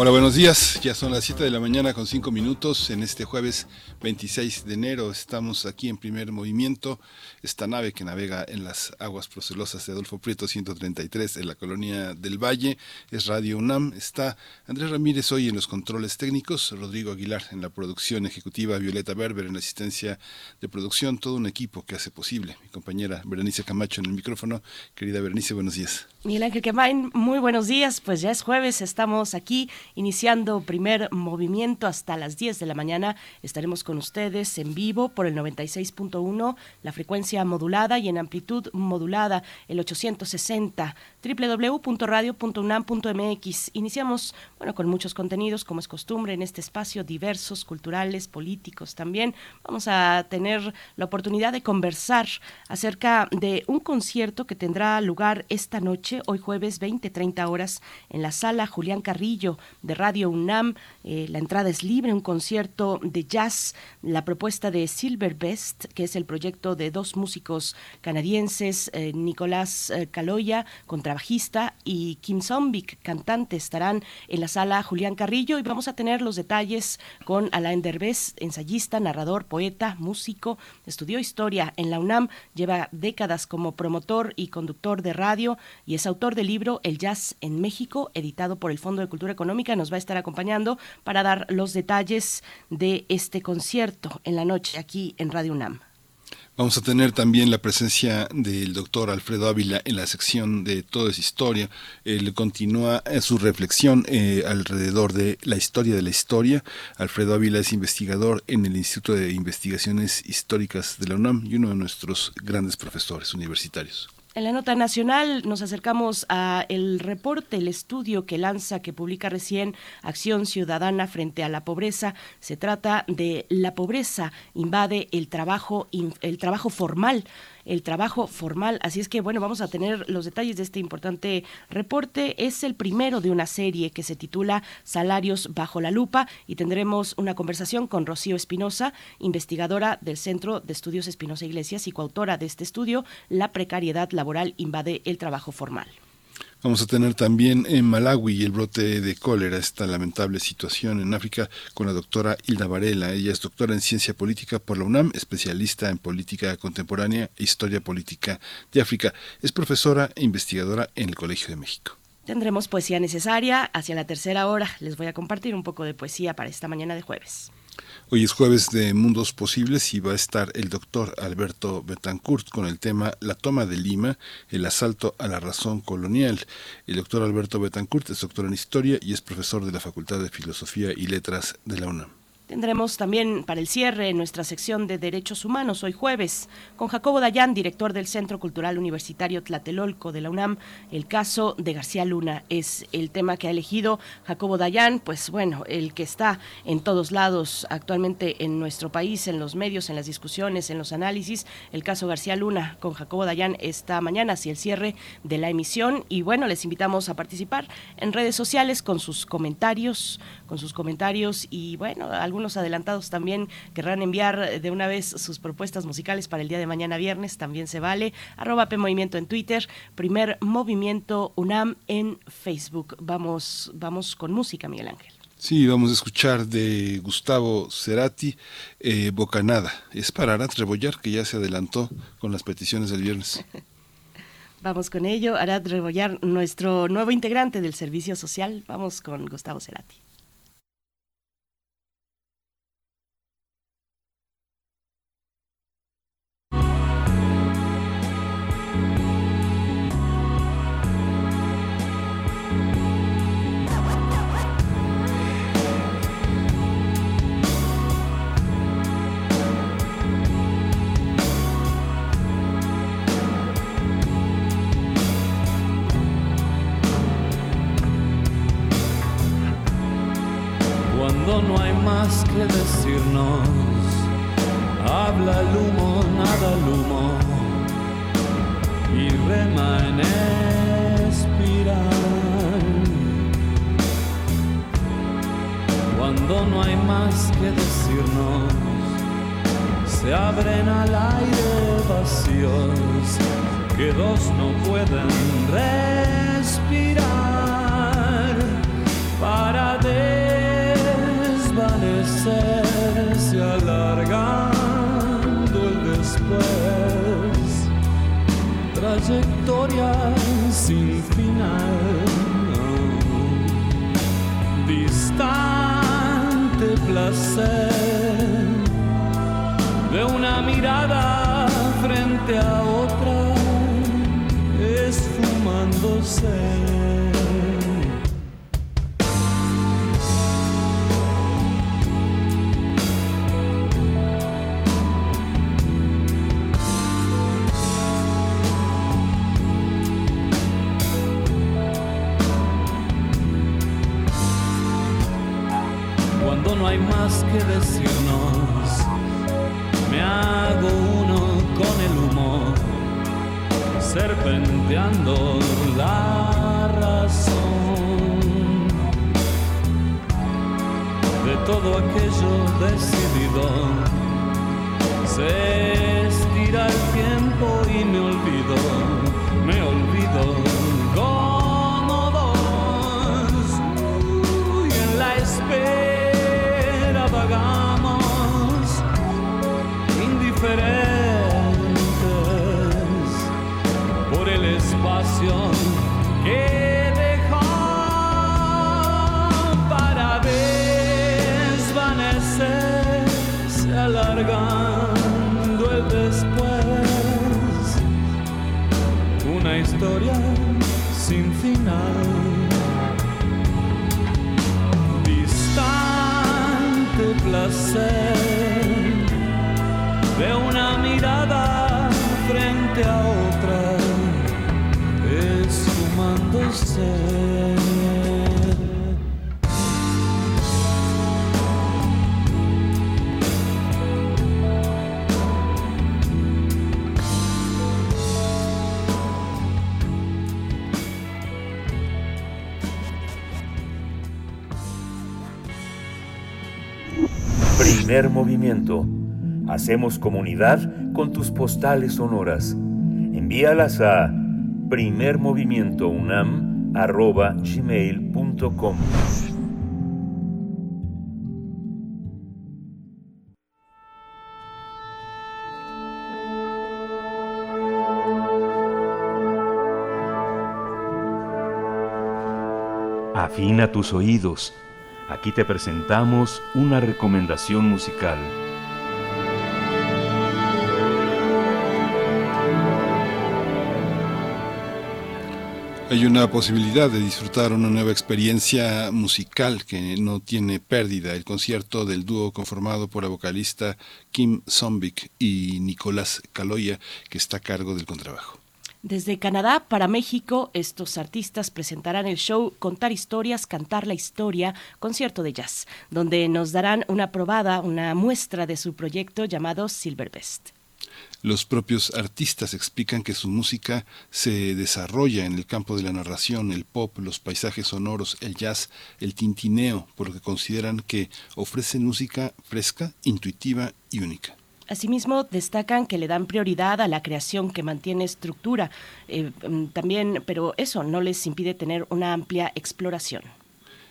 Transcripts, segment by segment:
Hola, buenos días. Ya son las 7 de la mañana con 5 minutos. En este jueves 26 de enero estamos aquí en primer movimiento. Esta nave que navega en las aguas procelosas de Adolfo Prieto 133 en la colonia del Valle es Radio UNAM. Está Andrés Ramírez hoy en los controles técnicos, Rodrigo Aguilar en la producción ejecutiva, Violeta Berber en la asistencia de producción, todo un equipo que hace posible. Mi compañera Berenice Camacho en el micrófono. Querida Berenice, buenos días. Miguel Ángel Quemain, muy buenos días. Pues ya es jueves, estamos aquí iniciando primer movimiento hasta las 10 de la mañana. Estaremos con ustedes en vivo por el 96.1, la frecuencia modulada y en amplitud modulada el 860 www.radio.unam.mx. Iniciamos, bueno, con muchos contenidos como es costumbre en este espacio diversos, culturales, políticos también. Vamos a tener la oportunidad de conversar acerca de un concierto que tendrá lugar esta noche, hoy jueves 20-30 horas en la sala Julián Carrillo de Radio UNAM. Eh, la entrada es libre, un concierto de jazz, la propuesta de Silver Best, que es el proyecto de dos músicos canadienses, eh, Nicolás eh, Caloya, contrabajista, y Kim Zombik, cantante, estarán en la sala Julián Carrillo y vamos a tener los detalles con Alain Derbez, ensayista, narrador, poeta, músico, estudió historia en la UNAM, lleva décadas como promotor y conductor de radio y es autor del libro El Jazz en México, editado por el Fondo de Cultura Económica nos va a estar acompañando para dar los detalles de este concierto en la noche aquí en Radio UNAM. Vamos a tener también la presencia del doctor Alfredo Ávila en la sección de Todo es Historia. Él continúa eh, su reflexión eh, alrededor de la historia de la historia. Alfredo Ávila es investigador en el Instituto de Investigaciones Históricas de la UNAM y uno de nuestros grandes profesores universitarios. En la nota nacional nos acercamos a el reporte, el estudio que lanza, que publica recién Acción Ciudadana frente a la pobreza. Se trata de la pobreza invade el trabajo, el trabajo formal el trabajo formal. Así es que, bueno, vamos a tener los detalles de este importante reporte. Es el primero de una serie que se titula Salarios bajo la lupa y tendremos una conversación con Rocío Espinosa, investigadora del Centro de Estudios Espinosa Iglesias y coautora de este estudio, La precariedad laboral invade el trabajo formal. Vamos a tener también en Malawi el brote de cólera, esta lamentable situación en África, con la doctora Hilda Varela. Ella es doctora en ciencia política por la UNAM, especialista en política contemporánea e historia política de África. Es profesora e investigadora en el Colegio de México. Tendremos poesía necesaria hacia la tercera hora. Les voy a compartir un poco de poesía para esta mañana de jueves. Hoy es jueves de Mundos Posibles y va a estar el doctor Alberto Betancourt con el tema La toma de Lima, el asalto a la razón colonial. El doctor Alberto Betancourt es doctor en Historia y es profesor de la Facultad de Filosofía y Letras de la UNAM. Tendremos también para el cierre nuestra sección de Derechos Humanos hoy jueves con Jacobo Dayan, director del Centro Cultural Universitario Tlatelolco de la UNAM. El caso de García Luna es el tema que ha elegido Jacobo Dayan, pues bueno, el que está en todos lados actualmente en nuestro país, en los medios, en las discusiones, en los análisis. El caso García Luna con Jacobo Dayan esta mañana hacia el cierre de la emisión y bueno, les invitamos a participar en redes sociales con sus comentarios, con sus comentarios y bueno, algún algunos adelantados también querrán enviar de una vez sus propuestas musicales para el día de mañana viernes, también se vale. Arroba P Movimiento en Twitter, primer movimiento UNAM en Facebook. Vamos, vamos con música, Miguel Ángel. Sí, vamos a escuchar de Gustavo Cerati, eh, Bocanada. Es para Arat Rebollar, que ya se adelantó con las peticiones del viernes. Vamos con ello, Arat Rebollar, nuestro nuevo integrante del Servicio Social. Vamos con Gustavo Cerati. Más que decirnos. habla el humo, nada el humo y rema en espiral. Cuando no hay más que decirnos, se abren al aire vacíos que dos no pueden respirar de una mirada frente a otra esfumándose. Que decirnos, me hago uno con el humor, serpenteando la razón de todo aquello decidido. Se estira el tiempo y me olvido, me olvido historia sin final. Distante placer Primer movimiento. Hacemos comunidad con tus postales sonoras. Envíalas a primermovimientounam.gmail.com Afina tus oídos. Aquí te presentamos una recomendación musical. Hay una posibilidad de disfrutar una nueva experiencia musical que no tiene pérdida. El concierto del dúo conformado por la vocalista Kim Zombik y Nicolás Caloya, que está a cargo del contrabajo. Desde Canadá para México, estos artistas presentarán el show Contar historias, cantar la historia, concierto de jazz, donde nos darán una probada, una muestra de su proyecto llamado Silver Best. Los propios artistas explican que su música se desarrolla en el campo de la narración, el pop, los paisajes sonoros, el jazz, el tintineo, por lo que consideran que ofrecen música fresca, intuitiva y única. Asimismo, destacan que le dan prioridad a la creación que mantiene estructura, eh, también, pero eso no les impide tener una amplia exploración.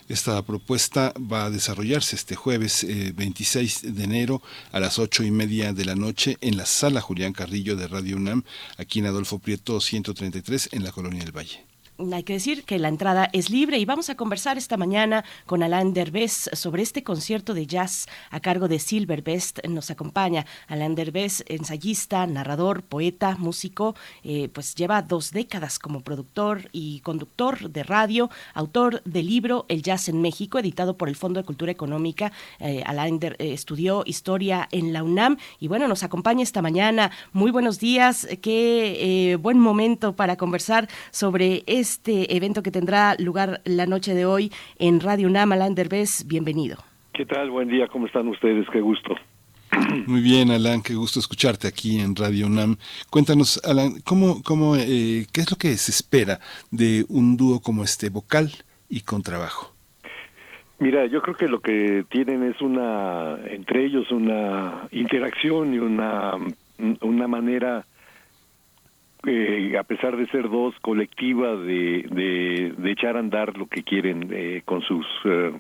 Esta propuesta va a desarrollarse este jueves eh, 26 de enero a las ocho y media de la noche en la sala Julián Carrillo de Radio UNAM, aquí en Adolfo Prieto 133 en la Colonia del Valle. Hay que decir que la entrada es libre y vamos a conversar esta mañana con Alain Derbez sobre este concierto de jazz a cargo de Silver Best. Nos acompaña Alain Derbez, ensayista, narrador, poeta, músico, eh, pues lleva dos décadas como productor y conductor de radio, autor del libro El Jazz en México, editado por el Fondo de Cultura Económica. Eh, Alain Der- eh, estudió historia en la UNAM y bueno, nos acompaña esta mañana. Muy buenos días, qué eh, buen momento para conversar sobre este evento que tendrá lugar la noche de hoy en Radio UNAM. Alain Derbez, bienvenido. ¿Qué tal? Buen día, ¿cómo están ustedes? Qué gusto. Muy bien, Alan, qué gusto escucharte aquí en Radio UNAM. Cuéntanos, Alan, ¿cómo, cómo, eh, ¿qué es lo que se espera de un dúo como este, vocal y contrabajo? Mira, yo creo que lo que tienen es una, entre ellos, una interacción y una, una manera, eh, a pesar de ser dos, colectiva de, de, echar a andar lo que quieren eh, con sus eh,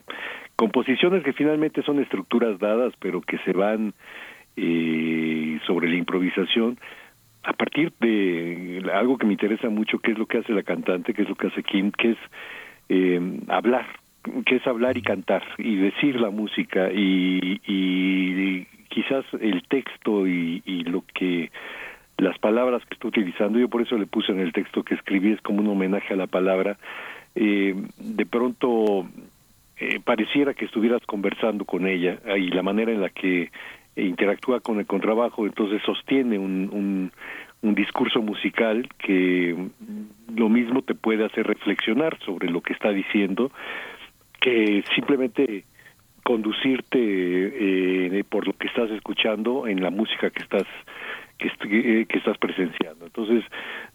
composiciones que finalmente son estructuras dadas, pero que se van sobre la improvisación. A partir de algo que me interesa mucho, que es lo que hace la cantante, que es lo que hace Kim, que es hablar que es hablar y cantar y decir la música y, y quizás el texto y, lo que las palabras que está utilizando, yo por eso le puse en el texto que escribí, es como un homenaje a la palabra, eh, de pronto eh, pareciera que estuvieras conversando con ella y la manera en la que interactúa con el contrabajo, entonces sostiene un, un, un discurso musical que lo mismo te puede hacer reflexionar sobre lo que está diciendo, que simplemente conducirte eh, por lo que estás escuchando en la música que estás que, eh, que, estás presenciando. Entonces,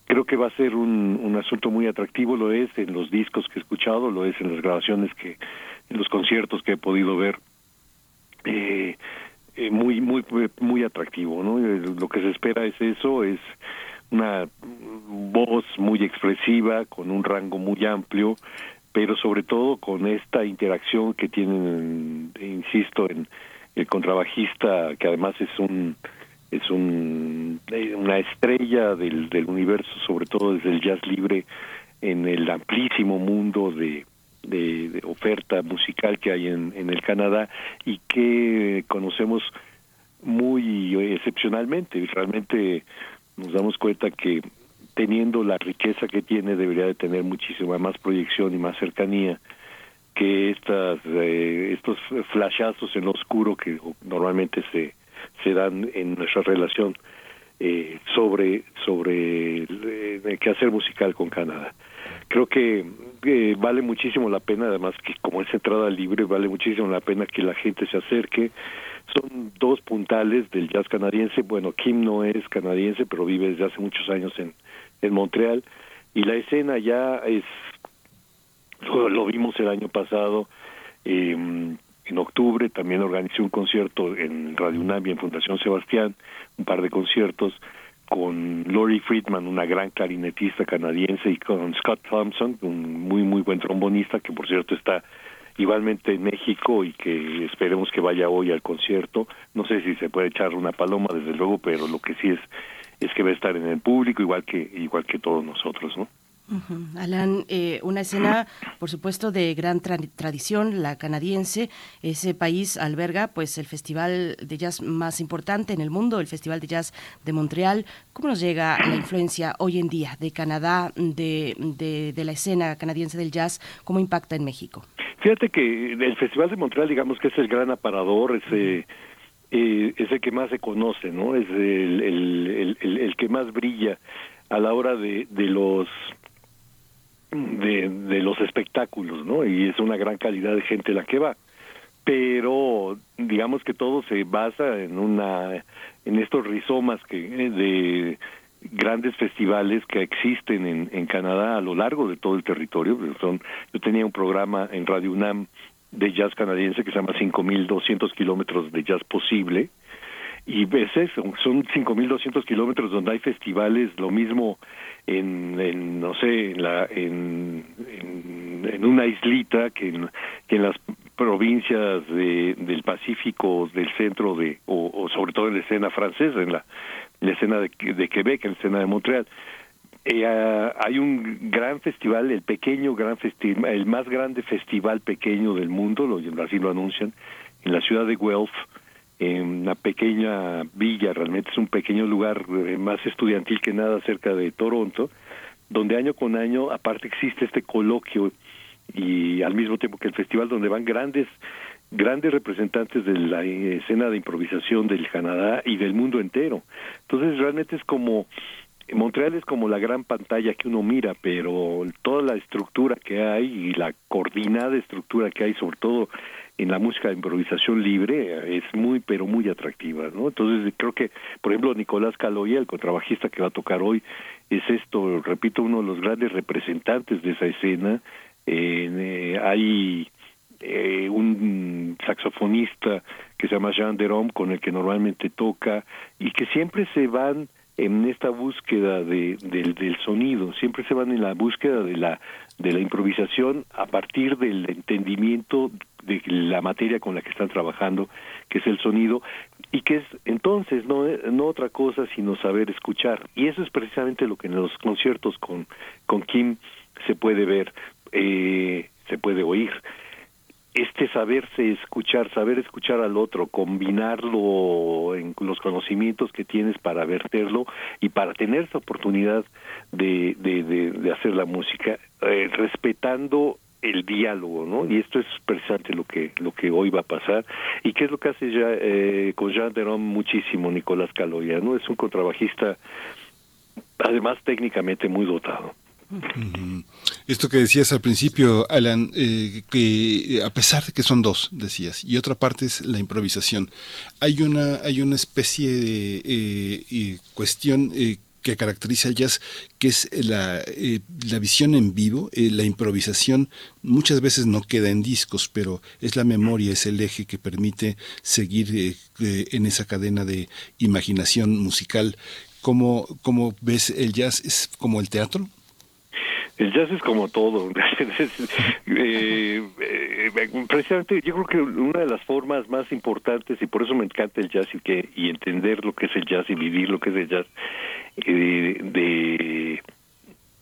creo que va a ser un, un asunto muy atractivo, lo es en los discos que he escuchado, lo es en las grabaciones que, en los conciertos que he podido ver, eh, eh muy, muy, muy atractivo, ¿no? Lo que se espera es eso, es una voz muy expresiva, con un rango muy amplio, pero sobre todo con esta interacción que tienen, insisto, en el contrabajista, que además es un es un, eh, una estrella del, del universo, sobre todo desde el jazz libre, en el amplísimo mundo de, de, oferta musical que hay en, en el Canadá y que conocemos muy excepcionalmente. Realmente nos damos cuenta que teniendo la riqueza que tiene, debería de tener muchísima más proyección y más cercanía que estas eh, estos flashazos en lo oscuro que normalmente se se dan en nuestra relación eh, sobre sobre el, quehacer musical con Canadá. Creo que eh, vale muchísimo la pena, además que como es entrada libre, vale muchísimo la pena que la gente se acerque. Son dos puntales del jazz canadiense. Bueno, Kim no es canadiense, pero vive desde hace muchos años en, en Montreal y la escena ya es lo, vimos el año pasado eh, en octubre también organizé un concierto en Radio UNAM en Fundación Sebastián un par de conciertos con Lori Friedman, una gran clarinetista canadiense, y con Scott Thompson, un muy, muy buen trombonista, que por cierto está igualmente en México y que esperemos que vaya hoy al concierto. No sé si se puede echar una paloma, desde luego, pero lo que sí es es que va a estar en el público igual que igual que todos nosotros, ¿no? Alan, eh, una escena, por supuesto, de gran tradición, la canadiense. Ese país alberga, pues, el festival de jazz más importante en el mundo, el Festival de Jazz de Montreal. ¿Cómo nos llega la influencia hoy en día de Canadá, de, de, la escena canadiense del jazz? ¿Cómo impacta en México? Fíjate que el Festival de Montreal, digamos que es el gran aparador, ese eh, es el que más se conoce, ¿no? Es el, el, el, el que más brilla a la hora de, de los de, de los espectáculos, ¿no? Y es una gran calidad de gente la que va. Pero digamos que todo se basa en una en estos rizomas que de grandes festivales que existen en, en Canadá a lo largo de todo el territorio. Son, yo tenía un programa en Radio UNAM de jazz canadiense que se llama 5.200 kilómetros de jazz posible. Y veces son 5.200 kilómetros donde hay festivales, lo mismo en, en no sé, en, la, en, en, una islita que en, que en las provincias de, del Pacífico, del centro de, o, sobre todo en la escena francesa, en la, en la escena de, Quebec, en la escena de Montreal. Eh, hay un gran festival, el pequeño gran festival, el más grande festival pequeño del mundo, así lo anuncian, en la ciudad de Guelph, en una pequeña villa, realmente es un pequeño lugar eh, más estudiantil que nada cerca de Toronto, donde año con año, aparte existe este coloquio y al mismo tiempo que el festival donde van grandes grandes representantes de la escena de improvisación del Canadá y del mundo entero. Entonces realmente es como Montreal es como la gran pantalla que uno mira, pero toda la estructura que hay y la coordinada estructura que hay, sobre todo en la música de improvisación libre es muy pero muy atractiva, ¿no? Entonces creo que, por ejemplo, Nicolás Caloya, el contrabajista que va a tocar hoy, es esto, repito, uno de los grandes representantes de esa escena. Eh, hay eh, un saxofonista que se llama Jean Derome con el que normalmente toca y que siempre se van en esta búsqueda de, del sonido, siempre se van en la búsqueda de la, de la improvisación a partir del entendimiento de la materia con la que están trabajando, que es el sonido, y que es entonces no, no otra cosa sino saber escuchar. Y eso es precisamente lo que en los conciertos con, con Kim se puede ver, eh, se puede oír este saberse escuchar, saber escuchar al otro, combinarlo en los conocimientos que tienes para verterlo y para tener esa oportunidad de, de, de, hacer la música, eh, respetando el diálogo, ¿no? Y esto es precisamente lo que lo que hoy va a pasar y qué es lo que hace ya eh, con Jean Derón muchísimo Nicolás Caloya, ¿no? Es un contrabajista además técnicamente muy dotado. Esto que decías al principio, Alan, eh, que a pesar de que son dos, decías, y otra parte es la improvisación, hay una, hay una especie de eh, cuestión eh, que caracteriza el jazz, que es la, la visión en vivo, la improvisación, muchas veces no queda en discos, pero es la memoria, es el eje que permite seguir en esa cadena de imaginación musical. ¿Cómo, ¿Cómo ves el jazz? ¿Es como el teatro? El jazz es como todo. Eh, eh, precisamente yo creo que una de las formas más importantes, y por eso me encanta el jazz y, que, y entender lo que es el jazz y vivir lo que es el jazz, eh, de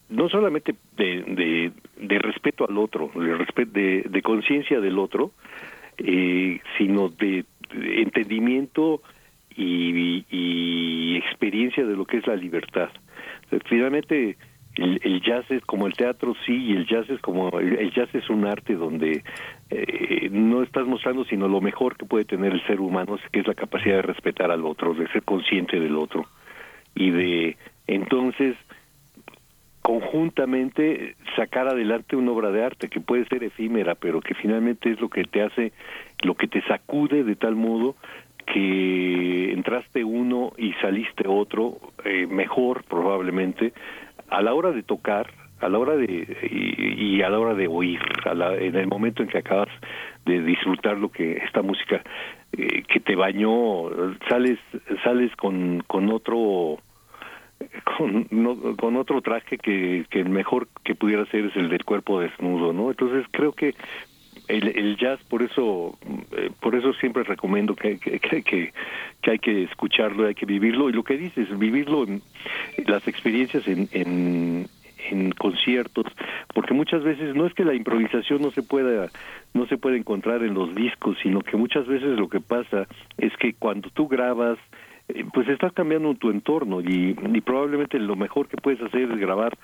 no solamente de, de, respeto al otro, de, de, conciencia del otro, sino de, entendimiento y, y, experiencia de lo que es la libertad. Finalmente, el, jazz es como el teatro sí y el jazz es como el, jazz es un arte donde eh, no estás mostrando sino lo mejor que puede tener el ser humano que es la capacidad de respetar al otro de ser consciente del otro. Y de entonces conjuntamente sacar adelante una obra de arte que puede ser efímera pero que finalmente es lo que te hace lo que te sacude de tal modo que entraste uno y saliste otro eh, mejor probablemente a la hora de tocar, a la hora de y, a la hora de oír, en el momento en que acabas de disfrutar lo que esta música eh, que te bañó, sales sales con con otro con, con otro traje que, que el mejor que pudiera ser es el del cuerpo desnudo, ¿no? Entonces creo que el, jazz por eso eh, por eso siempre recomiendo que, que, que, que, hay que escucharlo hay que vivirlo. Y lo que dices vivirlo en, las experiencias en, en conciertos porque muchas veces no es que la improvisación no se pueda no se pueda encontrar en los discos sino que muchas veces lo que pasa es que cuando tú grabas pues estás cambiando tu entorno y, y, probablemente lo mejor que puedes hacer es grabar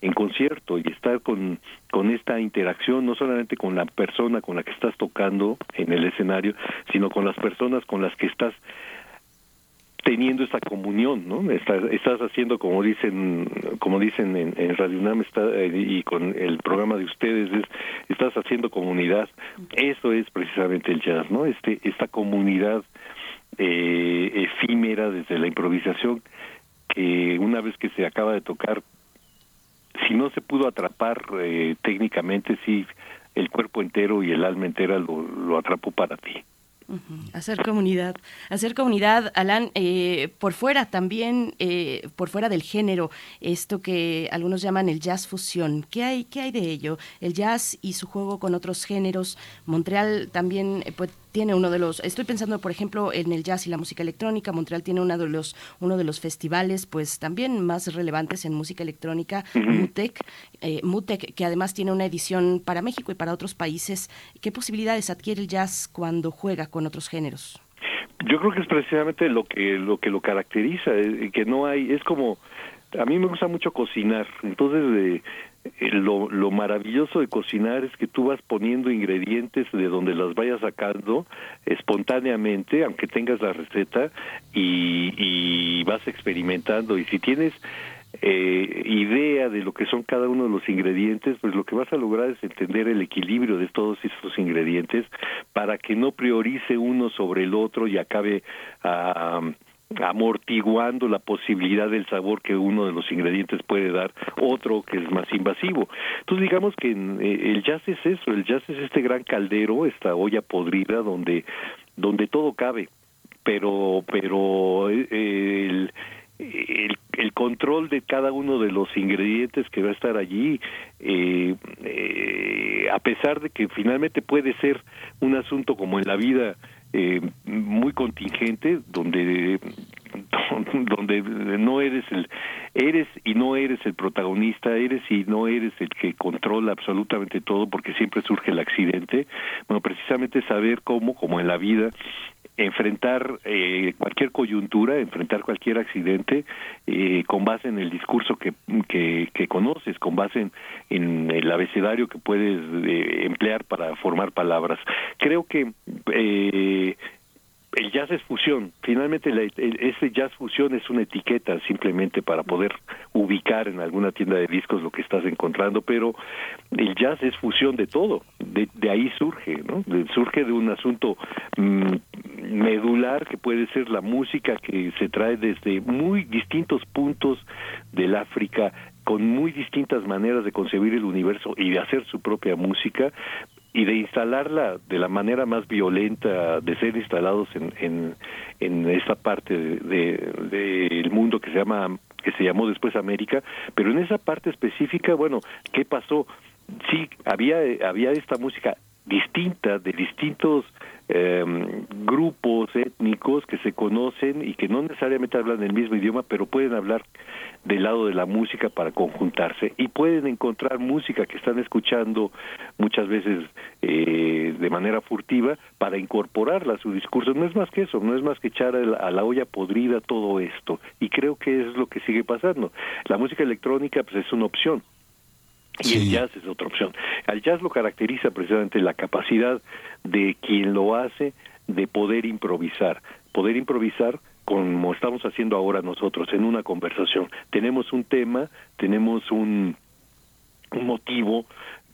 en concierto y estar con, con esta interacción, no solamente con la persona con la que estás tocando en el escenario, sino con las personas con las que estás teniendo esta comunión, ¿no? Estás, estás haciendo como dicen, como dicen en, en Radio UNAM está, eh, y con el programa de ustedes es, estás haciendo comunidad. Eso es precisamente el jazz, ¿no? Este, esta comunidad eh, efímera desde la improvisación que una vez que se acaba de tocar, si no se pudo atrapar eh, técnicamente, sí, el cuerpo entero y el alma entera lo, lo atrapó para ti. Hacer comunidad, hacer comunidad, Alan, eh, por fuera también, eh, por fuera del género, esto que algunos llaman el jazz fusión, ¿qué hay, qué hay de ello? El jazz y su juego con otros géneros, Montreal también eh, pues, tiene uno de los, estoy pensando por ejemplo en el jazz y la música electrónica, Montreal tiene uno de los, uno de los festivales pues también más relevantes en música electrónica, MUTEC, eh, MUTEC, que además tiene una edición para México y para otros países. ¿Qué posibilidades adquiere el jazz cuando juega con otros géneros? Yo creo que es precisamente lo que lo que lo caracteriza, eh, que no hay, es como a mí me gusta mucho cocinar, entonces eh, lo, lo maravilloso de cocinar es que tú vas poniendo ingredientes de donde las vayas sacando espontáneamente, aunque tengas la receta, y, y vas experimentando. Y si tienes eh, idea de lo que son cada uno de los ingredientes, pues lo que vas a lograr es entender el equilibrio de todos estos ingredientes para que no priorice uno sobre el otro y acabe a amortiguando la posibilidad del sabor que uno de los ingredientes puede dar otro que es más invasivo. Entonces digamos que eh, el jazz es eso, el jazz es este gran caldero, esta olla podrida donde donde todo cabe, pero pero eh, el, el, el, control de cada uno de los ingredientes que va a estar allí, eh, eh, a pesar de que finalmente puede ser un asunto como en la vida eh, muy contingente donde donde no eres el eres y no eres el protagonista eres y no eres el que controla absolutamente todo porque siempre surge el accidente. Bueno precisamente saber cómo como en la vida enfrentar eh, cualquier coyuntura, enfrentar cualquier accidente eh, con base en el discurso que, que, conoces, con base en, el abecedario que puedes eh, emplear para formar palabras. Creo que eh, el jazz es fusión. Finalmente, ese jazz fusión es una etiqueta simplemente para poder ubicar en alguna tienda de discos lo que estás encontrando, pero el jazz es fusión de todo. De, ahí surge, ¿no? surge de un asunto mm, medular que puede ser la música que se trae desde muy distintos puntos del África con muy distintas maneras de concebir el universo y de hacer su propia música, y de instalarla de la manera más violenta, de ser instalados en, en, en esta parte del de, de, mundo que se llama que se llamó después América, pero en esa parte específica, bueno, ¿qué pasó? Sí, había había esta música distinta de distintos eh, grupos étnicos que se conocen y que no necesariamente hablan el mismo idioma, pero pueden hablar del lado de la música para conjuntarse y pueden encontrar música que están escuchando muchas veces eh, de manera furtiva para incorporarla a su discurso. No es más que eso, no es más que echar a la, olla podrida todo esto. Y creo que es lo que sigue pasando. La música electrónica pues, es una opción, y el jazz es otra opción. Al jazz lo caracteriza precisamente la capacidad de quien lo hace de poder improvisar, poder improvisar como estamos haciendo ahora nosotros en una conversación. Tenemos un tema, tenemos un, un motivo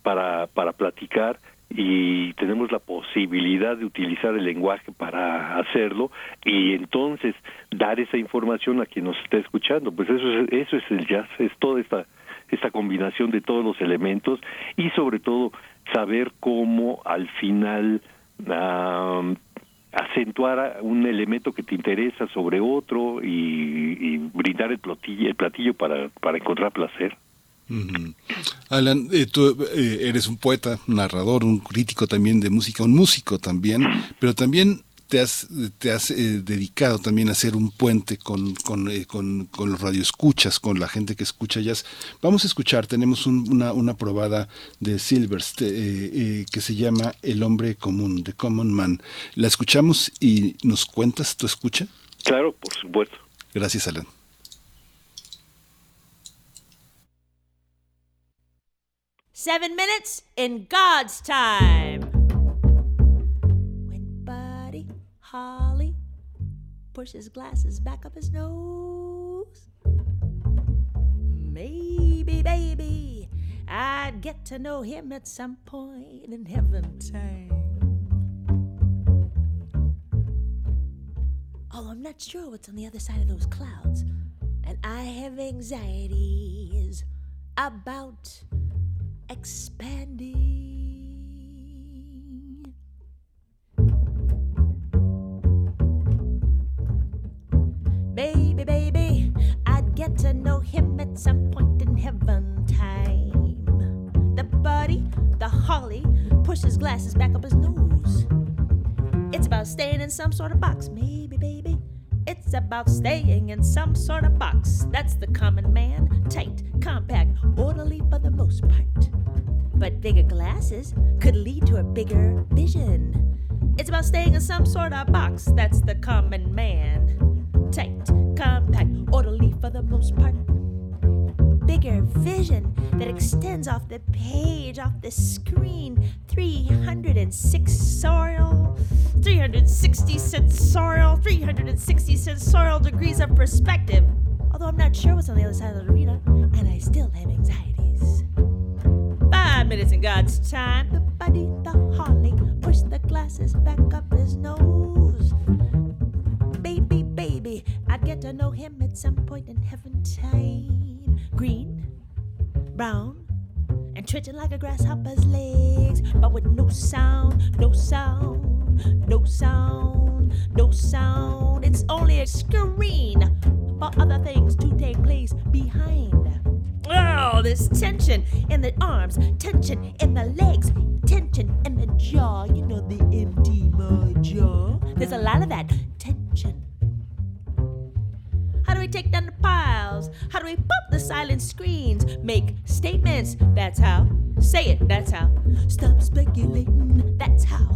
para, para platicar y tenemos la posibilidad de utilizar el lenguaje para hacerlo y entonces dar esa información a quien nos está escuchando. Pues eso es, eso es el jazz, es toda esta esta combinación de todos los elementos y sobre todo saber cómo al final acentuar un elemento que te interesa sobre otro y, brindar el platillo, el platillo para, para encontrar placer. Alan, eh, tú eh, eres un poeta, narrador, un crítico también de música, un músico también, pero también te has, te has eh, dedicado también a hacer un puente con, con, eh, con, con, los radioescuchas, con la gente que escucha jazz. Vamos a escuchar, tenemos una, una probada de Silvers eh, que se llama El hombre común, The Common Man. ¿La escuchamos y nos cuentas tu escucha? Claro, por supuesto. Gracias, Alan. Seven minutes in God's time. When Buddy Holly pushes glasses back up his nose. Maybe, baby, I'd get to know him at some point in heaven time. Although I'm not sure what's on the other side of those clouds, and I have anxieties about expanding. Baby, baby, I'd get to know him at some point in heaven time. The buddy, the holly, pushes glasses back up his nose. It's about staying in some sort of box, maybe. It's about staying in some sort of box. That's the common man. Tight, compact, orderly for the most part. But bigger glasses could lead to a bigger vision. It's about staying in some sort of box. That's the common man tight, compact, orderly for the most part. Bigger vision that extends off the page, off the screen. 306 sensorial, 360 sensorial, 360 sensorial degrees of perspective. Although I'm not sure what's on the other side of the arena, and I still have anxieties. Five minutes in God's time, the buddy, the holly, pushed the glasses back up his nose. Baby, baby, I'd get to know him at some point in heaven time. Green, brown, and twitching like a grasshopper's legs, but with no sound, no sound, no sound, no sound. It's only a screen for other things to take place behind. Oh, this tension in the arms, tension in the legs, tension in the jaw. You know the empty jaw. There's a lot of that tension. We take down the piles? How do we pop the silent screens? Make statements, that's how. Say it, that's how. Stop speculating, that's how.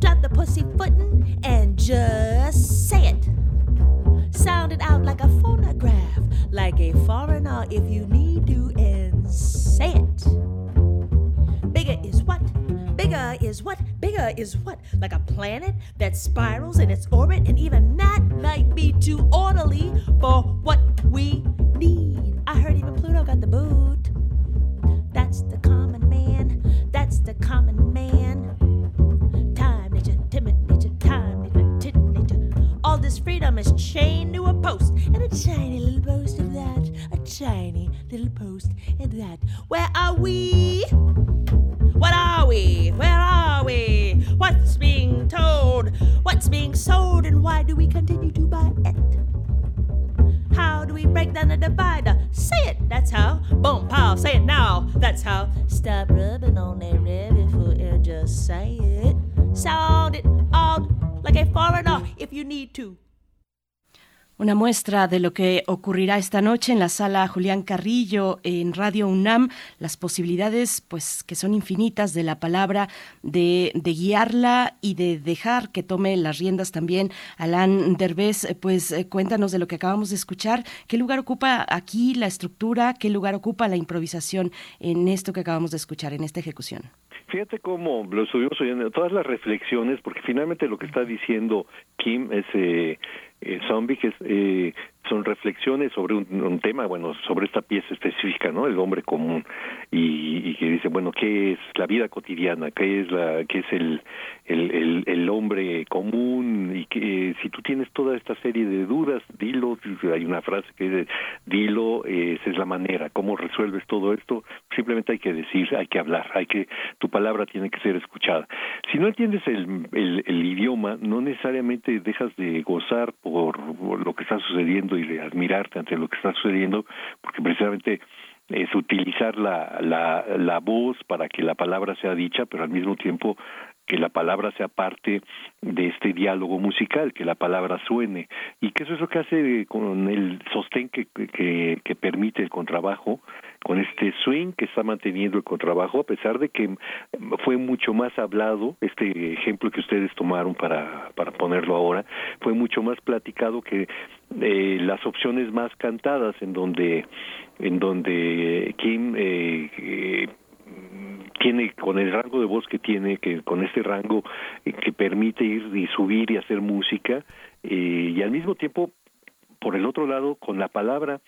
Drop the pussy footin' and just say it. Sound it out like a phonograph, like a foreigner if you need to, and say it. Bigger is what? Bigger is what? Bigger is what? Like a planet that spirals in its orbit, and even that might be too orderly for what we need. I heard even Pluto got the boot. That's the common man. That's the common man. Time, nature, timid nature, time, nature, timid nature. All this freedom is chained to a post, and a tiny little post of that. A tiny little post of that. Where are we? What are we? Where are we? What's being told? What's being sold? And why do we continue to buy it? How do we break down the divider? Say it, that's how. Boom, pow, say it now, that's how. Stop rubbing on that rabbit foot and just say it. Sound it out like a foreigner if you need to. Una muestra de lo que ocurrirá esta noche en la sala Julián Carrillo en Radio UNAM, las posibilidades pues que son infinitas de la palabra, de, guiarla y de dejar que tome las riendas también. Alan Derbez, pues eh, cuéntanos de lo que acabamos de escuchar, qué lugar ocupa aquí la estructura, qué lugar ocupa la improvisación en esto que acabamos de escuchar, en esta ejecución. Fíjate cómo lo estuvimos oyendo, todas las reflexiones, porque finalmente lo que está diciendo Kim es eh, eh, Zombie, que eh, son reflexiones sobre un, tema, bueno, sobre esta pieza específica, ¿no? El hombre común y, y, que dice, bueno, ¿qué es la vida cotidiana? ¿Qué es la, qué es el, el, el, hombre común? Y que eh, si tú tienes toda esta serie de dudas, dilo. Hay una frase que dice, dilo, eh, esa es la manera. ¿Cómo resuelves todo esto? Simplemente hay que decir, hay que hablar, hay que, tu palabra tiene que ser escuchada. Si no entiendes el, el, el idioma, no necesariamente dejas de gozar por lo que está sucediendo y de admirarte ante lo que está sucediendo, porque precisamente es utilizar la, la, la voz para que la palabra sea dicha, pero al mismo tiempo que la palabra sea parte de este diálogo musical, que la palabra suene, y que eso es lo que hace con el sostén que, que, que permite el contrabajo, con este swing que está manteniendo el contrabajo, a pesar de que fue mucho más hablado, este ejemplo que ustedes tomaron para, para ponerlo ahora, fue mucho más platicado que eh, las opciones más cantadas, en donde, en donde Kim eh, eh, tiene con el rango de voz que tiene, que con este rango eh, que permite ir y subir y hacer música, eh, y al mismo tiempo, por el otro lado, con la palabra,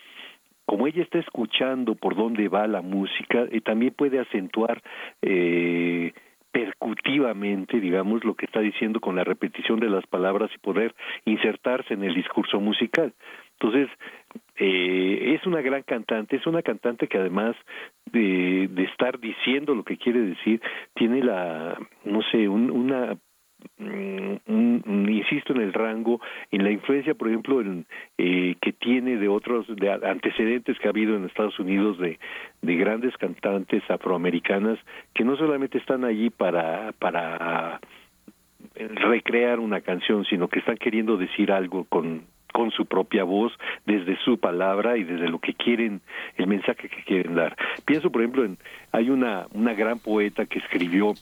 como ella está escuchando por dónde va la música, eh, también puede acentuar eh, percutivamente, digamos, lo que está diciendo con la repetición de las palabras y poder insertarse en el discurso musical. Entonces, eh, es una gran cantante, es una cantante que además de, de estar diciendo lo que quiere decir, tiene la, no sé, un, una un, un, insisto en el rango, en la influencia, por ejemplo, en, eh, que tiene de otros de antecedentes que ha habido en Estados Unidos de, de grandes cantantes afroamericanas que no solamente están allí para para recrear una canción, sino que están queriendo decir algo con con su propia voz, desde su palabra y desde lo que quieren, el mensaje que quieren dar. Pienso, por ejemplo, en hay una una gran poeta que escribió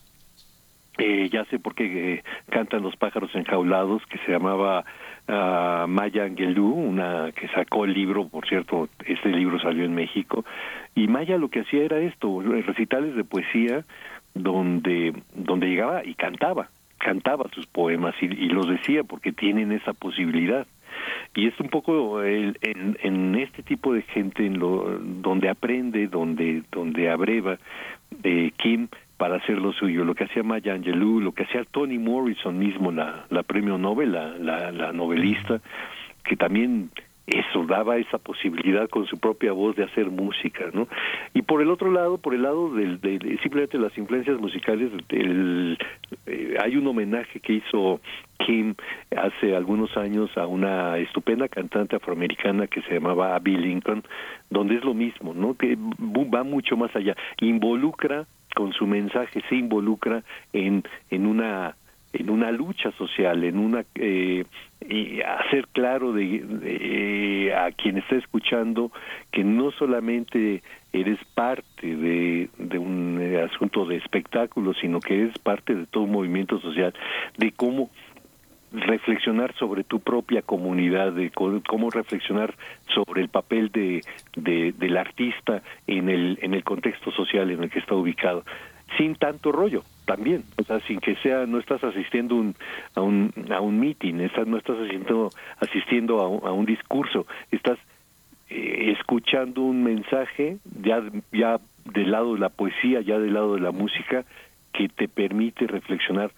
eh, ya sé por qué eh, cantan los pájaros enjaulados, que se llamaba uh, Maya Angelou, una que sacó el libro, por cierto, este libro salió en México, y Maya lo que hacía era esto, recitales de poesía donde, donde llegaba y cantaba, cantaba sus poemas y, los decía porque tienen esa posibilidad. Y es un poco el, en, en este tipo de gente en lo, donde aprende, donde, donde abreva eh, Kim para hacer lo suyo, lo que hacía Maya Angelou, lo que hacía Toni Morrison mismo, la, la premio Nobel, la, la, la novelista, que también eso daba esa posibilidad con su propia voz de hacer música, ¿no? Y por el otro lado, por el lado del, de, de simplemente las influencias musicales, el, eh, hay un homenaje que hizo Kim hace algunos años a una estupenda cantante afroamericana que se llamaba Abby Lincoln, donde es lo mismo, ¿no? Que va mucho más allá, involucra con su mensaje, se involucra en, en una en una lucha social, en una eh, y hacer claro de, de, a quien está escuchando que no solamente eres parte de, de un eh, asunto de espectáculo, sino que eres parte de todo un movimiento social, de cómo reflexionar sobre tu propia comunidad, de cómo reflexionar sobre el papel de, de, del artista en el, en el contexto social en el que está ubicado sin tanto rollo también, o sea, sin que sea, no estás asistiendo un, a un a un meeting, estás, no estás asistiendo, asistiendo a un, a un discurso, estás eh, escuchando un mensaje ya ya del lado de la poesía, ya del lado de la música que te permite reflexionar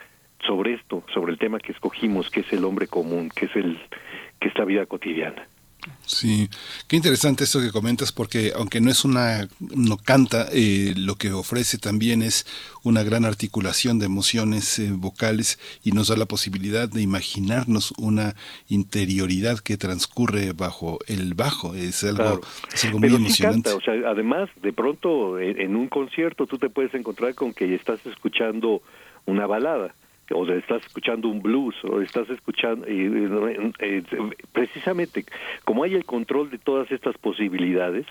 sobre esto, sobre el tema que escogimos, que es el hombre común, que es el que es la vida cotidiana. Sí, qué interesante esto que comentas porque aunque no es una, no canta, eh, lo que ofrece también es una gran articulación de emociones eh, vocales y nos da la posibilidad de imaginarnos una interioridad que transcurre bajo el bajo. Es algo, Claro. es algo muy Pero sí emocionante. canta, o sea, además, de pronto en, en un concierto tú te puedes encontrar con que estás escuchando una balada o estás escuchando un blues o estás escuchando eh, eh, eh, precisamente como hay el control de todas estas posibilidades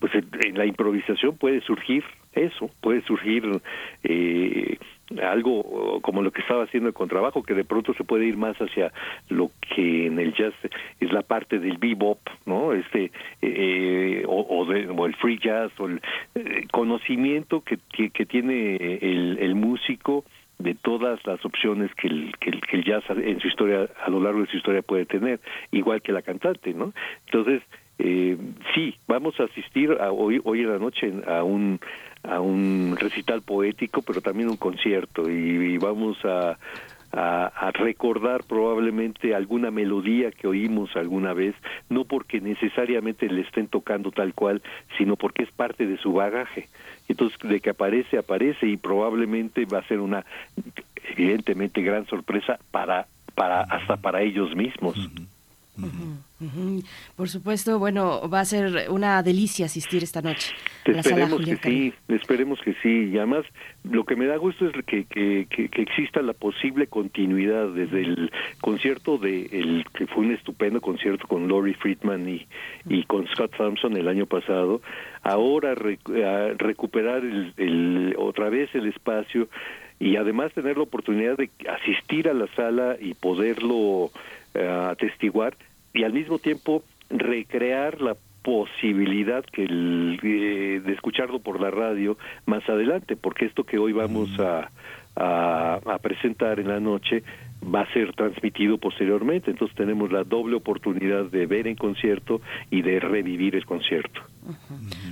pues en, en la improvisación puede surgir eso puede surgir eh, algo como lo que estaba haciendo el contrabajo que de pronto se puede ir más hacia lo que en el jazz es la parte del bebop no este eh, o, o, de, o el free jazz o el eh, conocimiento que, que, que tiene el, el músico de todas las opciones que el, que que el jazz en su historia a lo largo de su historia puede tener igual que la cantante no entonces eh, sí vamos a asistir a hoy hoy en la noche a un a un recital poético pero también un concierto y, vamos a, a, recordar probablemente alguna melodía que oímos alguna vez, no porque necesariamente le estén tocando tal cual, sino porque es parte de su bagaje. Entonces, de que aparece, aparece y probablemente va a ser una, evidentemente, gran sorpresa para, para hasta para ellos mismos. Uh -huh. Uh -huh, uh -huh. Por supuesto, bueno, va a ser una delicia asistir esta noche. A la esperemos sala que sí, esperemos que sí. Y además, lo que me da gusto es que, que, que, que exista la posible continuidad desde el concierto de el que fue un estupendo concierto con Laurie Friedman y, y con Scott Thompson el año pasado. Ahora re, a recuperar el, el, otra vez el espacio y además tener la oportunidad de asistir a la sala y poderlo uh, atestiguar y al mismo tiempo recrear la posibilidad que el, eh, de escucharlo por la radio más adelante, porque esto que hoy vamos a, a, a, presentar en la noche va a ser transmitido posteriormente, entonces tenemos la doble oportunidad de ver en concierto y de revivir el concierto.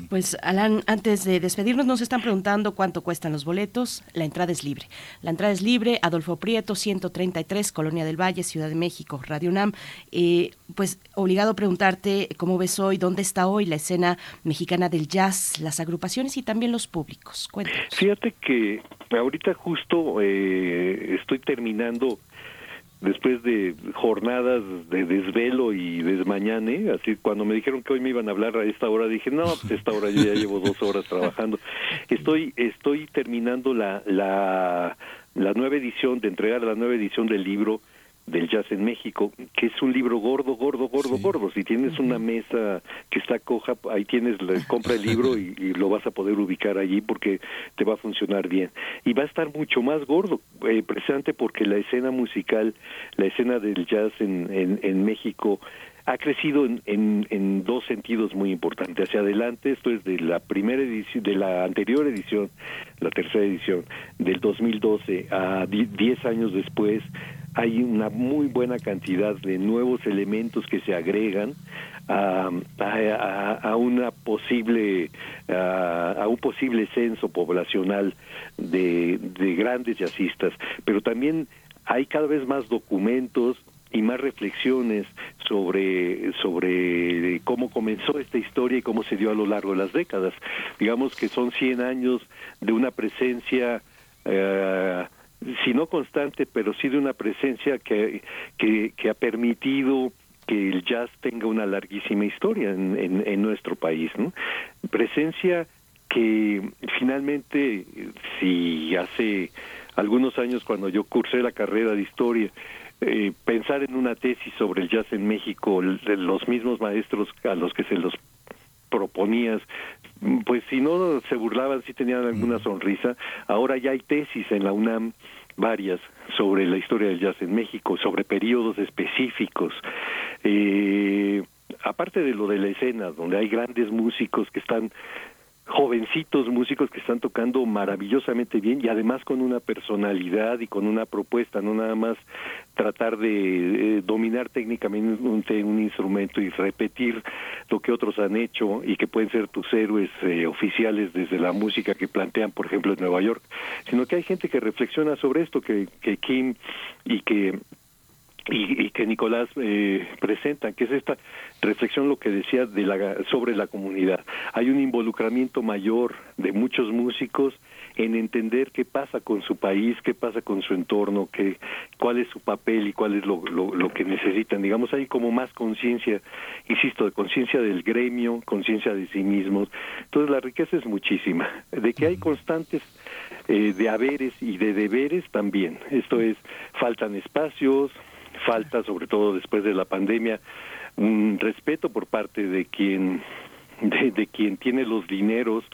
Pues Alan, antes de despedirnos nos están preguntando cuánto cuestan los boletos, la entrada es libre. La entrada es libre, Adolfo Prieto, 133, Colonia del Valle, Ciudad de México, Radio UNAM. Eh, pues obligado a preguntarte cómo ves hoy, dónde está hoy la escena mexicana del jazz, las agrupaciones y también los públicos. Cuéntanos. Fíjate que ahorita justo eh, estoy terminando después de jornadas de desvelo y desmañane, así cuando me dijeron que hoy me iban a hablar a esta hora dije, no, pues esta hora yo ya llevo dos horas trabajando. Estoy, estoy terminando la, la, la nueva edición, de entregar la nueva edición del libro del jazz en México, que es un libro gordo, gordo, gordo, sí. gordo. Si tienes una mesa que está coja, ahí tienes, la, compra el libro y, y, lo vas a poder ubicar allí porque te va a funcionar bien. Y va a estar mucho más gordo, eh, porque la escena musical, la escena del jazz en, en, en México ha crecido en, en, en, dos sentidos muy importantes. Hacia adelante, esto es de la primera edición, de la anterior edición, la tercera edición, del 2012 a 10 años después, hay una muy buena cantidad de nuevos elementos que se agregan a, a, una posible a, un posible censo poblacional de, de grandes jazzistas pero también hay cada vez más documentos y más reflexiones sobre sobre cómo comenzó esta historia y cómo se dio a lo largo de las décadas. Digamos que son 100 años de una presencia eh, si no constante, pero sí de una presencia que, que, que ha permitido que el jazz tenga una larguísima historia en, en, nuestro país. ¿no? Presencia que finalmente, si hace algunos años cuando yo cursé la carrera de historia, eh, pensar en una tesis sobre el jazz en México, los mismos maestros a los que se los proponías, pues si no se burlaban, si tenían alguna sonrisa. Ahora ya hay tesis en la UNAM varias sobre la historia del jazz en México, sobre periodos específicos. Eh, aparte de lo de la escena, donde hay grandes músicos que están jovencitos músicos que están tocando maravillosamente bien y además con una personalidad y con una propuesta, no nada más tratar de eh, dominar técnicamente un, instrumento y repetir lo que otros han hecho y que pueden ser tus héroes eh, oficiales desde la música que plantean, por ejemplo, en Nueva York, sino que hay gente que reflexiona sobre esto, que, que Kim y que y, que Nicolás eh, presenta, que es esta reflexión lo que decía de la, sobre la comunidad. Hay un involucramiento mayor de muchos músicos en entender qué pasa con su país, qué pasa con su entorno, qué, cuál es su papel y cuál es lo, lo, lo que necesitan. Digamos, hay como más conciencia, insisto, de conciencia del gremio, conciencia de sí mismos. Entonces la riqueza es muchísima. De que hay constantes eh, de haberes y de deberes también. Esto es, faltan espacios, falta, sobre todo después de la pandemia, un respeto por parte de quien de, quien tiene los dineros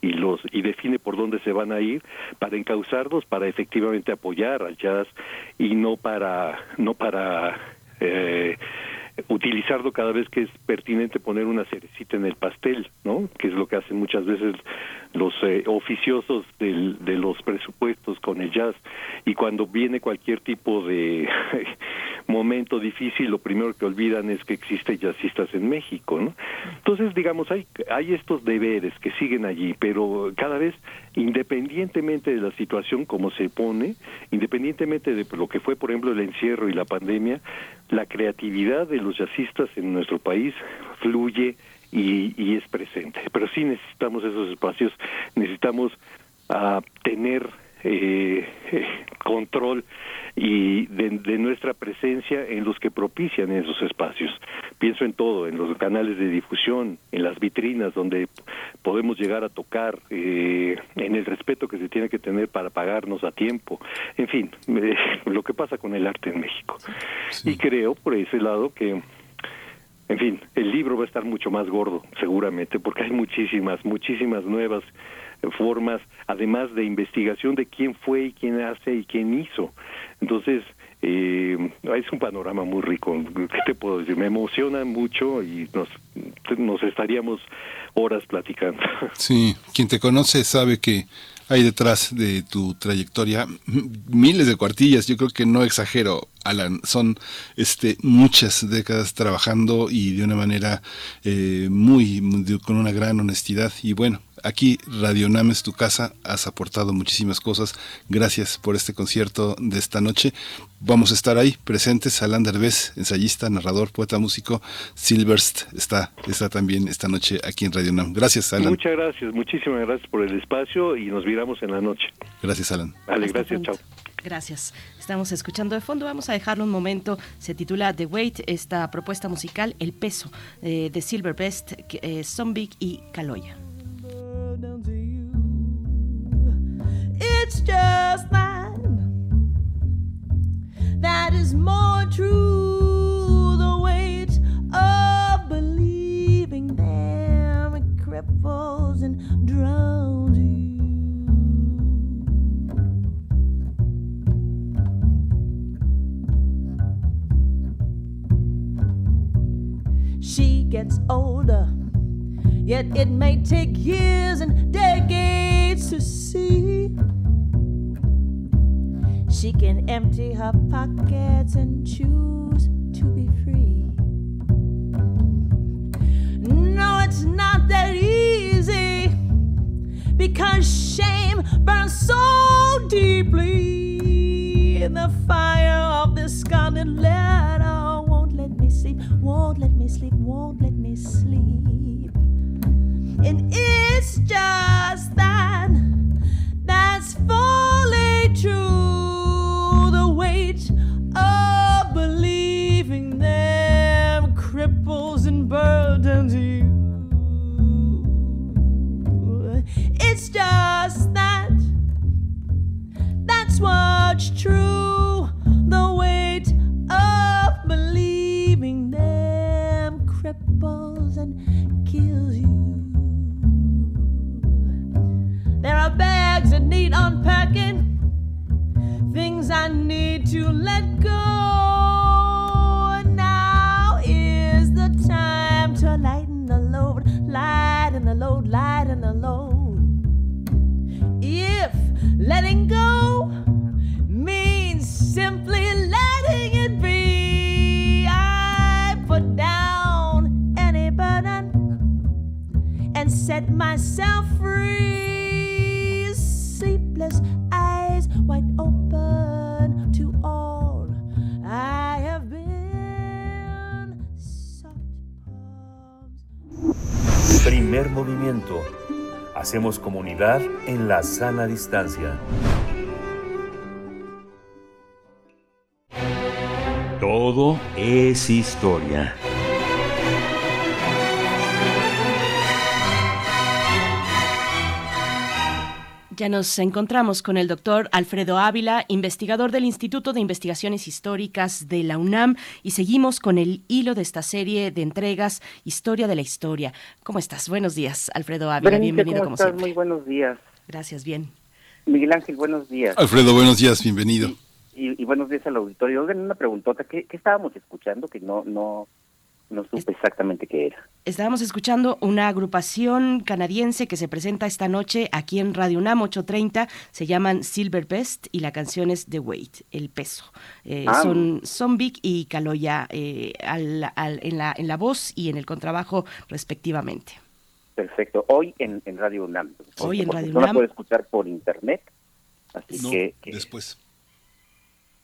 y los y define por dónde se van a ir para encauzarlos para efectivamente apoyar al jazz y no para no para eh, utilizarlo cada vez que es pertinente poner una cerecita en el pastel, ¿no? Que es lo que hacen muchas veces los eh, oficiosos del, de los presupuestos con el jazz. Y cuando viene cualquier tipo de momento difícil, lo primero que olvidan es que existe jazzistas en México, ¿no? Entonces, digamos, hay, hay estos deberes que siguen allí, pero cada vez, independientemente de la situación como se pone, independientemente de lo que fue, por ejemplo, el encierro y la pandemia, la creatividad de los jazzistas en nuestro país fluye y, y es presente. Pero sí necesitamos esos espacios, necesitamos uh, tener eh, control y de, nuestra presencia en los que propician esos espacios. Pienso en todo, en los canales de difusión, en las vitrinas donde podemos llegar a tocar, eh, en el respeto que se tiene que tener para pagarnos a tiempo, en fin, eh, lo que pasa con el arte en México. Y creo por ese lado que en fin, el libro va a estar mucho más gordo, seguramente, porque hay muchísimas, muchísimas nuevas formas, además de investigación de quién fue y quién hace y quién hizo. Entonces, eh, es un panorama muy rico. ¿Qué te puedo decir? Me emociona mucho y nos, nos estaríamos horas platicando. Sí, quien te conoce sabe que hay detrás de tu trayectoria miles de cuartillas, yo creo que no exagero, Alan, son este muchas décadas trabajando y de una manera eh, muy, con una gran honestidad. Y bueno, aquí Radio Nam es tu casa, has aportado muchísimas cosas. Gracias por este concierto de esta noche. Vamos a estar ahí presentes. Alan Derbez, ensayista, narrador, poeta, músico. Silverst está, está también esta noche aquí en Radio Nam. Gracias, Alan. Muchas gracias, muchísimas gracias por el espacio y nos miramos en la noche. Gracias, Alan. Vale, gracias, chao. Gracias. Estamos escuchando de fondo. Vamos a dejarlo un momento. Se titula The Weight, esta propuesta musical, El Peso, eh, de Silver Best, eh, Zombie y Caloya. It's just that that is more true. The weight of believing them cripples and drowns you. She gets older Yet it may take years and decades to see. she can empty her pockets and choose to be free. No, it's not that easy because shame burns so deeply in the fire of this scarlet letter. Won't let me sleep, won't let me sleep, won't let me sleep. And it's just that that's fully true. The weight of believing them cripples and burdens you. It's just that that's what's true. The weight bags that need unpacking, things I need to let go. Now is the time to lighten the load, lighten the load, lighten the load. If letting go means simply letting it be, I put down any burden and set myself free. Sleepless eyes wide open to all I have been. Soft palms. Primer movimiento. Hacemos comunidad en la sana distancia. Todo es historia. Ya nos encontramos con el doctor Alfredo Ávila, investigador del Instituto de Investigaciones Históricas de la UNAM, y seguimos con el hilo de esta serie de entregas Historia de la Historia. ¿Cómo estás? Buenos días, Alfredo Ávila. Berenice, Bienvenido ¿cómo como estás? siempre. Muy buenos días. Gracias, bien. Miguel Ángel, buenos días. Alfredo, buenos días, bienvenido. Y, y buenos días al auditorio. Oigan, una preguntota. ¿Qué, qué estábamos escuchando que no no no supe exactamente qué era? Estábamos escuchando una agrupación canadiense que se presenta esta noche aquí en Radio UNAM 830. Se llaman Silver Best y la canción es The Weight, el peso. Eh, Ah. Son, son Vic y Caloya eh, al- al- en, la, en la voz y en el contrabajo respectivamente. Perfecto. Hoy en, en Radio UNAM. Hoy en Radio No la UNAM. puedo escuchar por internet. Así No, que, que- después.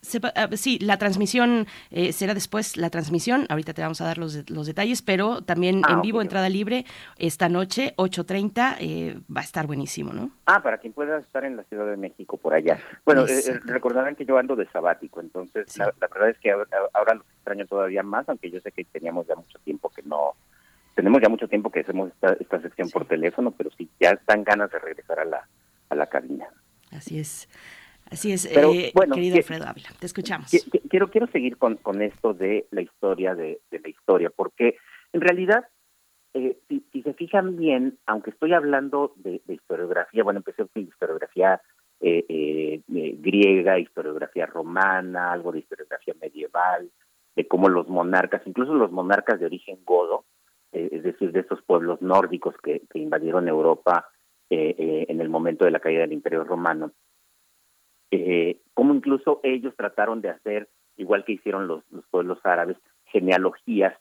Sepa- ah, sí, la transmisión eh, será después, la transmisión, ahorita te vamos a dar los, los detalles, pero también Ah, en vivo, entrada libre, esta noche, 8.30, eh, va a estar buenísimo, ¿no? Ah, para quien pueda estar en la Ciudad de México por allá. Bueno, eh, eh, recordarán que yo ando de sabático, entonces Sí. la, la verdad es que ahora, ahora los extraño todavía más, aunque yo sé que teníamos ya mucho tiempo que no, tenemos ya mucho tiempo que hacemos esta, esta sección por teléfono, pero sí, ya están ganas de regresar a la, a la cabina. Así es. Así es, Pero, eh, bueno, querido que- Alfredo Ávila. Te escuchamos. Qui- qui- Quiero, quiero seguir con, con esto de la historia de, de la historia, porque en realidad, eh, si, si se fijan bien, aunque estoy hablando de, de historiografía, bueno, empecé con historiografía eh, eh, eh, griega, historiografía romana, algo de historiografía medieval, de cómo los monarcas, incluso los monarcas de origen godo, eh, es decir, de esos pueblos nórdicos que, que invadieron Europa en el momento de la caída del Imperio Romano, eh, cómo incluso ellos trataron de hacer, igual que hicieron los, los pueblos árabes, genealogías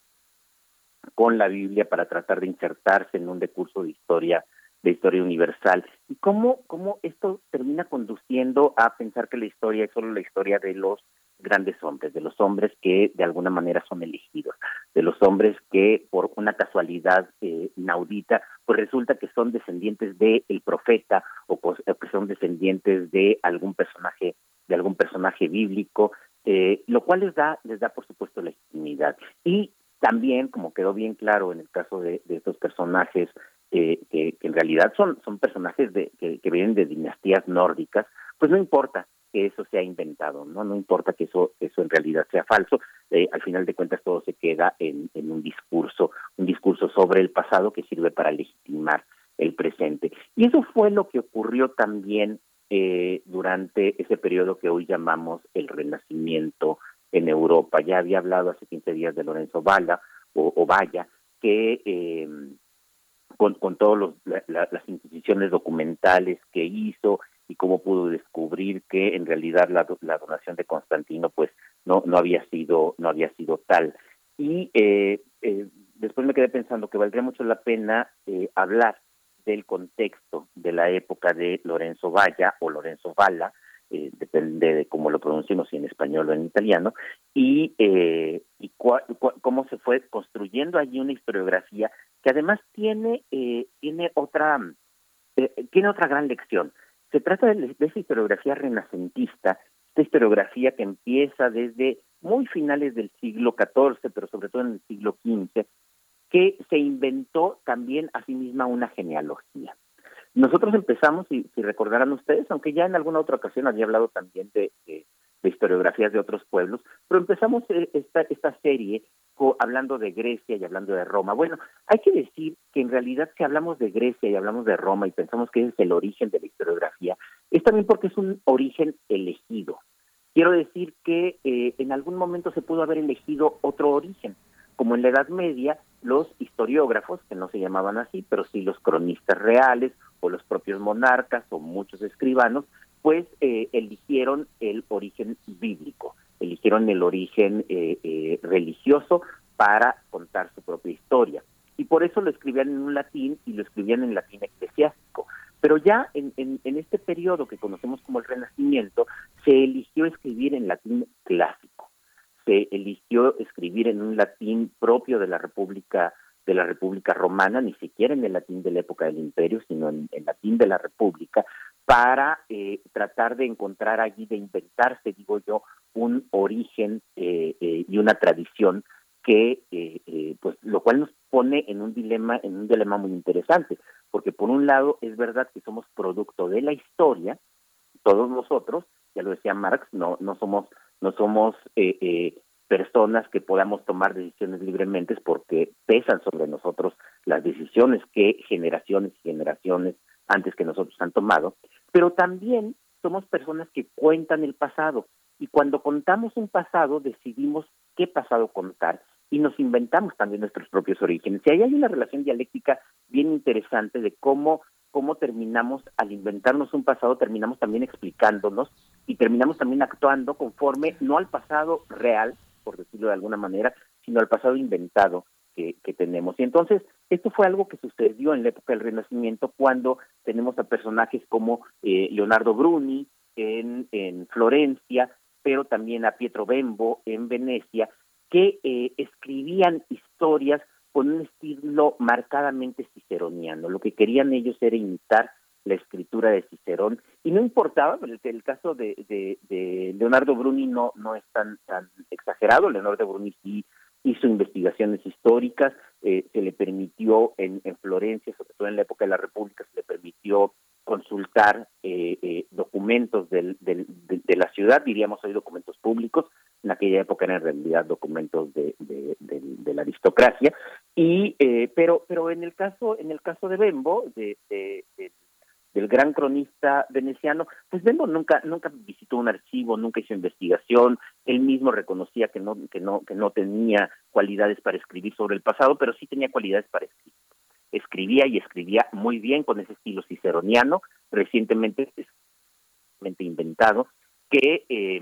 con la Biblia para tratar de insertarse en un decurso de historia de historia universal. Y cómo cómo esto termina conduciendo a pensar que la historia es solo la historia de los grandes hombres, de los hombres que de alguna manera son elegidos, de los hombres que por una casualidad eh, inaudita, pues resulta que son descendientes del profeta o pues, o que son descendientes de algún personaje de algún personaje bíblico, eh, lo cual les da les da por supuesto legitimidad. Y también como quedó bien claro en el caso de, de estos personajes eh, que, que en realidad son son personajes de que, que vienen de dinastías nórdicas, pues no importa que eso sea inventado, no no importa que eso eso en realidad sea falso, eh, al final de cuentas todo se queda en, en un discurso, un discurso sobre el pasado que sirve para legitimar el presente. Y eso fue lo que ocurrió también eh, durante ese periodo que hoy llamamos el Renacimiento en Europa. Ya había hablado hace 15 días de Lorenzo Valla o, Valla, que eh, con, con todas las inquisiciones documentales que hizo y cómo pudo descubrir que en realidad la, la donación de Constantino pues no no había sido no había sido tal y eh, eh, después me quedé pensando que valdría mucho la pena eh, hablar del contexto de la época de Lorenzo Valla o Lorenzo Valla, eh, depende de cómo lo pronunciemos, si en español o en italiano, y, eh, y cómo se fue construyendo allí una historiografía que además tiene, tiene, otra, tiene otra gran lección. Se trata de, esa historiografía renacentista, esta historiografía que empieza desde muy finales del siglo XIV, pero sobre todo en el siglo XV, que se inventó también a sí misma una genealogía. Nosotros empezamos, si, si recordarán ustedes, aunque ya en alguna otra ocasión había hablado también de, historiografías de otros pueblos, pero empezamos eh, esta, esta serie hablando de Grecia y hablando de Roma. Bueno, hay que decir que en realidad si hablamos de Grecia y hablamos de Roma y pensamos que ese es el origen de la historiografía, es también porque es un origen elegido. Quiero decir que eh, en algún momento se pudo haber elegido otro origen, como en la Edad Media los historiógrafos, que no se llamaban así, pero sí los cronistas reales o los propios monarcas o muchos escribanos, pues eh, eligieron el origen bíblico, eligieron el origen eh, eh, religioso para contar su propia historia. Y por eso lo escribían en un latín y lo escribían en latín eclesiástico. Pero ya en, en, este periodo que conocemos como el Renacimiento, se eligió escribir en latín clásico se eligió escribir en un latín propio de la República de la República Romana, ni siquiera en el latín de la época del Imperio, sino en el latín de la República, para eh, tratar de encontrar allí, de inventarse, digo yo, un origen eh, eh, y una tradición que, pues, lo cual nos pone en un dilema, en un dilema muy interesante, porque por un lado es verdad que somos producto de la historia, todos nosotros, ya lo decía Marx, no, no somos no somos eh, eh, personas que podamos tomar decisiones libremente porque pesan sobre nosotros las decisiones que generaciones y generaciones antes que nosotros han tomado, pero también somos personas que cuentan el pasado y cuando contamos un pasado decidimos qué pasado contar y nos inventamos también nuestros propios orígenes. Y ahí hay una relación dialéctica bien interesante de cómo cómo terminamos al inventarnos un pasado, terminamos también explicándonos y terminamos también actuando conforme no al pasado real, por decirlo de alguna manera, sino al pasado inventado que, tenemos. Y entonces, esto fue algo que sucedió en la época del Renacimiento cuando tenemos a personajes como eh, Leonardo Bruni en, en Florencia, pero también a Pietro Bembo en Venecia, que eh, escribían historias con un estilo marcadamente ciceroniano. Lo que querían ellos era imitar la escritura de Cicerón y no importaba, el, el caso de, de, de, Leonardo Bruni no, no es tan, tan exagerado, Leonardo Bruni sí hizo investigaciones históricas, eh, se le permitió en, en, Florencia, sobre todo en la época de la República, se le permitió consultar eh, eh, documentos del, del, de, la ciudad, diríamos hoy documentos públicos, en aquella época eran en realidad documentos de la aristocracia, y eh, pero pero en el caso en el caso de Bembo, de, del gran cronista veneciano, pues Bembo nunca nunca visitó un archivo, nunca hizo investigación, él mismo reconocía que no que no que no tenía cualidades para escribir sobre el pasado, pero sí tenía cualidades para escribir escribía y escribía muy bien con ese estilo ciceroniano, recientemente inventado, que, eh,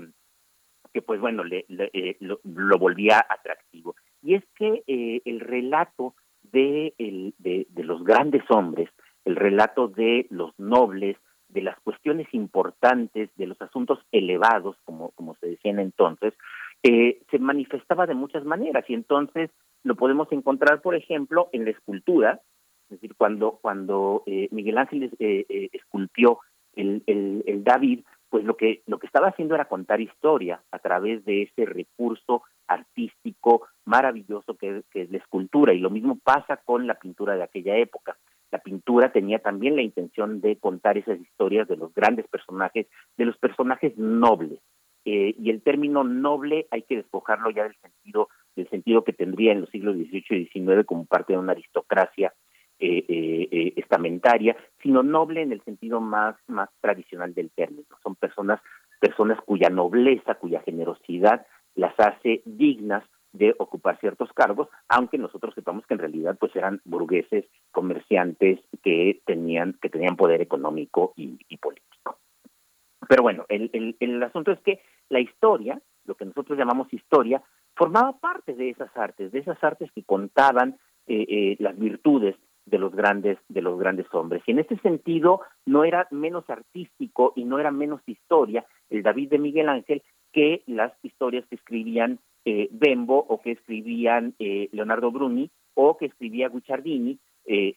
que pues bueno, le, eh, lo, lo, volvía atractivo. Y es que eh, el relato de, el, de los grandes hombres, el relato de los nobles, de las cuestiones importantes, de los asuntos elevados, como, como se decían entonces, eh, se manifestaba de muchas maneras y entonces lo podemos encontrar, por ejemplo, en la escultura, es decir, cuando, cuando eh, Miguel Ángel eh, eh, esculpió el, el, el, David, pues lo que, lo que estaba haciendo era contar historia a través de ese recurso artístico maravilloso que, que es la escultura. Y lo mismo pasa con la pintura de aquella época. La pintura tenía también la intención de contar esas historias de los grandes personajes, de los personajes nobles. Eh, y el término noble hay que despojarlo ya del sentido del sentido que tendría en los siglos XVIII y XIX como parte de una aristocracia eh, eh, eh, estamentaria, sino noble en el sentido más, más tradicional del término. Son personas, personas cuya nobleza, cuya generosidad las hace dignas de ocupar ciertos cargos, aunque nosotros sepamos que en realidad pues eran burgueses, comerciantes que tenían, que tenían poder económico y, político. Pero bueno, el, el, el asunto es que la historia, lo que nosotros llamamos historia, formaba parte de esas artes, de esas artes que contaban eh, eh, las virtudes de los grandes de los grandes hombres y en este sentido no era menos artístico y no era menos historia el David de Miguel Ángel que las historias que escribían eh, Bembo o que escribían eh, Leonardo Bruni o que escribía Guicciardini eh,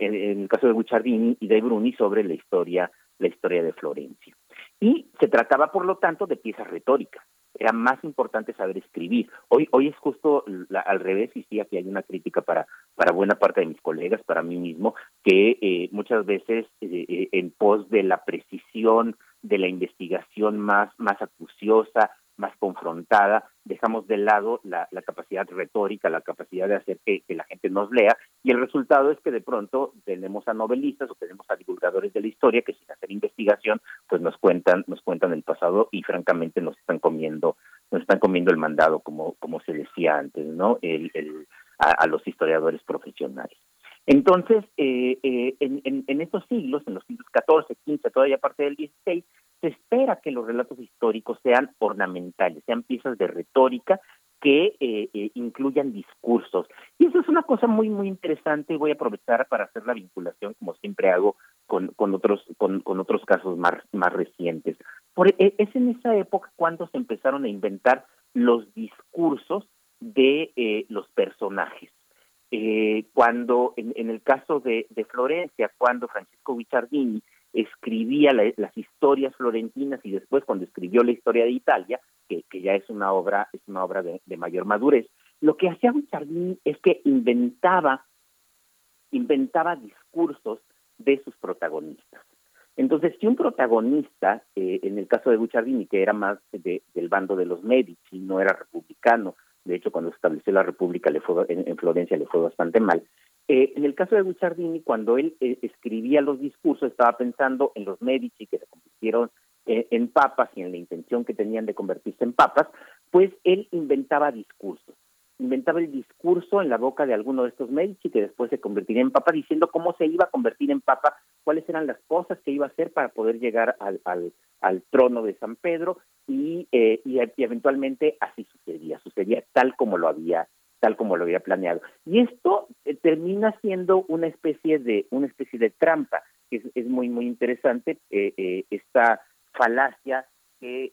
en el caso de Guicciardini y de Bruni sobre la historia la historia de Florencia y se trataba por lo tanto de piezas retóricas era más importante saber escribir. Hoy, hoy es justo al revés y sí, aquí hay una crítica para, para buena parte de mis colegas, para mí mismo, que eh, muchas veces eh, eh, en pos de la precisión, de la investigación más, más acuciosa, más confrontada, dejamos de lado la, capacidad retórica, la capacidad de hacer que, la gente nos lea, y el resultado es que de pronto tenemos a novelistas o tenemos a divulgadores de la historia que sin hacer investigación, pues nos cuentan, nos cuentan el pasado y francamente nos están comiendo, nos están comiendo el mandado, como, como se decía antes, ¿no? El, el, a, los historiadores profesionales. Entonces, eh, eh, en, en, en, estos siglos, en los siglos XIV, XV, todavía parte del XVI, se espera que los relatos históricos sean ornamentales, sean piezas de retórica que eh, eh, incluyan discursos. Y eso es una cosa muy, muy interesante y voy a aprovechar para hacer la vinculación, como siempre hago, con, con otros, con, con otros casos más, más recientes. Por, e, es en esa época cuando se empezaron a inventar los discursos de eh, los personajes. cuando, en, en, el caso de, de Florencia, cuando Francisco Guicciardini escribía las historias florentinas y después cuando escribió la historia de Italia, que, que ya es una obra, es una obra de, mayor madurez, lo que hacía Guicciardini es que inventaba, inventaba discursos de sus protagonistas. Entonces, si un protagonista, eh, en el caso de Guicciardini, que era más de, del bando de los Medici, no era republicano, de hecho, cuando se estableció la República le fue, en Florencia le fue bastante mal, eh, en el caso de Guicciardini, cuando él eh, escribía los discursos, estaba pensando en los Medici que se convirtieron eh, en papas y en la intención que tenían de convertirse en papas, pues él inventaba discursos. Inventaba el discurso en la boca de alguno de estos Medici que después se convertiría en papa, diciendo cómo se iba a convertir en papa, cuáles eran las cosas que iba a hacer para poder llegar al, al, trono de San Pedro y, y, y eventualmente así sucedía, sucedía tal como lo había tal como lo había planeado. Y esto eh, termina siendo una especie de una especie de trampa, que es, muy muy interesante eh, eh, esta falacia que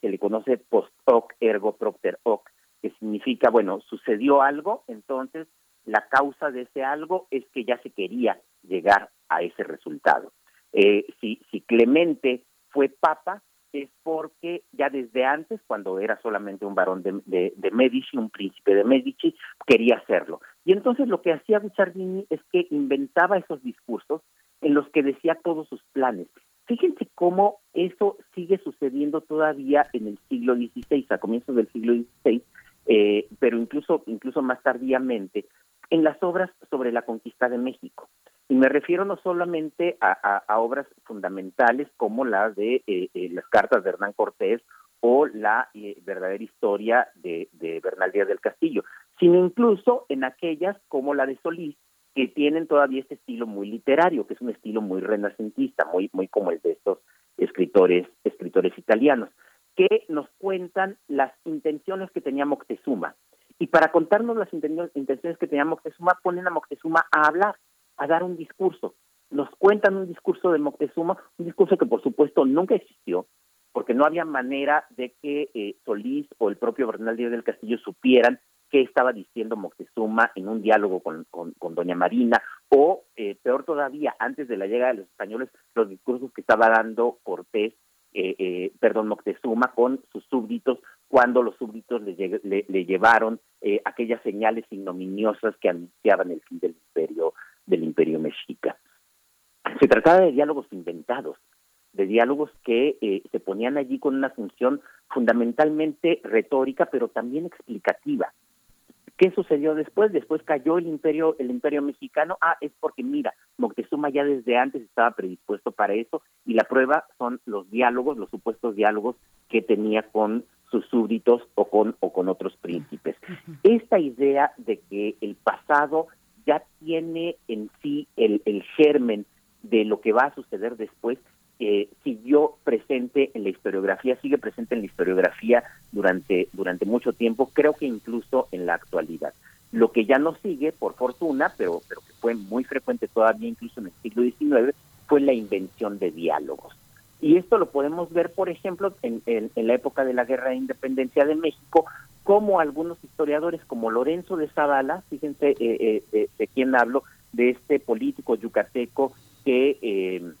se le conoce post hoc ergo propter hoc, que significa bueno sucedió algo, entonces la causa de ese algo es que ya se quería llegar a ese resultado. si, si Clemente fue papa, es porque ya desde antes, cuando era solamente un varón de, de, Medici, un príncipe de Medici, quería hacerlo. Y entonces lo que hacía Guicciardini es que inventaba esos discursos en los que decía todos sus planes. Fíjense cómo eso sigue sucediendo todavía en el siglo XVI, a comienzos del siglo XVI, eh, pero incluso, incluso más tardíamente, en las obras sobre la conquista de México. Y me refiero no solamente a, obras fundamentales como las de eh, eh, las cartas de Hernán Cortés o la eh, verdadera historia de, Bernal Díaz del Castillo, sino incluso en aquellas como la de Solís, que tienen todavía este estilo muy literario, que es un estilo muy renacentista, muy, muy como el de estos escritores, escritores italianos, que nos cuentan las intenciones que tenía Moctezuma. Y para contarnos las intenciones que tenía Moctezuma, ponen a Moctezuma a hablar a dar un discurso. Nos cuentan un discurso de Moctezuma, un discurso que por supuesto nunca existió, porque no había manera de que eh, Solís o el propio Bernal Díaz del Castillo supieran qué estaba diciendo Moctezuma en un diálogo con, con, Doña Marina, o eh, peor todavía, antes de la llegada de los españoles, los discursos que estaba dando Cortés, eh, perdón, Moctezuma con sus súbditos, cuando los súbditos le, le llevaron aquellas señales ignominiosas que anunciaban el fin del imperio del imperio mexica. Se trataba de diálogos inventados, de diálogos que eh, se ponían allí con una función fundamentalmente retórica, pero también explicativa. ¿Qué sucedió después? Después cayó el imperio, el imperio mexicano. Ah, es porque mira, Moctezuma ya desde antes estaba predispuesto para eso y la prueba son los diálogos, los supuestos diálogos que tenía con sus súbditos o con o con otros príncipes. Esta idea de que el pasado ya tiene en sí el, germen de lo que va a suceder después, eh, siguió presente en la historiografía, sigue presente en la historiografía durante, durante mucho tiempo, creo que incluso en la actualidad. Lo que ya no sigue, por fortuna, pero, pero que fue muy frecuente todavía incluso en el siglo XIX, fue la invención de diálogos. Y esto lo podemos ver, por ejemplo, en, la época de la Guerra de Independencia de México, como algunos historiadores como Lorenzo de Zavala, fíjense eh, eh, de, de, quién hablo, de este político yucateco que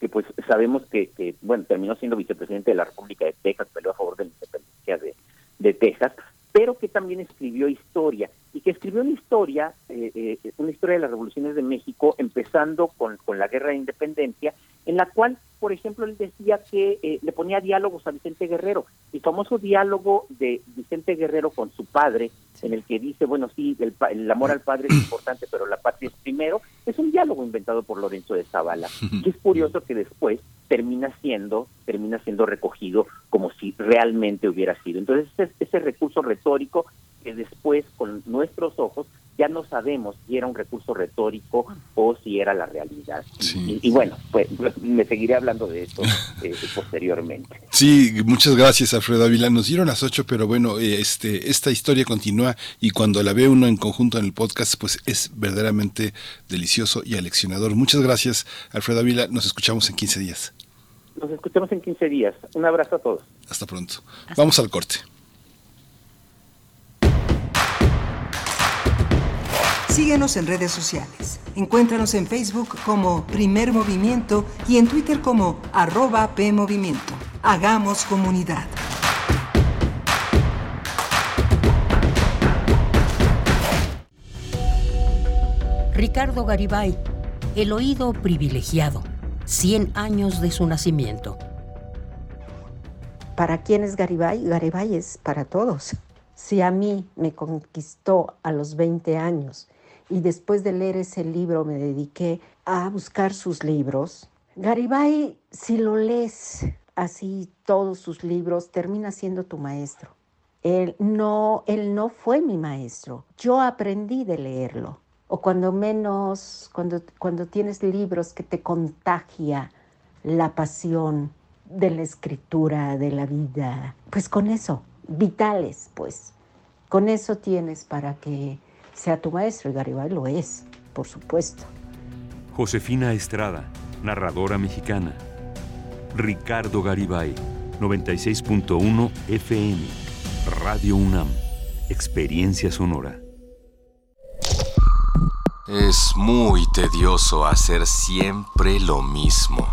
que pues sabemos que, bueno, terminó siendo vicepresidente de la República de Texas, peleó a favor de la independencia de, de Texas, pero que también escribió historia y que escribió una historia, eh, eh, una historia de las revoluciones de México, empezando con, con la guerra de independencia, en la cual por ejemplo, él decía que eh, le ponía diálogos a Vicente Guerrero. El famoso diálogo de Vicente Guerrero con su padre, en el que dice, bueno, sí, el, amor al padre es importante, pero la patria es primero, es un diálogo inventado por Lorenzo de Zavala. Y es curioso que después termina siendo, termina siendo recogido como si realmente hubiera sido. Entonces, ese, ese recurso retórico que después, con nuestros ojos, ya no sabemos si era un recurso retórico o si era la realidad. Y, bueno, pues me seguiré hablando de esto eh, posteriormente. Sí, muchas gracias Alfredo Ávila. Nos dieron las ocho, pero bueno, eh, este, esta historia continúa y cuando la ve uno en conjunto en el podcast, pues es verdaderamente delicioso y aleccionador. Muchas gracias Alfredo Ávila. Nos escuchamos en 15 días. Nos escuchamos en 15 días. Un abrazo a todos. Hasta pronto. Vamos al corte. Síguenos en redes sociales. Encuéntranos en Facebook como Primer Movimiento y en Twitter como arroba PMovimiento. Hagamos comunidad. Ricardo Garibay, El oído privilegiado, 100 años de su nacimiento. ¿Para quién es Garibay? Garibay es para todos. Si a mí me conquistó a los 20 años y después de leer ese libro me dediqué a buscar sus libros. Garibay, si lo lees así todos sus libros, termina siendo tu maestro. Él no, él no fue mi maestro. Yo aprendí de leerlo. O cuando menos, cuando, cuando tienes libros que te contagia la pasión de la escritura, de la vida, pues con eso, vitales, pues. Con eso tienes para que sea tu maestro, y Garibay lo es, por supuesto. Josefina Estrada, narradora mexicana. Ricardo Garibay, 96.1 FM. Radio UNAM, experiencia sonora. Es muy tedioso hacer siempre lo mismo.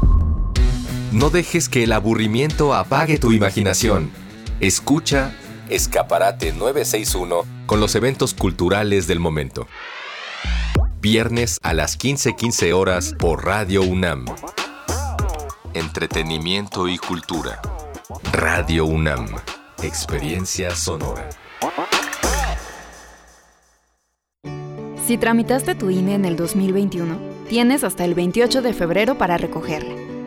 No dejes que el aburrimiento apague tu imaginación. Escucha Escaparate 961 con los eventos culturales del momento. Viernes a las 15:15 horas por Radio UNAM. Entretenimiento y cultura. Radio UNAM. Experiencia sonora. Si tramitaste tu INE en el 2021, tienes hasta el 28 de febrero para recogerla.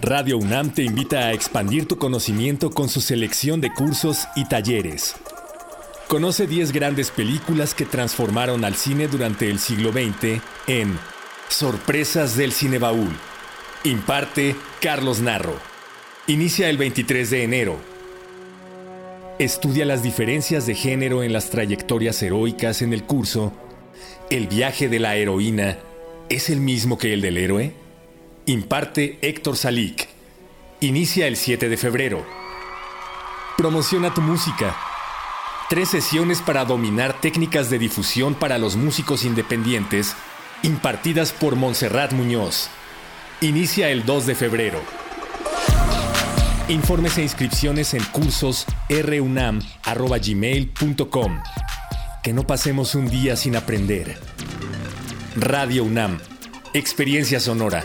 Radio UNAM te invita a expandir tu conocimiento con su selección de cursos y talleres. Conoce 10 grandes películas que transformaron al cine durante el siglo XX en Sorpresas del Cinebaúl. Imparte Carlos Narro. Inicia el 23 de enero. Estudia las diferencias de género en las trayectorias heroicas en el curso ¿El viaje de la heroína es el mismo que el del héroe? Imparte Héctor Salik. Inicia el 7 de febrero. Promociona tu música tres sesiones para dominar técnicas de difusión para los músicos independientes, impartidas por Montserrat Muñoz. Inicia el 2 de febrero. Informes e inscripciones en cursos runam.gmail.com. Que no pasemos un día sin aprender. Radio UNAM. Experiencia sonora.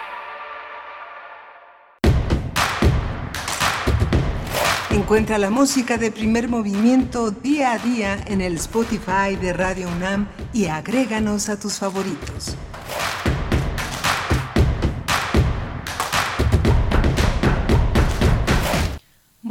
Encuentra la música de primer movimiento día a día en el Spotify de Radio UNAM y agréganos a tus favoritos.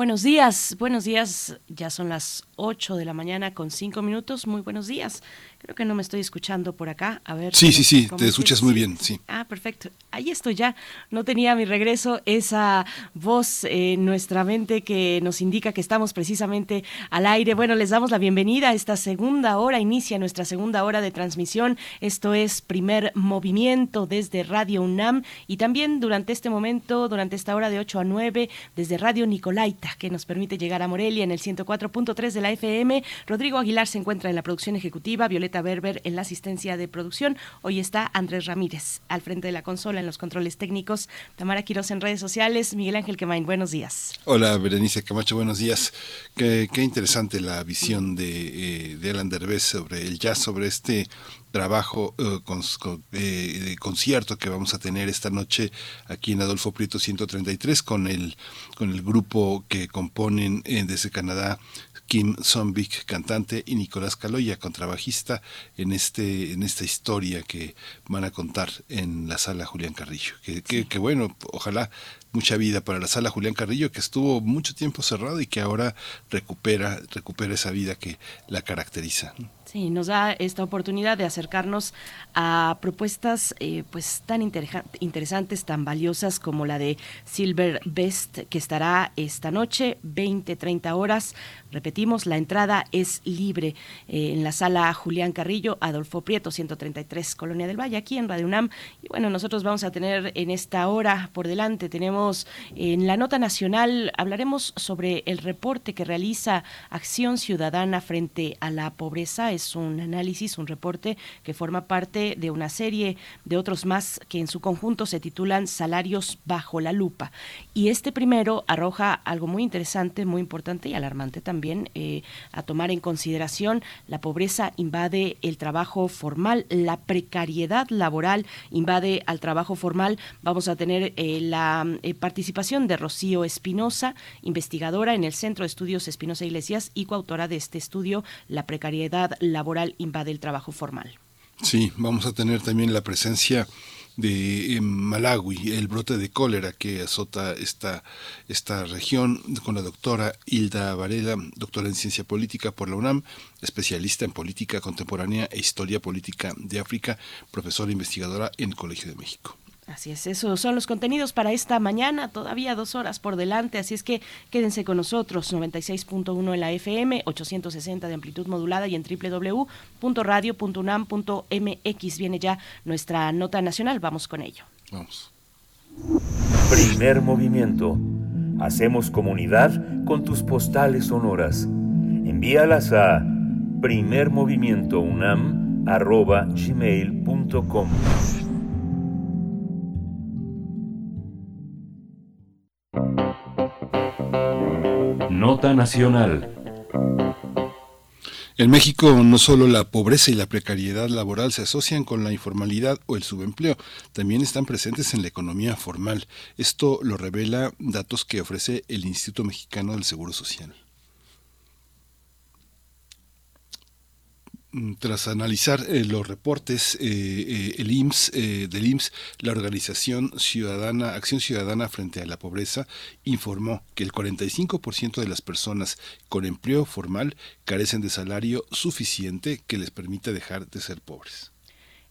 Buenos días, buenos días. Ya son las 8 de la mañana con 5 minutos. Muy buenos días. Creo que no me estoy escuchando por acá. A ver. Sí, sí, sí, te escuchas muy bien, sí. Ah, perfecto. Ahí estoy ya. No tenía mi regreso esa voz en nuestra mente que nos indica que estamos precisamente al aire. Bueno, les damos la bienvenida a esta segunda hora. Inicia nuestra segunda hora de transmisión. Esto es primer movimiento desde Radio UNAM y también durante este momento, durante esta hora de 8 a 9, desde Radio Nicolaita, que nos permite llegar a Morelia en el 104.3 de la FM. Rodrigo Aguilar se encuentra en la producción ejecutiva. Violeta Berber en la asistencia de producción. Hoy está Andrés Ramírez al frente de la consola en los controles técnicos. Tamara Quiroz en redes sociales. Miguel Ángel Quemain, buenos días. Hola, Berenice Camacho, buenos días. Qué, interesante la visión de, eh, de Alan Derbez sobre el jazz, sobre este trabajo eh, eh, de concierto que vamos a tener esta noche aquí en Adolfo Prieto 133 con el con el grupo que componen desde Canadá Kim Zombik, cantante, y Nicolás Caloya, contrabajista, en, este, en esta historia que van a contar en la sala Julián Carrillo. Que, que, bueno, ojalá mucha vida para la sala Julián Carrillo, que estuvo mucho tiempo cerrado y que ahora recupera, recupera esa vida que la caracteriza. Sí, nos da esta oportunidad de acercarnos a propuestas eh, pues tan interesantes, tan valiosas como la de Silver Best, que estará esta noche, 20-30 horas. Repetimos, la entrada es libre eh, en la sala Julián Carrillo, Adolfo Prieto, 133, Colonia del Valle, aquí en Radio UNAM. Y bueno, nosotros vamos a tener en esta hora por delante, tenemos en la nota nacional, hablaremos sobre el reporte que realiza Acción Ciudadana frente a la pobreza es un análisis, un reporte que forma parte de una serie de otros más que en su conjunto se titulan Salarios bajo la lupa. Y este primero arroja algo muy interesante, muy importante y alarmante también eh, a tomar en consideración. La pobreza invade el trabajo formal, la precariedad laboral invade al trabajo formal. Vamos a tener eh, la eh, participación de Rocío Espinosa, investigadora en el Centro de Estudios Espinosa Iglesias y coautora de este estudio, La precariedad laboral invade el trabajo formal. Sí, vamos a tener también la presencia de Malawi, el brote de cólera que azota esta, esta región, con la doctora Hilda Varela, doctora en ciencia política por la UNAM, especialista en política contemporánea e historia política de África, profesora investigadora en el Colegio de México. Así es, esos son los contenidos para esta mañana, todavía dos horas por delante, así es que quédense con nosotros, 96.1 en la FM, 860 de amplitud modulada y en www.radio.unam.mx viene ya nuestra nota nacional, vamos con ello. Vamos. Primer movimiento. Hacemos comunidad con tus postales sonoras. Envíalas a primermovimientounam.gmail.com Nota Nacional. En México no solo la pobreza y la precariedad laboral se asocian con la informalidad o el subempleo, también están presentes en la economía formal. Esto lo revela datos que ofrece el Instituto Mexicano del Seguro Social. Tras analizar eh, los reportes, eh, eh, el IMSS, del IMSS, la organización ciudadana, Acción Ciudadana frente a la Pobreza, informó que el 45% de las personas con empleo formal carecen de salario suficiente que les permita dejar de ser pobres.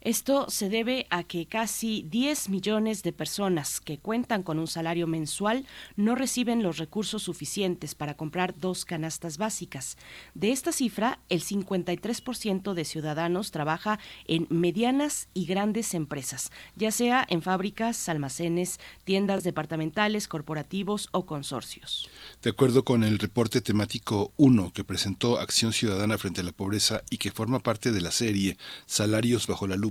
Esto se debe a que casi 10 millones de personas que cuentan con un salario mensual no reciben los recursos suficientes para comprar dos canastas básicas. De esta cifra, el 53% de ciudadanos trabaja en medianas y grandes empresas, ya sea en fábricas, almacenes, tiendas departamentales, corporativos o consorcios. De acuerdo con el reporte temático 1 que presentó Acción Ciudadana frente a la Pobreza y que forma parte de la serie Salarios bajo la luz,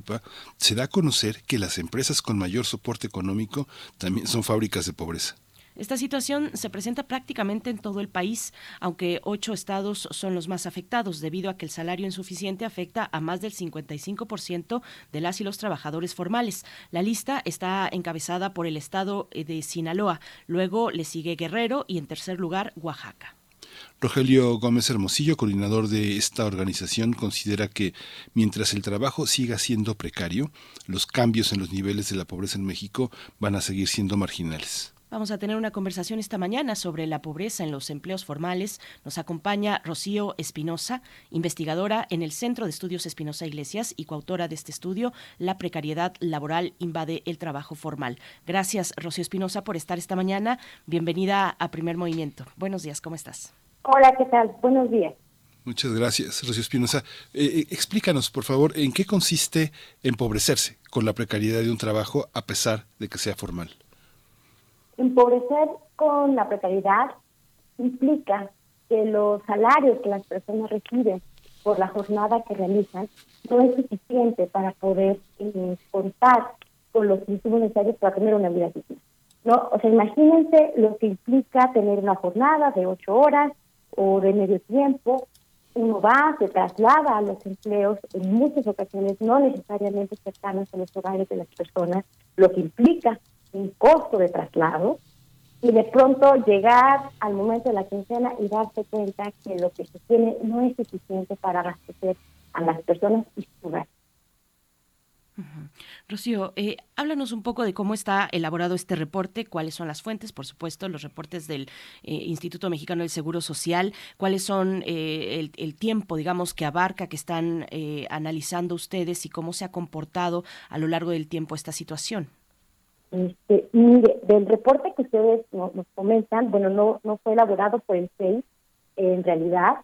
se da a conocer que las empresas con mayor soporte económico también son fábricas de pobreza. Esta situación se presenta prácticamente en todo el país, aunque ocho estados son los más afectados, debido a que el salario insuficiente afecta a más del 55% de las y los trabajadores formales. La lista está encabezada por el estado de Sinaloa, luego le sigue Guerrero y en tercer lugar Oaxaca. Rogelio Gómez Hermosillo, coordinador de esta organización, considera que mientras el trabajo siga siendo precario, los cambios en los niveles de la pobreza en México van a seguir siendo marginales. Vamos a tener una conversación esta mañana sobre la pobreza en los empleos formales. Nos acompaña Rocío Espinosa, investigadora en el Centro de Estudios Espinosa Iglesias y coautora de este estudio, La precariedad laboral invade el trabajo formal. Gracias, Rocío Espinosa, por estar esta mañana. Bienvenida a Primer Movimiento. Buenos días, ¿cómo estás? Hola, ¿qué tal? Buenos días. Muchas gracias, Rocío Espinosa. Eh, eh, explícanos, por favor, en qué consiste empobrecerse con la precariedad de un trabajo a pesar de que sea formal. Empobrecer con la precariedad implica que los salarios que las personas reciben por la jornada que realizan no es suficiente para poder eh, contar con los insumos necesarios para tener una vida digna. ¿no? O sea, imagínense lo que implica tener una jornada de ocho horas, o de medio tiempo, uno va, se traslada a los empleos, en muchas ocasiones no necesariamente cercanos a los hogares de las personas, lo que implica un costo de traslado, y de pronto llegar al momento de la quincena y darse cuenta que lo que se tiene no es suficiente para abastecer a las personas y su hogar. Rocío, eh, háblanos un poco de cómo está elaborado este reporte, cuáles son las fuentes, por supuesto, los reportes del eh, Instituto Mexicano del Seguro Social, cuáles son eh, el, tiempo, digamos, que abarca, que están analizando ustedes y cómo se ha comportado a lo largo del tiempo esta situación. Este, mire, del reporte que ustedes nos, comentan, bueno, no, no fue elaborado por el CEI, en realidad,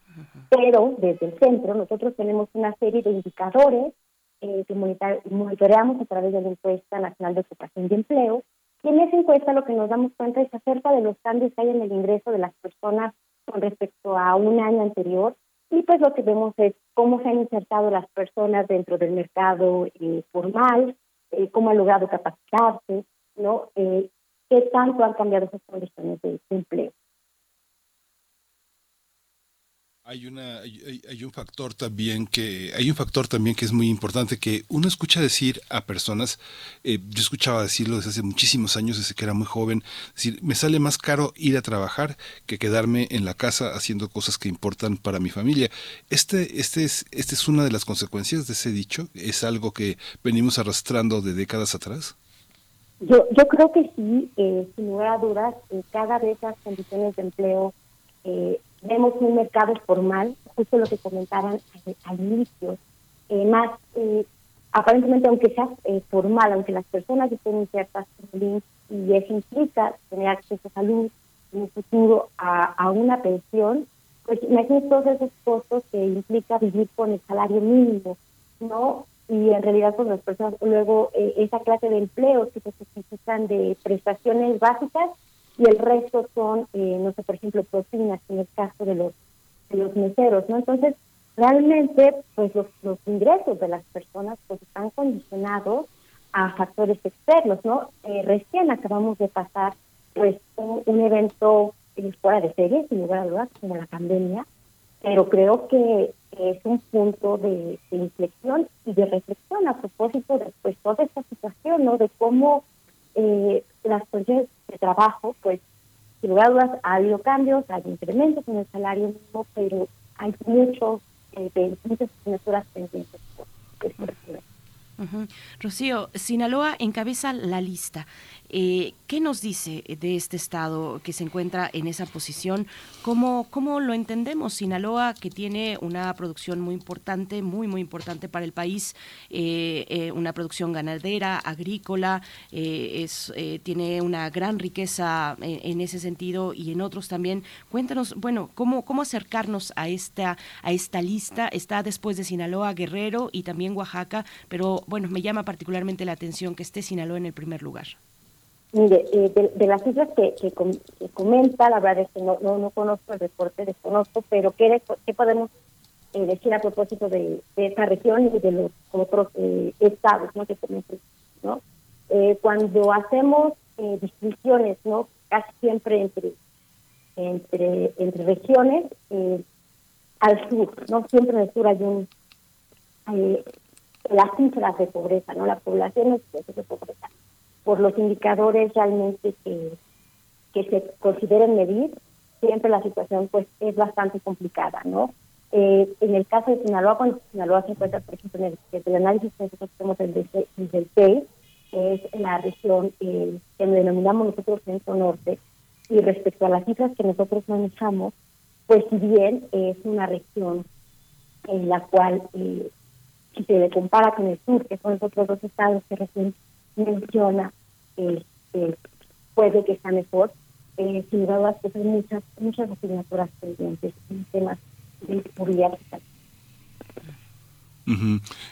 pero desde el centro nosotros tenemos una serie de indicadores eh, que monitoreamos a través de la encuesta nacional de ocupación y empleo. Y en esa encuesta lo que nos damos cuenta es acerca de los cambios que hay en el ingreso de las personas con respecto a un año anterior. Y pues lo que vemos es cómo se han insertado las personas dentro del mercado eh, formal, eh, cómo han logrado capacitarse, ¿no? Eh, qué tanto han cambiado esas condiciones de empleo. Hay, una, hay, un factor también que hay un factor también que es muy importante que uno escucha decir a personas, eh, yo escuchaba decirlo desde hace muchísimos años, desde que era muy joven, decir, me sale más caro ir a trabajar que quedarme en la casa haciendo cosas que importan para mi familia. Este, este es, este es una de las consecuencias de ese dicho, es algo que venimos arrastrando de décadas atrás. Yo, yo creo que sí, eh, sin lugar a dudas, cada vez las condiciones de empleo eh, vemos un mercado formal, justo lo que comentaban al, inicio, eh, más eh, aparentemente aunque sea eh, formal, aunque las personas estén insertas en y eso implica tener acceso a salud en un futuro a, una pensión, pues imagínense todos esos costos que implica vivir con el salario mínimo, ¿no? Y en realidad pues las personas, luego esa clase de empleos que se necesitan de prestaciones básicas y el resto son, eh, no sé, por ejemplo, proteínas en el caso de los, de los meseros, ¿no? Entonces, realmente, pues los, los ingresos de las personas pues están condicionados a factores externos, ¿no? Eh, recién acabamos de pasar, pues, un, evento fuera de serie, sin lugar a dudas, como la pandemia, pero creo que es un punto de, de inflexión y de reflexión a propósito de pues toda esta situación, ¿no? De cómo eh, las condiciones de trabajo, pues, sin lugar a dudas, ha habido cambios, hay incrementos en el salario mismo, pero hay muchos eh, muchas asignaturas pendientes. Rocío, Sinaloa encabeza la lista. Eh, ¿Qué nos dice de este estado que se encuentra en esa posición? ¿Cómo, ¿Cómo lo entendemos? Sinaloa, que tiene una producción muy importante, muy, muy importante para el país, eh, eh, una producción ganadera, agrícola, es, tiene una gran riqueza en, en, ese sentido y en otros también. Cuéntanos, bueno, ¿cómo, cómo acercarnos a esta, a esta lista? Está después de Sinaloa, Guerrero y también Oaxaca, pero bueno, me llama particularmente la atención que esté Sinaloa en el primer lugar. Mire, eh, de, las cifras que, comenta, la verdad es que no, no, conozco el reporte, desconozco, pero ¿qué, qué podemos eh, decir a propósito de, esta región y de los otros eh, estados ¿no? que ¿no? cuando hacemos distinciones, ¿no? casi siempre entre, entre, entre regiones, al sur, ¿no? siempre en el sur hay un... las cifras de pobreza, ¿no? La población es de pobreza por los indicadores realmente que, que se consideren medir, siempre la situación pues es bastante complicada, ¿no? Eh, en el caso de Sinaloa, cuando Sinaloa se encuentra, por ejemplo, en el, análisis que nosotros hacemos del, del que es la región eh, que denominamos nosotros Centro Norte, y respecto a las cifras que nosotros manejamos, pues si bien es una región en la cual, eh, si se le compara con el sur, que son los otros dos estados que recién menciona, este, puede que está mejor. Eh, sin duda, pues hay muchas, muchas asignaturas pendientes en temas de seguridad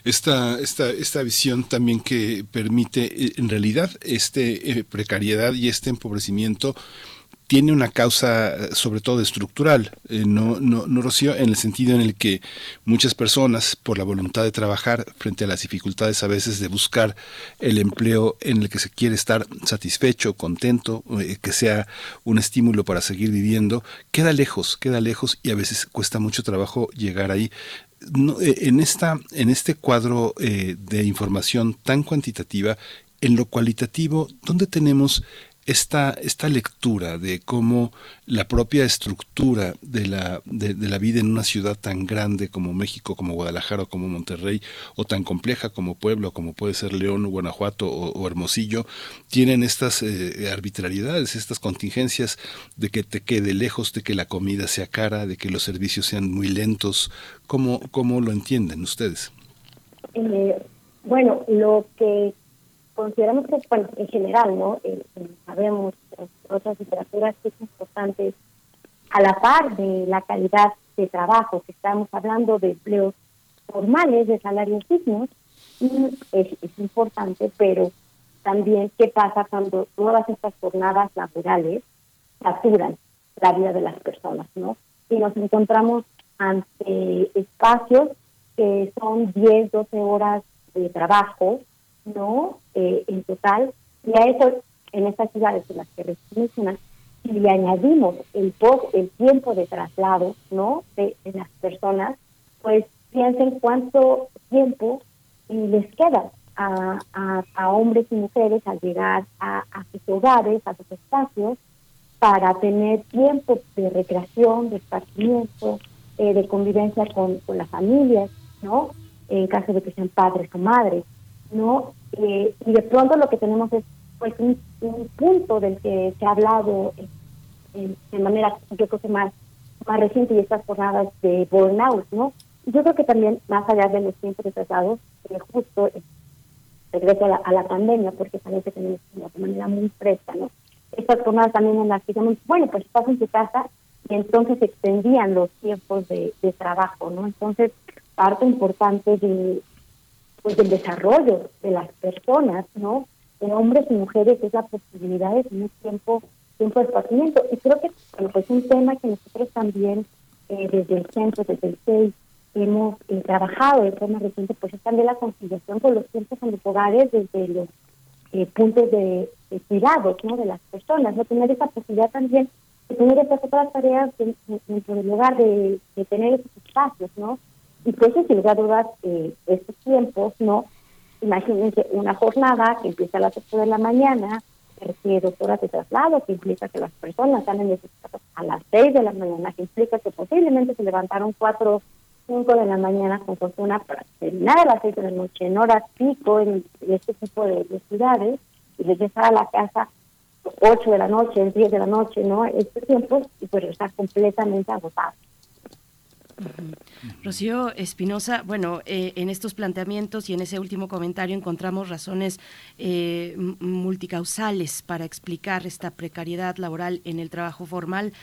Esta, esta, esta visión también que permite, eh, en realidad, este eh, precariedad y este empobrecimiento tiene una causa eh, sobre todo estructural, eh, no, no, no Rocío, en el sentido en el que muchas personas, por la voluntad de trabajar frente a las dificultades a veces de buscar el empleo en el que se quiere estar satisfecho, contento, eh, que sea un estímulo para seguir viviendo, queda lejos, queda lejos y a veces cuesta mucho trabajo llegar ahí. en, esta, en este cuadro de información tan cuantitativa, en lo cualitativo, ¿dónde tenemos esta, esta lectura de cómo la propia estructura de la, de, la vida en una ciudad tan grande como México, como Guadalajara como Monterrey, o tan compleja como Pueblo, como puede ser León, Guanajuato o, Hermosillo, tienen estas eh, arbitrariedades, estas contingencias de que te quede lejos, de que la comida sea cara, de que los servicios sean muy lentos. ¿Cómo, cómo lo entienden ustedes? Eh, bueno, lo que consideramos que, bueno, en general, ¿no? Eh, eh, sabemos en otras literaturas que es importante, a la par de la calidad de trabajo, que estamos hablando de empleos formales, de salarios dignos, es, es importante, pero también qué pasa cuando todas estas jornadas laborales saturan la vida de las personas, ¿no? Y nos encontramos ante espacios que son 10, 12 horas de trabajo, ¿no? Eh, en total, y a eso, en estas ciudades en las que mencionan, si le añadimos el post, el tiempo de traslado, ¿no? De, las personas, pues piensen cuánto tiempo les queda a, a, hombres y mujeres al llegar a, a, sus hogares, a sus espacios, para tener tiempo de recreación, de esparcimiento, eh, de convivencia con, con las familias, ¿no? En caso de que sean padres o madres. ¿No? Eh, y de pronto lo que tenemos es pues un, punto del que se ha hablado de manera, yo creo que más, más reciente y estas jornadas de burnout, ¿no? Yo creo que también, más allá de los tiempos retrasados, eh, justo eh, regreso a la, a la pandemia, porque parece que tenemos de manera muy fresca, ¿no? Estas jornadas también en las que digamos, bueno, pues estás en tu casa y entonces extendían los tiempos de, de trabajo, ¿no? Entonces, parte importante de, pues del desarrollo de las personas, ¿no? De hombres y mujeres es la posibilidad de tener tiempo, tiempo de esparcimiento. Y creo que bueno, pues un tema que nosotros también eh, desde el centro, desde el CEI, hemos eh, trabajado de forma reciente, pues es también la conciliación con los tiempos en los hogares desde los eh, puntos de, cuidados, ¿no? De las personas, ¿no? Tener esa posibilidad también de tener esas otras tareas dentro del hogar, de tener esos espacios, ¿no? Y pues sin lugar a dudas, eh, estos tiempos, ¿no? Imagínense una jornada que empieza a las 8 de la mañana, que requiere dos horas de traslado, que implica que las personas salen de sus casas a las 6 de la mañana, que implica que posiblemente se levantaron 4 5 de la mañana con fortuna para terminar a las 6 de la noche en horas pico en, este tipo de, ciudades y regresar a la casa 8 de la noche, 10 de la noche, ¿no? Este tiempo y pues está completamente agotado. Rocío Espinosa, bueno, eh, en estos planteamientos y en ese último comentario encontramos razones eh, multicausales para explicar esta precariedad laboral en el trabajo formal.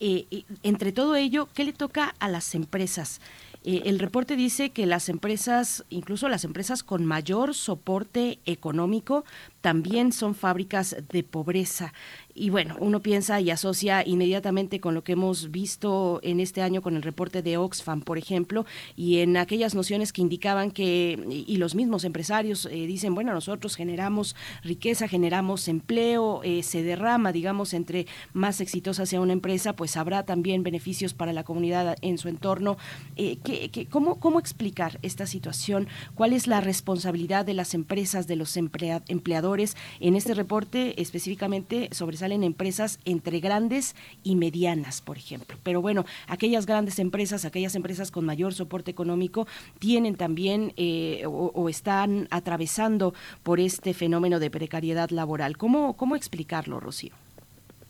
Eh, entre todo ello, ¿qué le toca a las empresas? El reporte dice que las empresas, incluso las empresas con mayor soporte económico, también son fábricas de pobreza. Y bueno, uno piensa y asocia inmediatamente con lo que hemos visto en este año con el reporte de Oxfam, por ejemplo, y en aquellas nociones que indicaban que, y los mismos empresarios eh, dicen, bueno, nosotros generamos riqueza, generamos empleo, eh, se derrama, digamos, entre más exitosa sea una empresa, pues habrá también beneficios para la comunidad en su entorno. Eh, cómo, ¿Cómo explicar esta situación? ¿Cuál es la responsabilidad de las empresas, de los empleadores? En este reporte específicamente sobresale en empresas entre grandes y medianas, por ejemplo. Pero bueno, aquellas grandes empresas, aquellas empresas con mayor soporte económico, tienen también eh, o, están atravesando por este fenómeno de precariedad laboral. ¿Cómo, cómo explicarlo, Rocío?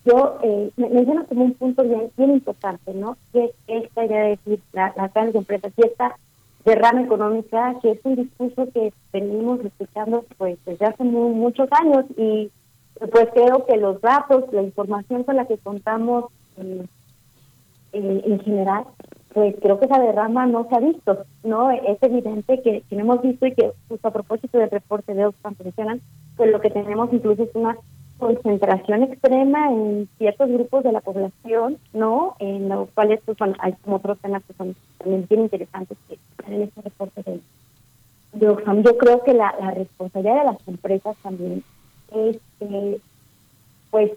Yo eh, menciono como un punto bien, bien importante, ¿no? Que es esta idea de decir, las grandes empresas y esta derrama económica, que es un discurso que venimos escuchando pues desde hace muchos años y pues creo que los datos, la información con la que contamos eh, en general, pues creo que esa derrama no se ha visto, ¿no? Es evidente que, que hemos visto y que justo a propósito del reporte de Oxfam mencionan, pues lo que tenemos incluso es una concentración extrema en ciertos grupos de la población, ¿no? En los cuales pues, hay como otros temas que son también bien interesantes que están en este reporte de, de Oxfam. Yo creo que la, la responsabilidad de las empresas también es eh, pues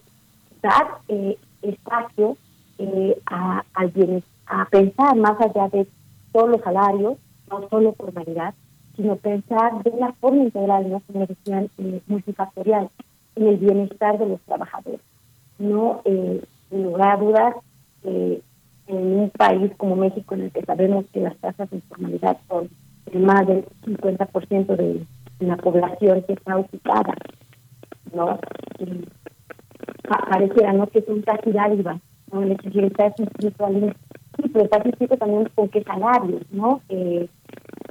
dar eh, espacio eh, a, a pensar más allá de todos los salarios, no solo formalidad, sino pensar de una forma integral, ¿no? como decían, multifactorial, en el bienestar de los trabajadores. No, eh, sin lugar a dudas, en un país como México, en el que sabemos que las tasas de informalidad son más del 50% de la población que está ocupada ¿no? pareciera, ¿no? Que es un casi dádiva, ¿no? El hecho estar espiritual, sí, pero está escrito también con qué salario, ¿no? Eh,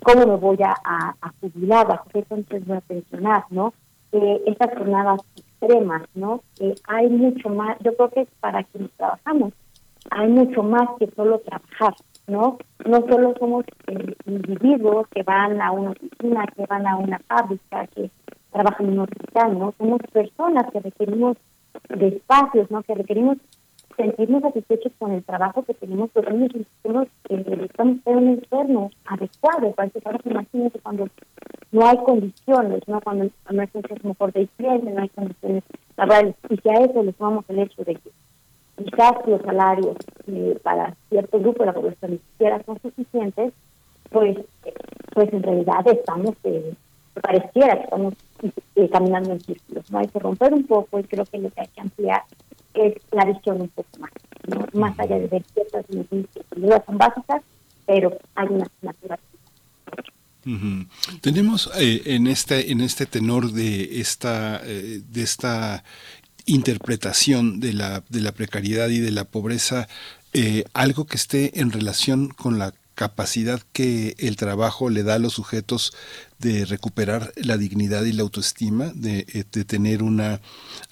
¿Cómo me voy a, a, jubilar? ¿Bajo qué entonces voy a pensionar, no? Eh, estas jornadas extremas, ¿no? Eh, hay mucho más, yo creo que para quienes trabajamos, hay mucho más que solo trabajar, ¿no? No solo somos individuos que van a una oficina, que van a una fábrica, que trabajan en un hospital, ¿no? Somos personas que requerimos de espacios, ¿no? Que requerimos sentirnos satisfechos con el trabajo que tenemos, pero necesitamos eh, estamos en un entorno adecuado para que. Imagínense cuando no hay condiciones, ¿no? Cuando no hay condiciones mejor de higiene, no hay condiciones laborales, y que a eso le sumamos el hecho de que quizás los salarios eh, para cierto grupo de la población ni siquiera son suficientes, pues, pues en realidad estamos eh, pareciera que estamos eh, caminando en círculos. ¿no? Hay que romper un poco y creo que lo que hay que ampliar es la visión un poco más, ¿no? más allá de ver ciertas dudas son básicas, pero hay una asignatura. Tenemos eh, en este en este tenor de esta eh, de esta interpretación de la de la precariedad y de la pobreza algo que esté en relación con la capacidad que el trabajo le da a los sujetos de recuperar la dignidad y la autoestima, de, eh, tener una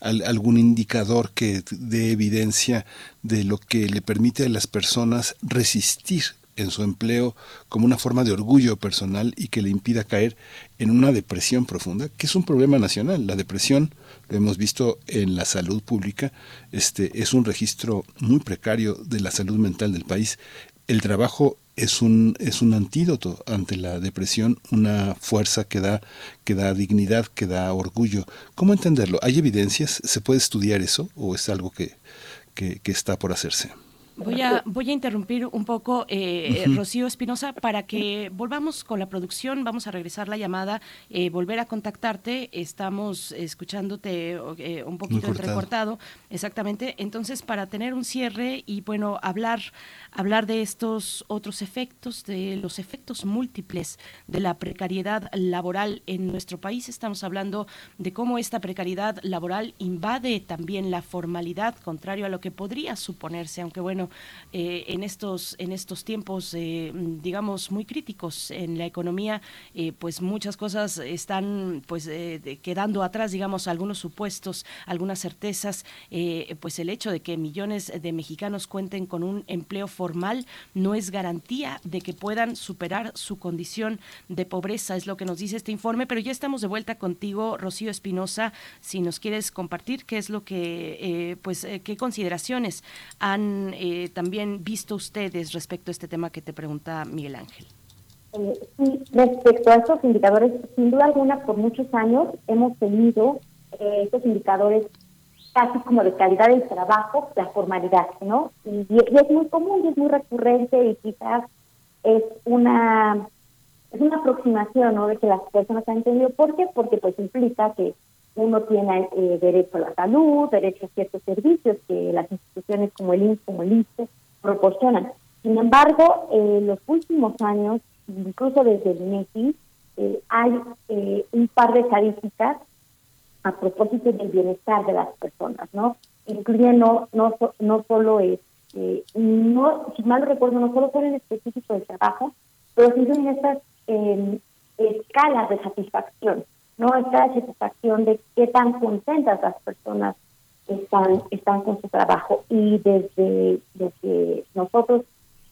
algún indicador que dé evidencia de lo que le permite a las personas resistir en su empleo como una forma de orgullo personal y que le impida caer en una depresión profunda, que es un problema nacional. La depresión, lo hemos visto en la salud pública, este es un registro muy precario de la salud mental del país. El trabajo es un, es un antídoto ante la depresión, una fuerza que da, que da dignidad, que da orgullo. ¿Cómo entenderlo? ¿Hay evidencias? ¿Se puede estudiar eso o es algo que, que, está por hacerse? Voy a, voy a interrumpir un poco, eh, Rocío Espinosa, para que volvamos con la producción. Vamos a regresar la llamada, eh, volver a contactarte. Estamos escuchándote eh, un poquito entrecortado. Exactamente. Entonces, para tener un cierre y, bueno, hablar, hablar de estos otros efectos, de los efectos múltiples de la precariedad laboral en nuestro país, estamos hablando de cómo esta precariedad laboral invade también la formalidad, contrario a lo que podría suponerse, aunque, bueno, eh, en estos en estos tiempos eh, digamos muy críticos en la economía eh, pues muchas cosas están pues quedando atrás digamos algunos supuestos algunas certezas pues el hecho de que millones de mexicanos cuenten con un empleo formal no es garantía de que puedan superar su condición de pobreza es lo que nos dice este informe pero ya estamos de vuelta contigo Rocío Espinosa si nos quieres compartir qué es lo que pues qué consideraciones han eh, también visto ustedes respecto a este tema que te pregunta Miguel Ángel? Eh, sí, respecto a estos indicadores, sin duda alguna, por muchos años hemos tenido eh, estos indicadores casi como de calidad del trabajo, la formalidad, ¿no? Y, es muy común y es muy recurrente y quizás es una es una aproximación, ¿no? De que las personas han entendido. ¿Por qué? Porque pues implica que uno tiene eh, derecho a la salud, derecho a ciertos servicios que las instituciones como el INSS, como el ISTE, proporcionan. Sin embargo, en los últimos años, incluso desde el INEGI, eh, hay eh, un par de estadísticas a propósito del bienestar de las personas, ¿no? Incluyendo no, no, solo es, no, si mal recuerdo, no solo son en específico de trabajo, pero sí son estas escalas de satisfacción no esta satisfacción de qué tan contentas las personas están están con su trabajo y desde, desde nosotros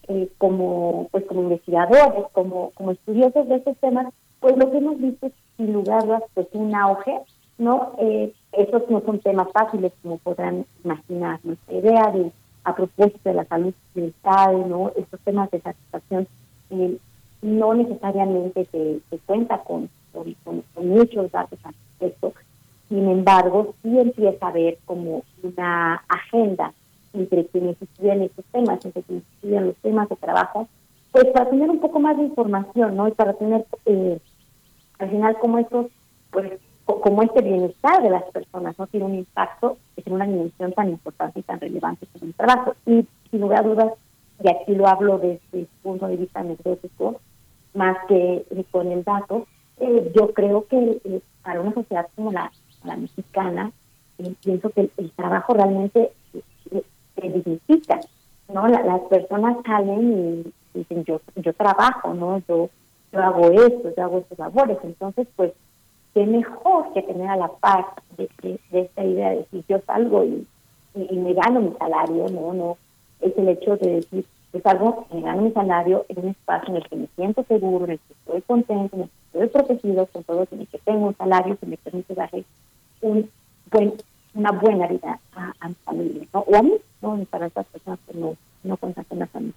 eh, como pues como investigadores como como estudiosos de estos temas pues lo que hemos visto es sin lugar a pues un auge no eh, esos no son temas fáciles como podrán imaginar nuestra idea de a propósito de la salud mental no estos temas de satisfacción eh, no necesariamente se, cuenta con con, muchos datos al respecto. Sin embargo, sí empieza a haber como una agenda entre quienes estudian estos temas, entre quienes estudian los temas de trabajo, pues para tener un poco más de información, ¿no? Y para tener, eh, al final, como estos, pues, como este bienestar de las personas no tiene un impacto en una dimensión tan importante y tan relevante como el trabajo. Y sin lugar a dudas, y aquí lo hablo desde el punto de vista anecdótico, más que con el dato, eh, yo creo que eh, para una sociedad como la, la mexicana, eh, pienso que el, trabajo realmente se dignifica, ¿no? las personas salen y dicen, yo yo trabajo, ¿no? Yo, yo hago esto, yo hago estos labores. Entonces, pues, qué mejor que tener a la paz de, de, esta idea de decir, yo salgo y, me gano mi salario, ¿no? no Es el hecho de decir, es algo que me gano mi salario en un espacio en el que me siento seguro, en el que estoy contento, en el estoy protegido, con todo, tiene que tengo un salario que me permite darle un buen, una buena vida a, mi familia, ¿no? o a mí, ¿no? para esas personas que no, no cuentan con la familia.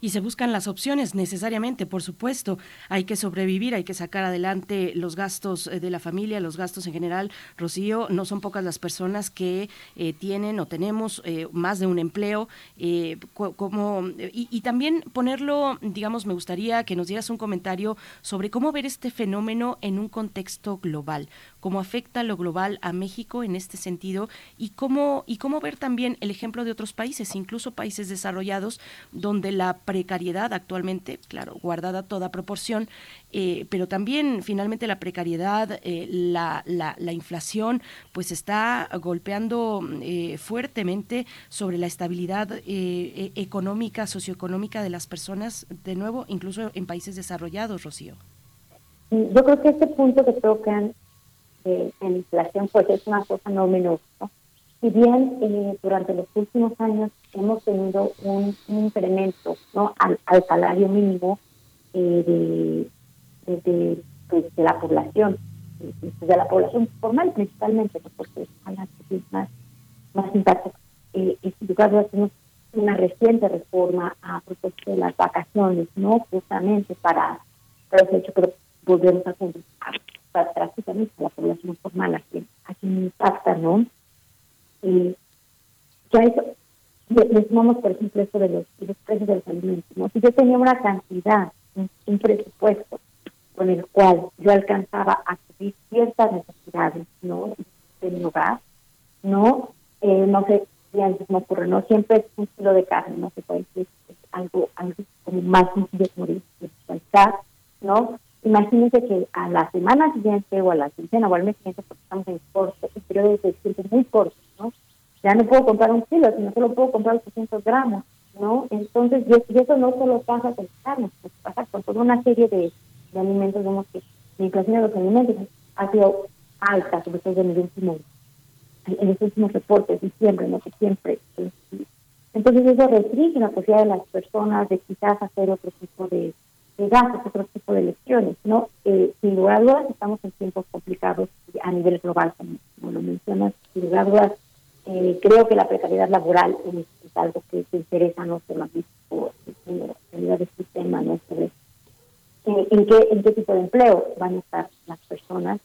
Y se buscan las opciones necesariamente, por supuesto. Hay que sobrevivir, hay que sacar adelante los gastos eh, de la familia, los gastos en general. Rocío, no son pocas las personas que eh, tienen o tenemos eh, más de un empleo. como, y, y, también ponerlo, digamos, me gustaría que nos dieras un comentario sobre cómo ver este fenómeno en un contexto global cómo afecta lo global a México en este sentido y cómo, y cómo ver también el ejemplo de otros países, incluso países desarrollados, donde la precariedad actualmente, claro, guardada toda proporción, eh, pero también finalmente la precariedad, eh, la, la, inflación, pues está golpeando eh, fuertemente sobre la estabilidad e, económica, socioeconómica de las personas, de nuevo, incluso en países desarrollados, Rocío. Yo creo que este punto que tocan en la inflación, pues es una cosa no menor. ¿no? Si bien eh, durante los últimos años hemos tenido un, incremento ¿no? al, salario mínimo eh, de, pues, de, la población, de la población formal principalmente, porque es más, más impacto. Eh, en lugar de una reciente reforma a propósito de las vacaciones, ¿no? Justamente para, para ese hecho, pero volvemos a prácticamente la población formal a quien, a quien impacta, ¿no? Y ya eso, sumamos, por ejemplo, esto de los, precios de los alimentos. Si yo tenía una cantidad, un, presupuesto con el cual yo alcanzaba a cubrir ciertas necesidades ¿no? de mi hogar, no, eh, no sé, ya me ocurre, no siempre es un kilo de carne, no se puede decir algo, algo como más sencillo como de ¿no? Imagínense que a la semana siguiente o a la quincena o al mes siguiente, porque estamos en corto, el periodo de tiempo muy corto, ¿no? Ya no puedo comprar un kilo, sino solo puedo comprar 800 gramos, ¿no? Entonces, y eso no solo pasa con carne, pasa con toda una serie de, alimentos, vemos que la inflación de los alimentos ha sido alta, sobre todo en el último, en los últimos reportes, y siempre, ¿no? Siempre. Entonces, eso restringe la posibilidad de las personas de quizás hacer otro tipo de de gastos, otro tipo de elecciones, ¿no? Eh, sin lugar a dudas, estamos en tiempos complicados a nivel global, como, lo mencionas, sin lugar a dudas, eh, creo que la precariedad laboral es, algo que, te interesa no solo a México, en del sistema, ¿no? Sobre eh, en, qué, en qué tipo de empleo van a estar las personas,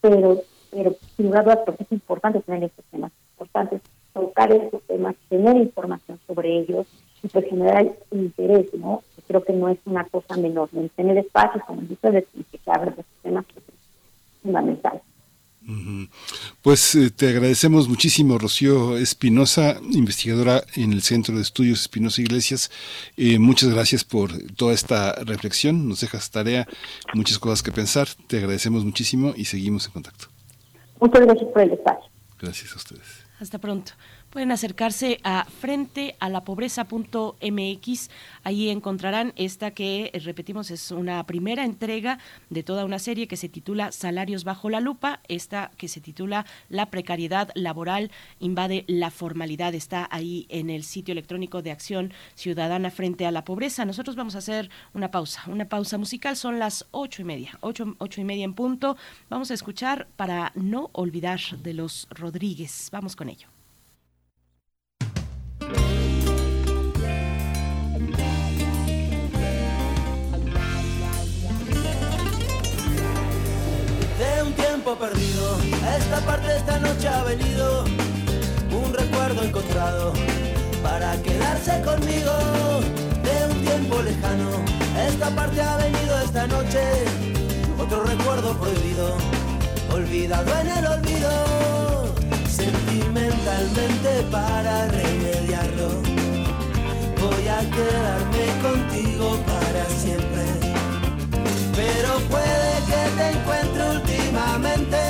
pero, pero sin lugar a dudas, porque es importante tener estos temas, es importante tocar estos temas, tener información sobre ellos y pues generar interés, ¿no? creo que no es una cosa menor. tener espacios como el de que habla de temas es fundamental. Pues eh, te agradecemos muchísimo, Rocío Espinosa, investigadora en el Centro de Estudios Espinosa Iglesias. Eh, muchas gracias por toda esta reflexión. Nos dejas tarea, muchas cosas que pensar. Te agradecemos muchísimo y seguimos en contacto. Muchas gracias por el espacio. Gracias a ustedes. Hasta pronto. Pueden acercarse a frente a la pobreza.mx. Ahí encontrarán esta que, eh, repetimos, es una primera entrega de toda una serie que se titula Salarios bajo la lupa. Esta que se titula La precariedad laboral invade la formalidad. Está ahí en el sitio electrónico de Acción Ciudadana frente a la pobreza. Nosotros vamos a hacer una pausa, una pausa musical. Son las ocho y media, ocho, ocho y media en punto. Vamos a escuchar para no olvidar de los Rodríguez. Vamos con ello. De un tiempo perdido, esta parte esta noche ha venido. Un recuerdo encontrado para quedarse conmigo. De un tiempo lejano, esta parte ha venido esta noche. Otro recuerdo prohibido, olvidado en el olvido sentimentalmente para remediarlo. Voy a quedarme contigo para siempre. Pero puede que te encuentre últimamente.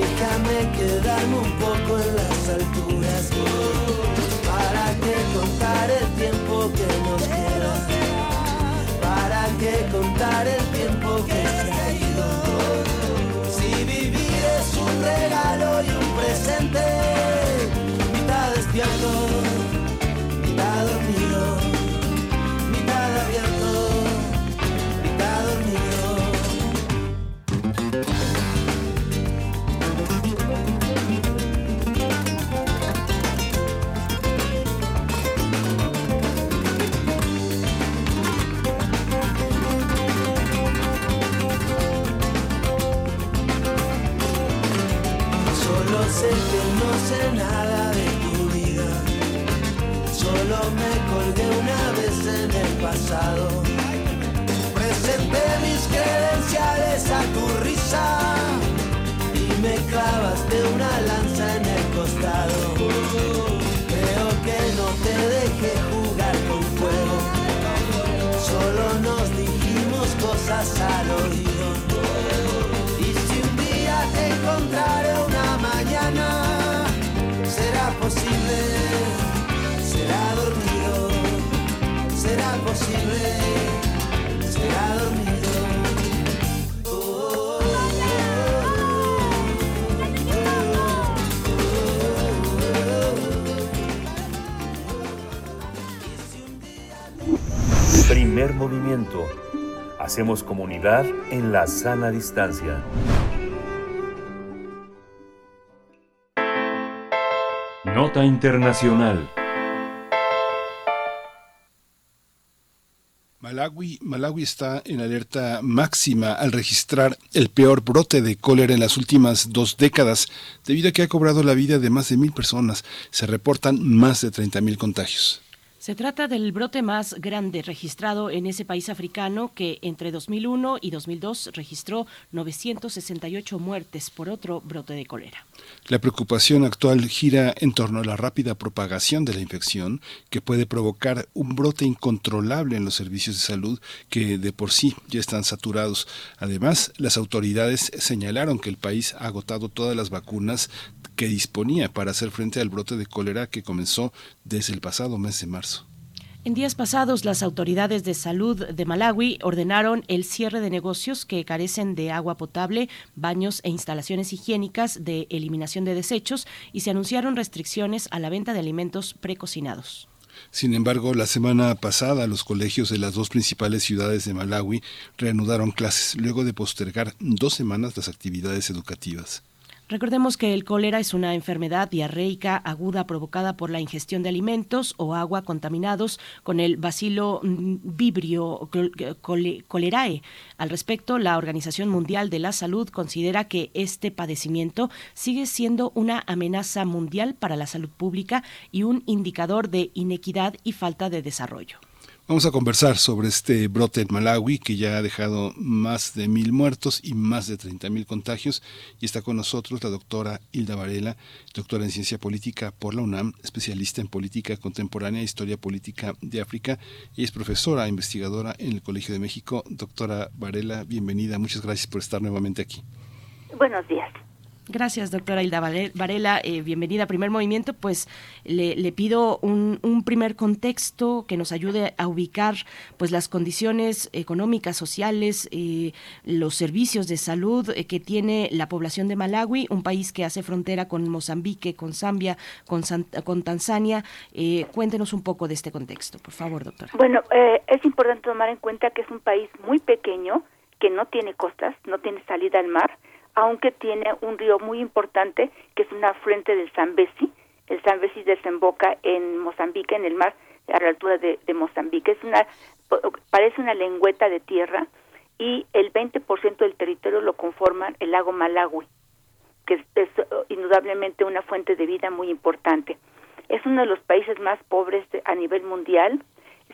déjame quedarme un poco en las alturas. Para que contar el tiempo que nos queda. Para que contar el tiempo que se ha ido es un regalo y un presente, pasado. Movimiento. Hacemos comunidad en la sana distancia. Nota Internacional. Malawi, Malawi está en alerta máxima al registrar el peor brote de cólera en las últimas dos décadas, debido a que ha cobrado la vida de más de mil personas. Se reportan más de 30.000 contagios. Se trata del brote más grande registrado en ese país africano que entre 2001 y 2002 registró 968 muertes por otro brote de cólera. La preocupación actual gira en torno a la rápida propagación de la infección que puede provocar un brote incontrolable en los servicios de salud que de por sí ya están saturados. Además, las autoridades señalaron que el país ha agotado todas las vacunas que disponía para hacer frente al brote de cólera que comenzó desde el pasado mes de marzo. En días pasados, las autoridades de salud de Malawi ordenaron el cierre de negocios que carecen de agua potable, baños e instalaciones higiénicas de eliminación de desechos y se anunciaron restricciones a la venta de alimentos precocinados. Sin embargo, la semana pasada los colegios de las dos principales ciudades de Malawi reanudaron clases luego de postergar dos semanas las actividades educativas. Recordemos que el cólera es una enfermedad diarreica aguda provocada por la ingestión de alimentos o agua contaminados con el bacilo mm, vibrio cholerae. Al respecto, la Organización Mundial de la Salud considera que este padecimiento sigue siendo una amenaza mundial para la salud pública y un indicador de inequidad y falta de desarrollo. Vamos a conversar sobre este brote en Malawi que ya ha dejado más de mil muertos y más de 30 mil contagios. Y está con nosotros la doctora Hilda Varela, doctora en ciencia política por la UNAM, especialista en política contemporánea e historia política de África. y es profesora, investigadora en el Colegio de México. Doctora Varela, bienvenida. Muchas gracias por estar nuevamente aquí. Buenos días. Gracias, doctora Hilda Varela. Eh, bienvenida a Primer Movimiento. Pues le, pido un, primer contexto que nos ayude a ubicar pues las condiciones económicas, sociales, eh, los servicios de salud eh, que tiene la población de Malawi, un país que hace frontera con Mozambique, con Zambia, con, con Tanzania. cuéntenos un poco de este contexto, por favor, doctora. Bueno, es importante tomar en cuenta que es un país muy pequeño, que no tiene costas, no tiene salida al mar aunque tiene un río muy importante que es una fuente del Zambezi. El Zambezi desemboca en Mozambique, en el mar, a la altura de, Mozambique. Es una, parece una lengüeta de tierra y el 20% del territorio lo conforman el lago Malawi, que es, es, indudablemente una fuente de vida muy importante. Es uno de los países más pobres a nivel mundial.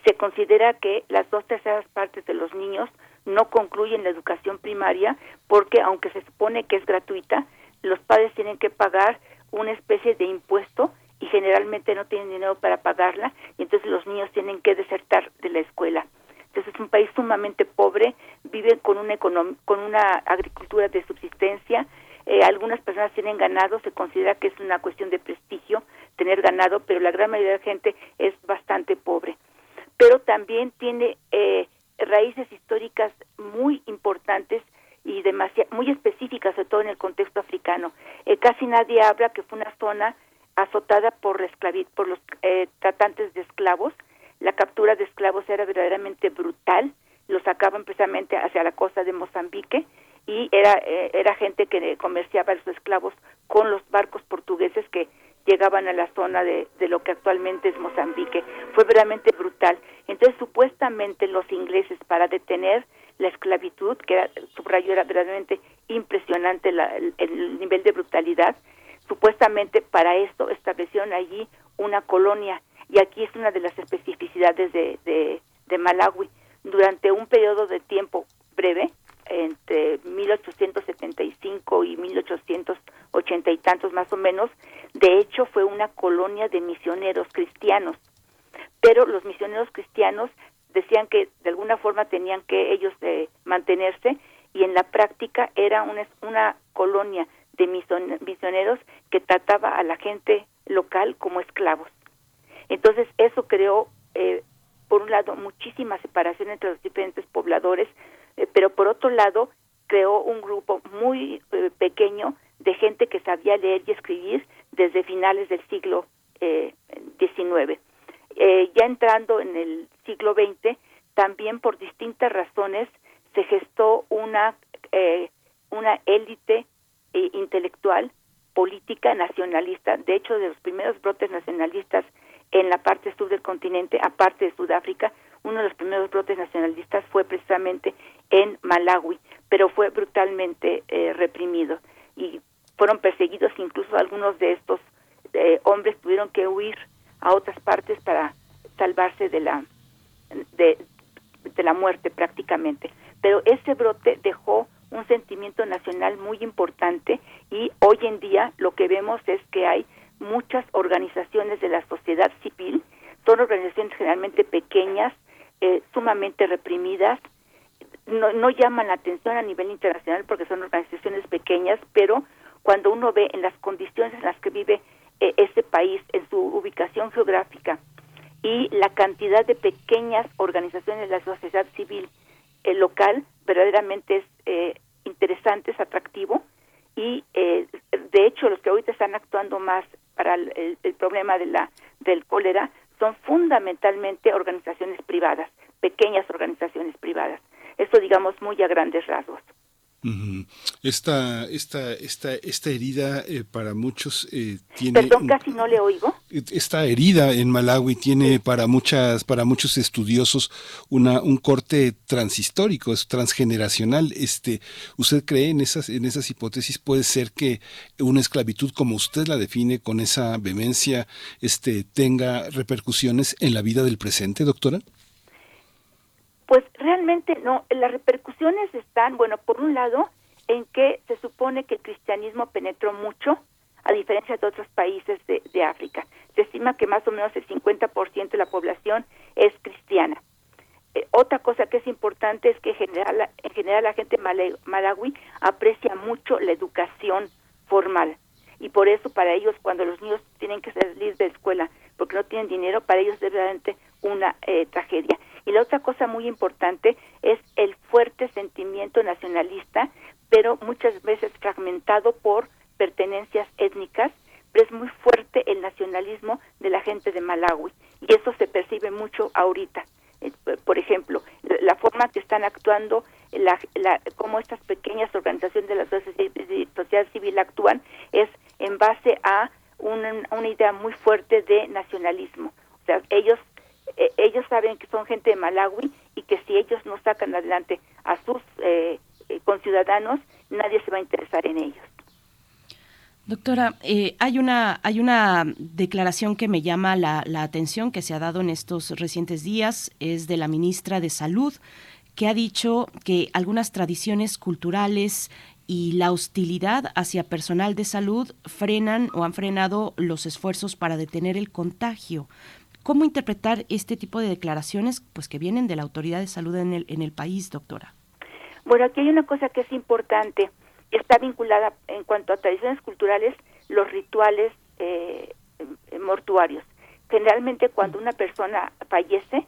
Se considera que las dos terceras partes de los niños no concluyen la educación primaria porque aunque se supone que es gratuita, los padres tienen que pagar una especie de impuesto y generalmente no tienen dinero para pagarla y entonces los niños tienen que desertar de la escuela. Entonces es un país sumamente pobre, vive con una con una agricultura de subsistencia, eh, algunas personas tienen ganado, se considera que es una cuestión de prestigio tener ganado, pero la gran mayoría de la gente es bastante pobre. Pero también tiene eh, raíces históricas muy importantes y muy específicas, sobre todo en el contexto africano. Eh, casi nadie habla que fue una zona azotada por, por los eh, tratantes de esclavos. La captura de esclavos era verdaderamente brutal. Los sacaban precisamente hacia la costa de Mozambique y era, eh, era gente que comerciaba los esclavos con los barcos portugueses que llegaban a la zona de, de lo que actualmente es Mozambique. Fue verdaderamente brutal. Los ingleses, para detener la esclavitud, que era, subrayo era verdaderamente impresionante el, nivel de brutalidad, supuestamente para esto establecieron allí una colonia. Y aquí es una de las especificidades de, de, de Malawi. Durante un periodo de tiempo breve, entre 1875 y 1880 y tantos más o menos, de hecho fue una colonia de misioneros cristianos decían que de alguna forma que ellos eh, mantenerse y en la práctica era una, una colonia de misioneros que trataba a la gente local como esclavos. Entonces eso creó, eh, por un lado, muchísima separación entre los diferentes pobladores, eh, pero por otro lado creó un grupo muy eh, pequeño de gente que sabía leer y escribir desde finales del siglo XIX. ya entrando en el siglo XX, también por distintas razones se gestó una una élite intelectual política nacionalista. De hecho, de los primeros brotes nacionalistas en la parte sur del continente, aparte de Sudáfrica, uno de los primeros brotes nacionalistas fue precisamente en Malawi, pero fue brutalmente eh, reprimido y fueron perseguidos, incluso algunos de estos eh, hombres tuvieron que huir a otras partes para salvarse de la de, de la muerte prácticamente. Pero ese brote dejó un sentimiento nacional muy importante y hoy en día lo que vemos es que hay muchas organizaciones de la sociedad civil, son organizaciones generalmente pequeñas, eh, sumamente reprimidas, no, no llaman la atención a nivel internacional porque son organizaciones pequeñas, pero cuando uno ve en las condiciones en las que vive eh, ese país, en su ubicación geográfica y la cantidad de pequeñas organizaciones de la sociedad civil eh, local, verdaderamente es eh, interesante, es atractivo y eh, de hecho los que ahorita están actuando más para el, el, problema de la del cólera son fundamentalmente organizaciones privadas, pequeñas organizaciones privadas. Eso digamos muy a grandes rasgos. Esta, esta, esta, esta herida eh, para muchos eh, tiene. Perdón, casi no le oigo. Esta herida en Malawi tiene para muchas, para muchos estudiosos una, un corte transhistórico, es transgeneracional. Este, ¿usted cree en esas, en esas hipótesis? Puede ser que una esclavitud como usted la define con esa vehemencia, este, tenga repercusiones en la vida del presente, doctora. Pues realmente no, las repercusiones están, bueno, por un lado, en que se supone que el cristianismo penetró mucho, a diferencia de otros países de, África. Se estima que más o menos el 50% de la población es cristiana. Eh, otra cosa que es importante es que en general, en general la gente malawi aprecia mucho la educación formal y por eso para ellos cuando los niños tienen que salir de escuela porque no tienen dinero, para ellos es realmente una eh, tragedia. Y la otra cosa muy importante es el fuerte sentimiento nacionalista, pero muchas veces fragmentado por pertenencias étnicas, pero es muy fuerte el nacionalismo de la gente de Malawi y eso se percibe mucho ahorita. Eh, por ejemplo, la forma que están actuando, la, la, cómo estas pequeñas organizaciones de la sociedad civil actúan es en base a una, una idea muy fuerte de nacionalismo. O sea, ellos eh, ellos saben que son gente de Malawi y que si ellos no sacan adelante a sus eh, eh, conciudadanos, nadie se va a interesar en ellos. Doctora, hay una hay una declaración que me llama la, la, atención que se ha dado en estos recientes días es de la ministra de Salud que ha dicho que algunas tradiciones culturales y la hostilidad hacia personal de salud frenan o han frenado los esfuerzos para detener el contagio. ¿Cómo interpretar este tipo de declaraciones pues que vienen de la autoridad de salud en el, en el país, doctora? Bueno, aquí hay una cosa que es importante. Está vinculada en cuanto a tradiciones culturales, los rituales eh, mortuarios. Generalmente cuando una persona fallece,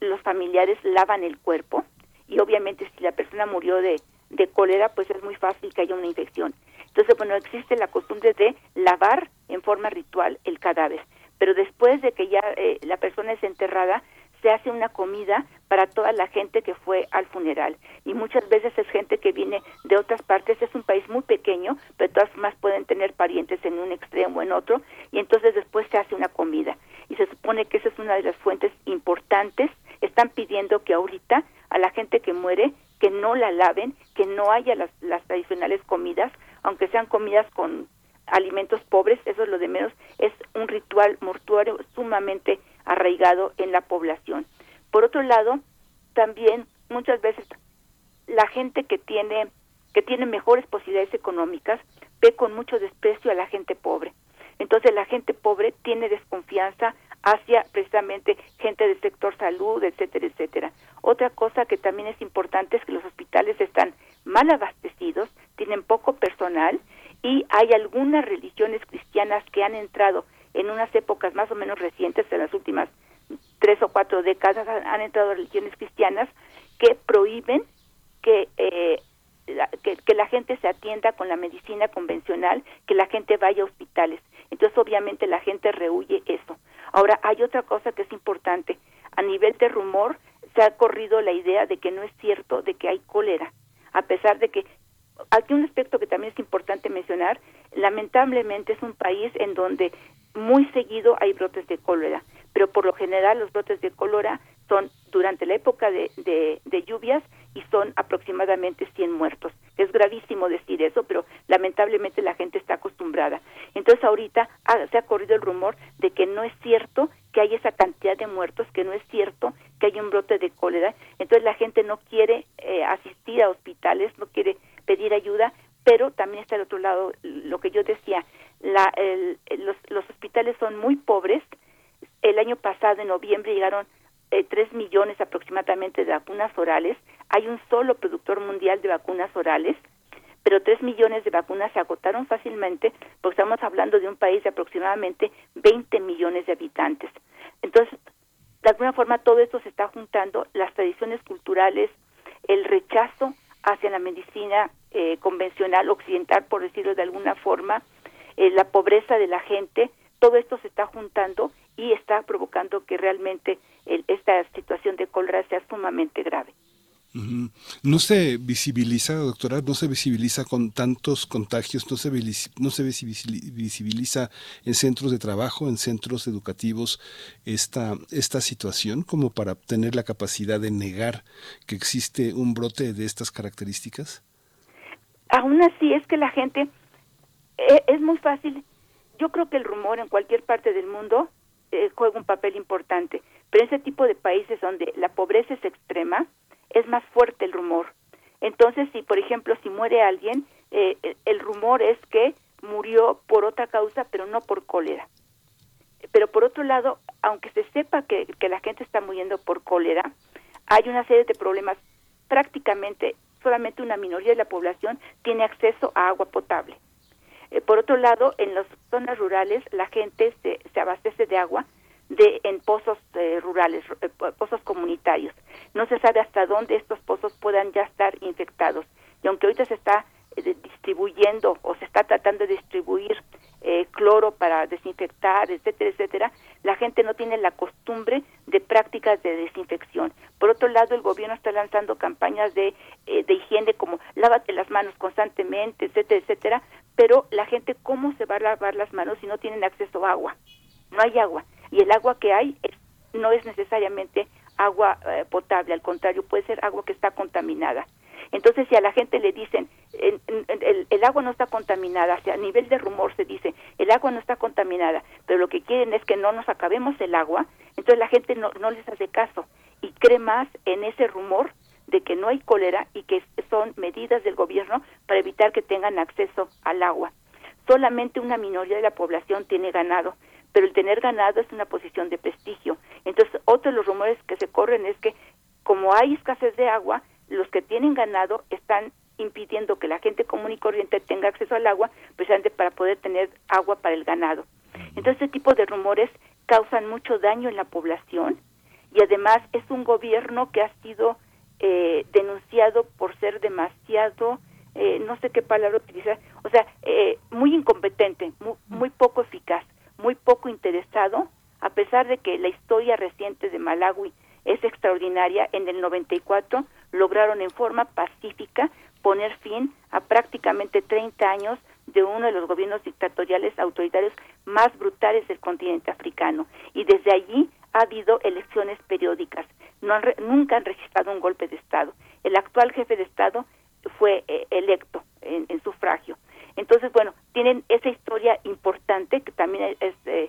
los familiares lavan el cuerpo y obviamente si la persona murió de, de cólera, pues es muy fácil que haya una infección. Entonces, bueno, existe la costumbre de lavar en forma ritual el cadáver pero después de que ya eh, la persona es enterrada, se hace una comida para toda la gente que fue al funeral. Y muchas veces es gente que viene de otras partes, es un país muy pequeño, pero todas más pueden tener parientes en un extremo o en otro, y entonces después se hace una comida. Y se supone que esa es una de las fuentes importantes. Están pidiendo que ahorita a la gente que muere, que no la laven, que no haya las, las tradicionales comidas, aunque sean comidas con alimentos pobres, eso es lo de menos, es un ritual mortuario sumamente arraigado en la población. Por otro lado, también muchas veces la gente que tiene que tiene mejores posibilidades económicas ve con mucho desprecio a la gente pobre. Entonces la gente pobre tiene desconfianza hacia precisamente gente del sector salud, etcétera, etcétera. Otra cosa que también es importante es que los hospitales están mal abastecidos, tienen poco personal y hay algunas religiones cristianas que han entrado en unas épocas más o menos recientes, en las últimas tres o cuatro décadas, han, entrado religiones cristianas que prohíben que, eh, que, que la gente se atienda con la medicina convencional, que la gente vaya a hospitales. Entonces, obviamente, la gente rehuye eso. Ahora, hay otra cosa que es importante. A nivel de rumor, se ha corrido la idea de que no es cierto de que hay cólera, a pesar de que aquí un aspecto que también es importante mencionar, lamentablemente es un país en donde muy seguido hay brotes de cólera, pero por lo general los brotes de cólera son durante la época de, de, lluvias y son aproximadamente 100 muertos. Es gravísimo decir eso, pero lamentablemente la gente está acostumbrada. Entonces ahorita se ha corrido el rumor de que no es cierto que hay esa cantidad de muertos, que no es cierto que hay un brote de cólera. Entonces la gente no quiere eh, asistir a hospitales, no quiere pedir ayuda, pero también está el otro lado, lo que yo decía, la, los, los hospitales son muy pobres. El año pasado, en noviembre, llegaron eh, 3 millones aproximadamente de vacunas orales. Hay un solo productor mundial de vacunas orales, pero 3 millones de vacunas se agotaron fácilmente porque estamos hablando de un país de aproximadamente 20 millones de habitantes. Entonces, de alguna forma todo esto se está juntando, las tradiciones culturales, el rechazo hacia la medicina eh, convencional occidental, por decirlo de alguna forma, eh, la pobreza de la gente, todo esto se está juntando y está provocando que realmente esta situación de cólera sea sumamente grave. No se visibiliza, doctora, no se visibiliza con tantos contagios, no se, no se visibiliza en centros de trabajo, en centros educativos, esta, esta situación como para tener la capacidad de negar que existe un brote de estas características. Aún así es que la gente, es muy fácil, yo creo que el rumor en cualquier parte del mundo eh, juega un papel importante, pero en ese tipo de países donde la pobreza es extrema, es más fuerte el rumor. Entonces, si por ejemplo, si muere alguien, eh, el rumor es que murió por otra causa, pero no por cólera. Pero por otro lado, aunque se sepa que, que la gente está muriendo por cólera, hay una serie de problemas. Prácticamente solamente una minoría de la población tiene acceso a agua potable. Eh, por otro lado, en las zonas rurales la gente se, se abastece de agua de en pozos eh, rurales, eh, pozos comunitarios. No se sabe hasta dónde estos pozos puedan ya estar infectados. Y aunque ahorita se está eh, distribuyendo o se está tratando de distribuir cloro para desinfectar, etcétera, etcétera, la gente no tiene la costumbre de prácticas de desinfección. Por otro lado, el gobierno está lanzando campañas de, de higiene como lávate las manos constantemente, etcétera, etcétera, pero la gente, ¿cómo se va a lavar las manos si no tienen acceso a agua? No hay agua y el agua que hay no es necesariamente agua eh, potable, al contrario, puede ser agua que está contaminada. Entonces, si a la gente le dicen, el, agua no está contaminada, a nivel de rumor se dice, el agua no está contaminada, pero lo que quieren es que no nos acabemos el agua, entonces la gente no, no les hace caso y cree más en ese rumor de que no hay cólera y que son medidas del gobierno para evitar que tengan acceso al agua. Solamente una minoría de la población tiene ganado pero el tener ganado es una posición de prestigio. Entonces, otro de los rumores que se corren es que como hay escasez de agua, los que tienen ganado están impidiendo que la gente común y corriente tenga acceso al agua, precisamente para poder tener agua para el ganado. Entonces, este tipo de rumores causan mucho daño en la población y además es un gobierno que ha sido eh, denunciado por ser demasiado, eh, no sé qué palabra utilizar, o sea, eh, muy incompetente, muy poco eficaz muy poco interesado, a pesar de que la historia reciente de Malawi es extraordinaria, en el 94 lograron en forma pacífica poner fin a prácticamente 30 años de uno de los gobiernos dictatoriales autoritarios más brutales del continente africano. Y desde allí ha habido elecciones periódicas. No nunca han registrado un golpe de Estado. El actual jefe de Estado fue eh, electo en sufragio. Entonces, bueno, tienen esa historia importante que también es, eh,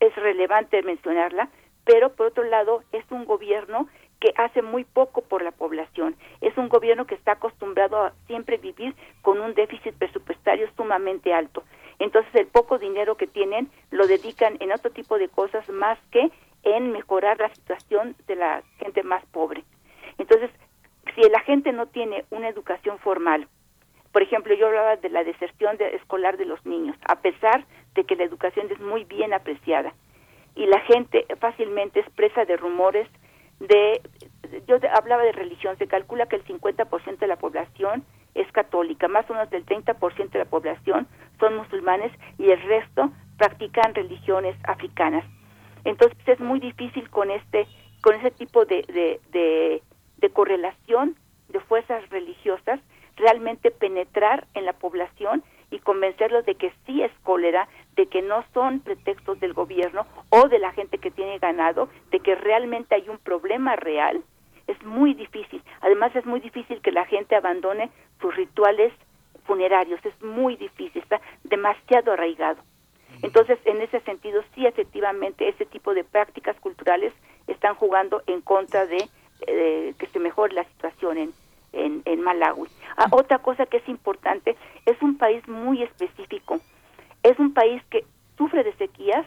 es relevante mencionarla, pero por otro lado es un gobierno que hace muy poco por la población. Es un gobierno que está acostumbrado a siempre vivir con un déficit presupuestario sumamente alto. Entonces el poco dinero que tienen lo dedican en otro tipo de cosas más que en mejorar la situación de la gente más pobre. Entonces, si la gente no tiene una educación formal, por ejemplo, yo hablaba de la deserción escolar de los niños, a pesar de que la educación es muy bien apreciada y la gente fácilmente expresa de rumores de yo hablaba de religión, se calcula que el 50% de la población es católica, más o menos del 30% de la población son musulmanes y el resto practican religiones africanas. Entonces es muy difícil con este con ese tipo de, de, de, de correlación de fuerzas religiosas realmente penetrar en la población y convencerlos de que sí es cólera, de que no son pretextos del gobierno o de la gente que tiene ganado, de que realmente hay un problema real, es muy difícil. Además es muy difícil que la gente abandone sus rituales funerarios, es muy difícil, está demasiado arraigado. Entonces, en ese sentido, sí, efectivamente, ese tipo de prácticas culturales están jugando en contra de eh, que se mejore la situación en, en, Malawi. Ah, otra cosa que es importante, es un país muy específico. Es un país que sufre de sequías,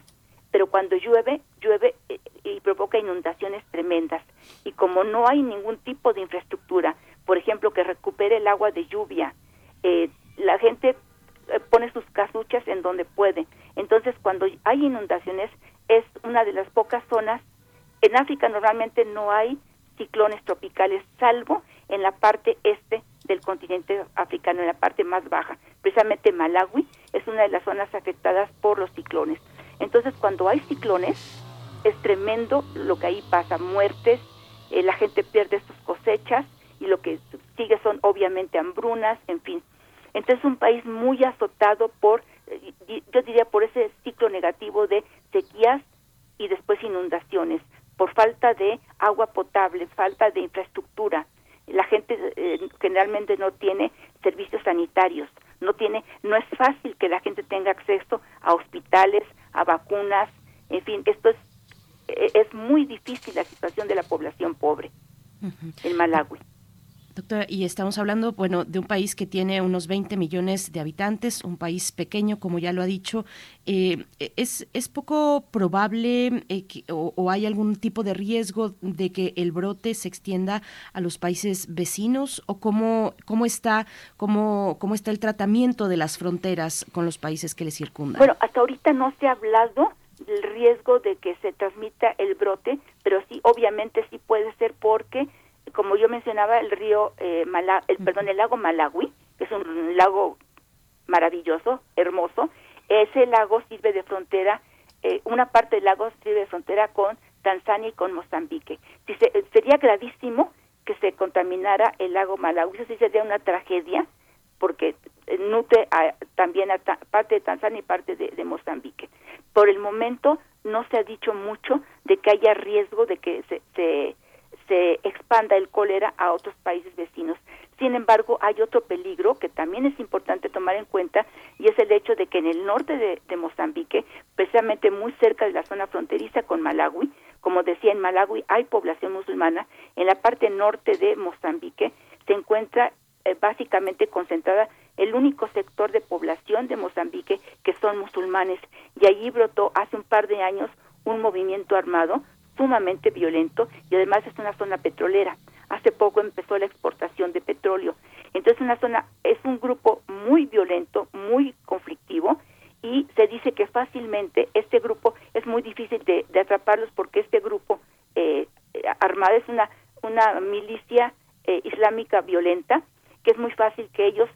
pero cuando llueve, llueve eh, y provoca inundaciones tremendas. Y como no hay ningún tipo de infraestructura, por ejemplo, que recupere el agua de lluvia, eh, la gente eh, pone sus casuchas en donde puede. Entonces, cuando hay inundaciones, es una de las pocas zonas. En África normalmente no hay ciclones tropicales, salvo en la parte este del continente africano, en la parte más baja. Precisamente Malawi es una de las zonas afectadas por los ciclones. Entonces, cuando hay ciclones, es tremendo lo que ahí pasa, muertes, eh, la gente pierde sus cosechas y lo que sigue son obviamente hambrunas, en fin. Entonces, es un país muy azotado por, eh, yo diría, por ese ciclo negativo de sequías y después inundaciones, por falta de agua potable, falta de infraestructura, la gente eh, generalmente no tiene servicios sanitarios, no tiene, no es fácil que la gente tenga acceso a hospitales, a vacunas, en fin, esto es eh, es muy difícil la situación de la población pobre en Malawi. Doctora, y estamos hablando, bueno, de un país que tiene unos 20 millones de habitantes, un país pequeño, como ya lo ha dicho. Eh, ¿es, ¿Es poco probable eh, o, hay algún tipo de riesgo de que el brote se extienda a los países vecinos? ¿O cómo, cómo, está, cómo, cómo está el tratamiento de las fronteras con los países que le circundan? Bueno, hasta ahorita no se ha hablado del riesgo de que se transmita el brote, pero sí, obviamente sí puede ser porque como yo mencionaba, el río, eh, el, perdón, el lago Malawi, que es un lago maravilloso, hermoso, ese lago sirve de frontera, eh, una parte del lago sirve de frontera con Tanzania y con Mozambique. Si sería gravísimo que se contaminara el lago Malawi, eso sí sería una tragedia, porque nutre también a parte de Tanzania y parte de, de, Mozambique. Por el momento no se ha dicho mucho de que haya riesgo de que se, se se expanda el cólera a otros países vecinos. Sin embargo, hay otro peligro que también es importante tomar en cuenta y es el hecho de que en el norte de, Mozambique, precisamente muy cerca de la zona fronteriza con Malawi, como decía, en Malawi hay población musulmana, en la parte norte de Mozambique se encuentra eh, básicamente concentrada el único sector de población de Mozambique que son musulmanes y allí brotó hace un par de años un movimiento armado sumamente violento y además es una zona petrolera. Hace poco empezó la exportación de petróleo. Entonces una zona es un grupo muy violento, muy conflictivo y se dice que fácilmente este grupo es muy difícil de, atraparlos porque este grupo eh, armado es una una milicia eh, islámica violenta que es muy fácil que ellos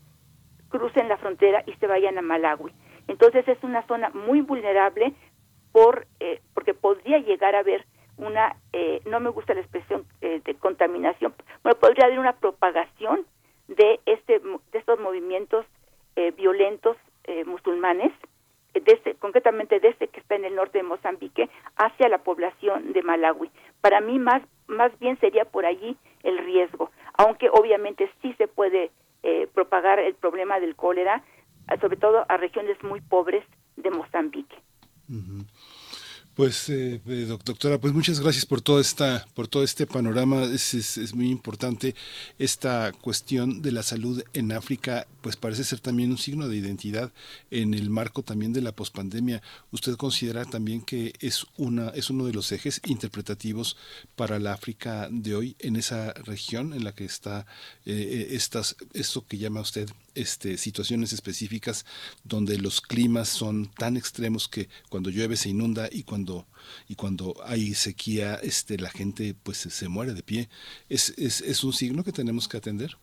crucen la frontera y se vayan a Malawi. Entonces es una zona muy vulnerable por eh, porque podría llegar a haber una, eh, no me gusta la expresión eh, de contaminación, bueno, podría haber una propagación de, este, de estos movimientos eh, violentos musulmanes, desde, concretamente desde que está en el norte de Mozambique, hacia la población de Malawi. Para mí más, más bien sería por allí el riesgo, aunque obviamente sí se puede propagar el problema del cólera, sobre todo a regiones muy pobres de Mozambique. Pues, eh, eh, doctora, pues muchas gracias por todo, esta, por todo este panorama. Es, es, muy importante esta cuestión de la salud en África, pues parece ser también un signo de identidad en el marco también de la pospandemia. ¿Usted considera también que es, una, es uno de los ejes interpretativos para la África de hoy en esa región en la que está eh, estas, esto que llama usted este, situaciones específicas donde los climas son tan extremos que cuando llueve se inunda y cuando y cuando hay sequía este la gente pues se muere de pie es, es, es un signo que tenemos que atender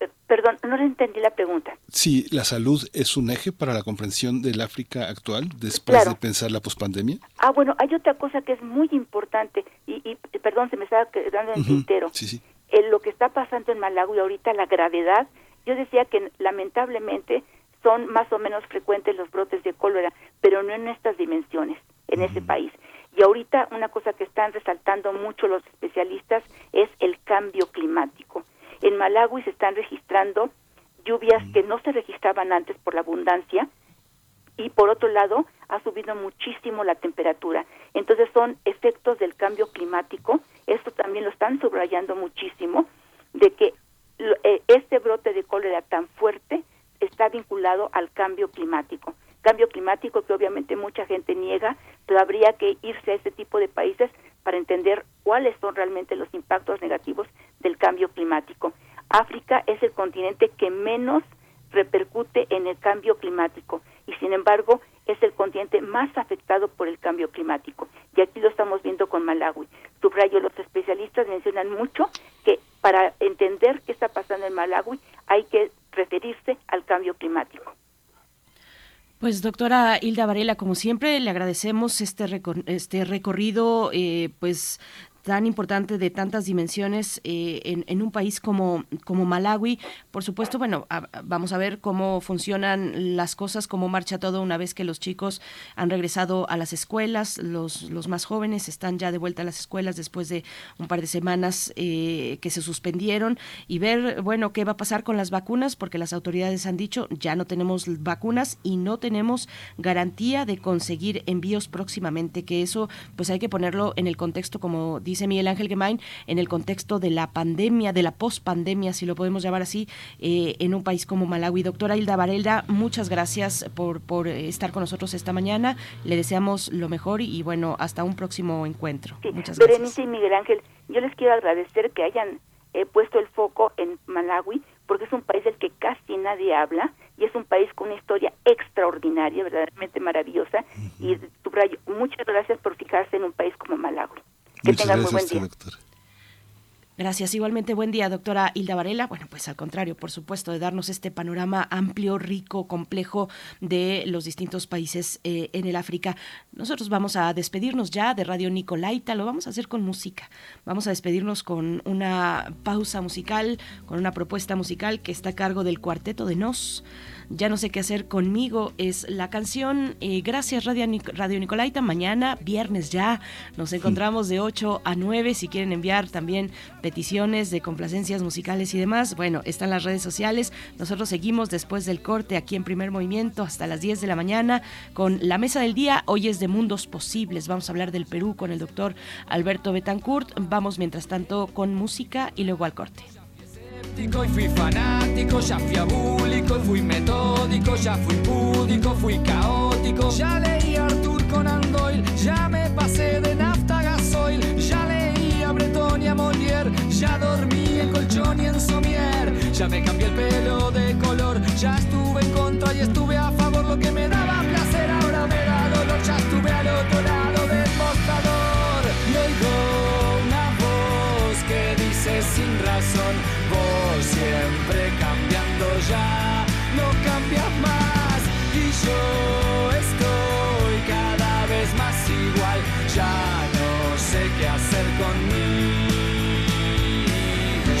eh, Perdón, no le entendí la pregunta. Sí, la salud es un eje para la comprensión del África actual después de pensar la pospandemia. Ah, bueno, hay otra cosa que es muy importante y, y perdón, se me estaba quedando en el tintero. Sí, sí lo que está pasando en Malawi ahorita, la gravedad, yo decía que lamentablemente son más o menos frecuentes los brotes de cólera, pero no en estas dimensiones, en ese país. Y ahorita una cosa que están resaltando mucho los especialistas es el cambio climático. En Malawi se están registrando lluvias que no se registraban antes por la abundancia y por otro lado ha subido muchísimo la temperatura. Entonces son efectos del cambio climático también lo están subrayando muchísimo, de que eh, este brote de cólera tan fuerte está vinculado al cambio climático. Cambio climático que obviamente mucha gente niega, pero habría que irse a ese tipo de países para entender cuáles son realmente los impactos negativos del cambio climático. África es el continente que menos repercute en el cambio climático y sin embargo es el continente más afectado por el cambio climático. Y aquí lo estamos viendo con Malawi. Subrayo, los especialistas mencionan mucho que para entender qué está pasando en Malawi hay que referirse al cambio climático. Pues doctora Hilda Varela, como siempre, le agradecemos este, este recorrido eh, pues tan importante de tantas dimensiones eh, en, un país como, como Malawi. Por supuesto, bueno, vamos a ver cómo funcionan las cosas, cómo marcha todo una vez que los chicos han regresado a las escuelas, los, los más jóvenes están ya de vuelta a las escuelas después de un par de semanas eh, que se suspendieron y ver, bueno, qué va a pasar con las vacunas, porque las autoridades han dicho ya no tenemos vacunas y no tenemos garantía de conseguir envíos próximamente, que eso pues hay que ponerlo en el contexto como dice Miguel Ángel Gemain, en el contexto de la pandemia, de la pospandemia, si lo podemos llamar así, eh, en un país como Malawi. Doctora Hilda Varela, muchas gracias por, por estar con nosotros esta mañana. Le deseamos lo mejor y, bueno, hasta un próximo encuentro. muchas gracias. Berenice y Miguel Ángel, yo les quiero agradecer que hayan eh, puesto el foco en Malawi, porque es un país del que casi nadie habla y es un país con una historia extraordinaria, verdaderamente maravillosa. Y subrayo, muchas gracias por fijarse en un país como Malawi. Que tengan muy buen día. Gracias. Igualmente, buen día, doctora Hilda Varela. Bueno, pues al contrario, por supuesto, de darnos este panorama amplio, rico, complejo de los distintos países eh, en el África. Nosotros vamos a despedirnos ya de Radio Nicolaita, lo vamos a hacer con música. Vamos a despedirnos con una pausa musical, con una propuesta musical que está a cargo del Cuarteto de Nos. Ya no sé qué hacer conmigo es la canción. Eh, gracias Radio, Radio Nicolaita. Mañana, viernes ya, nos encontramos de 8 a 9. Si quieren enviar también peticiones de complacencias musicales y demás, bueno, están las redes sociales. Nosotros seguimos después del corte aquí en Primer Movimiento hasta las 10 de la mañana con la mesa del día. Hoy es de mundos posibles. Vamos a hablar del Perú con el doctor Alberto Betancourt. Vamos mientras tanto con música y luego al corte y fui fanático, ya fui abúlico fui metódico, ya fui púdico, fui caótico. Ya leí Arthur Conan Doyle, ya me pasé de nafta a gasoil, ya leí a Breton y a Molière, ya dormí en colchón y en somier, ya me cambié el pelo de color, ya estuve en contra y estuve a favor, lo que me daba placer ahora me da dolor, ya estuve al otro lado cambiando ya, no cambias más. Y yo estoy cada vez más igual, ya no sé qué hacer con mí.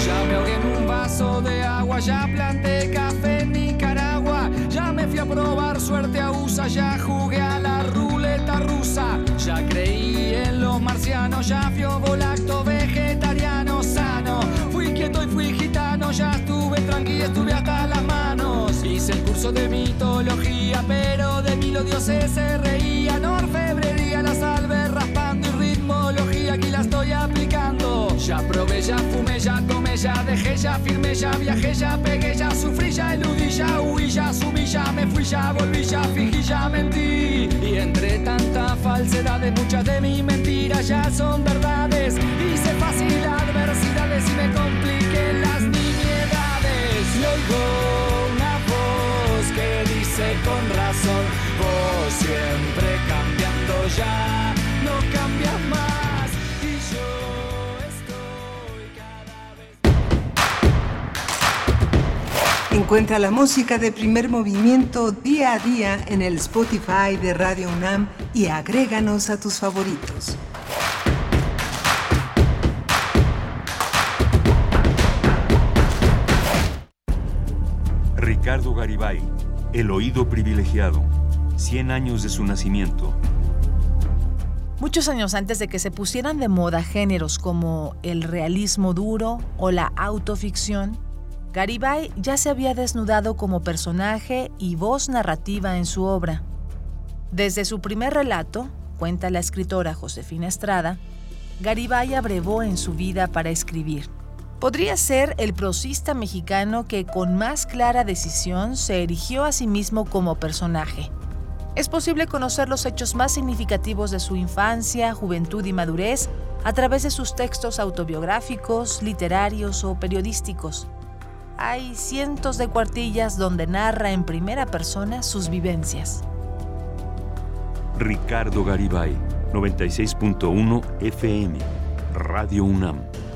Ya me ahogué en un vaso de agua, ya planté café en Nicaragua, ya me fui a probar suerte a USA, ya jugué a la ruleta rusa, ya creí en los marcianos, ya fui volacto vegetariano sano, fui quieto y fui gitano. Ya estuve tranquilo, estuve hasta las manos. Hice el curso de mitología, pero de mí los dioses se reían. Orfebrería, las albes raspando y ritmología, aquí la estoy aplicando. Ya probé, ya fumé, ya tomé, ya dejé, ya firmé, ya viajé, ya pegué, ya sufrí, ya eludí, ya huí, ya subí, ya me fui, ya volví, ya fingí, ya mentí. Y entre tanta falsedad, muchas de mis mentiras ya son verdades. Hice fácil adversidades y me compliqué oigo una voz que dice con razón, vos siempre cambiando ya, no cambias más. Y yo Encuentra la música de primer movimiento día a día en el Spotify de Radio UNAM y agréganos a tus favoritos. Ricardo Garibay, El oído privilegiado, 100 años de su nacimiento. Muchos años antes de que se pusieran de moda géneros como el realismo duro o la autoficción, Garibay ya se había desnudado como personaje y voz narrativa en su obra. Desde su primer relato, cuenta la escritora Josefina Estrada, Garibay abrevó en su vida para escribir. Podría ser el prosista mexicano que con más clara decisión se erigió a sí mismo como personaje. Es posible conocer los hechos más significativos de su infancia, juventud y madurez a través de sus textos autobiográficos, literarios o periodísticos. Hay cientos de cuartillas donde narra en primera persona sus vivencias. Ricardo Garibay, 96.1 FM, Radio UNAM,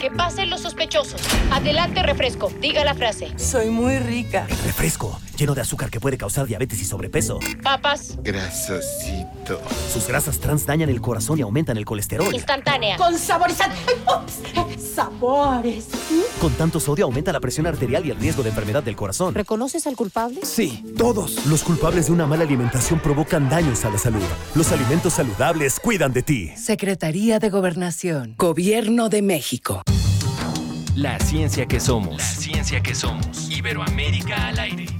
Que pasen los sospechosos. Adelante, refresco. Diga la frase. Soy muy rica. Refresco, lleno de azúcar que puede causar diabetes y sobrepeso. Papas. Grasosito. Sus grasas trans dañan el corazón y aumentan el colesterol. Instantánea. Con saborizante. Sabores. Con tanto sodio aumenta la presión arterial y el riesgo de enfermedad del corazón. ¿Reconoces al culpable? Sí, todos. Los culpables de una mala alimentación provocan daños a la salud. Los alimentos saludables cuidan de ti. Secretaría de Gobernación. Gobierno de México. La ciencia que somos. La ciencia que somos. Iberoamérica al aire.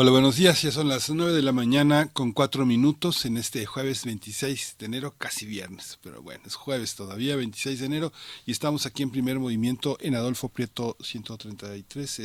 Hola, buenos días. Ya son las 9 de la mañana con 4 minutos en este jueves 26 de enero, casi viernes, pero bueno, es jueves todavía, 26 de enero, y estamos aquí en primer movimiento en Adolfo Prieto 133, eh,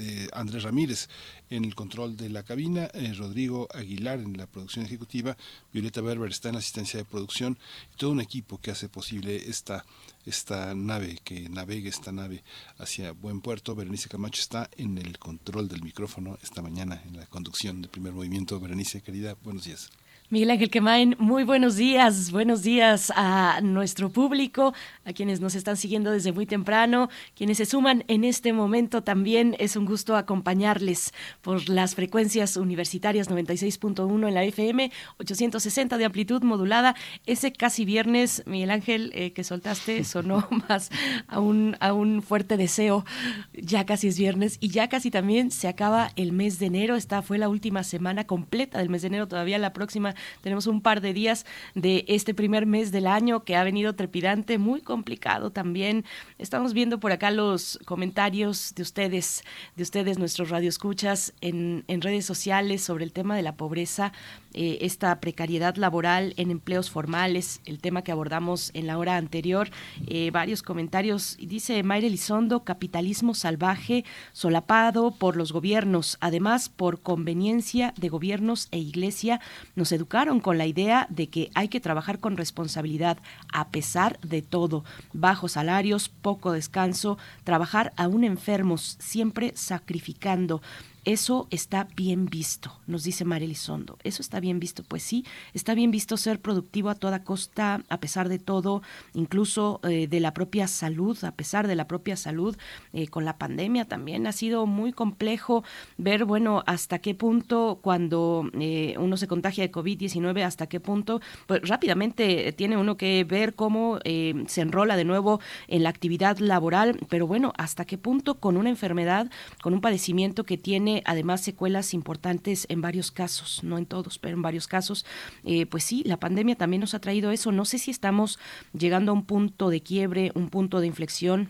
eh, Andrés Ramírez en el control de la cabina, eh, Rodrigo Aguilar en la producción ejecutiva, Violeta Berber está en asistencia de producción y todo un equipo que hace posible esta esta nave, que navegue esta nave hacia buen puerto. Berenice Camacho está en el control del micrófono esta mañana en la conducción del primer movimiento. Berenice, querida, buenos días. Miguel Ángel Quemain, muy buenos días, buenos días a nuestro público, a quienes nos están siguiendo desde muy temprano, quienes se suman en este momento también. Es un gusto acompañarles por las frecuencias universitarias 96.1 en la FM, 860 de amplitud modulada. Ese casi viernes, Miguel Ángel, eh, que soltaste, sonó más a un, a un fuerte deseo. Ya casi es viernes y ya casi también se acaba el mes de enero. Esta fue la última semana completa del mes de enero, todavía la próxima tenemos un par de días de este primer mes del año que ha venido trepidante, muy complicado también. Estamos viendo por acá los comentarios de ustedes, de ustedes, nuestros radioescuchas, en, en redes sociales sobre el tema de la pobreza. Eh, esta precariedad laboral en empleos formales, el tema que abordamos en la hora anterior, eh, varios comentarios. Dice Mayre Lizondo, capitalismo salvaje solapado por los gobiernos, además por conveniencia de gobiernos e iglesia, nos educaron con la idea de que hay que trabajar con responsabilidad a pesar de todo, bajos salarios, poco descanso, trabajar aún enfermos, siempre sacrificando. Eso está bien visto, nos dice María Elizondo. Eso está bien visto, pues sí, está bien visto ser productivo a toda costa, a pesar de todo, incluso eh, de la propia salud, a pesar de la propia salud, eh, con la pandemia también ha sido muy complejo ver, bueno, hasta qué punto cuando eh, uno se contagia de COVID-19, hasta qué punto, pues rápidamente tiene uno que ver cómo se enrola de nuevo en la actividad laboral, pero bueno, hasta qué punto con una enfermedad, con un padecimiento que tiene además secuelas importantes en varios casos, no en todos, pero en varios casos. Eh, pues sí, la pandemia también nos ha traído eso. No sé si estamos llegando a un punto de quiebre, un punto de inflexión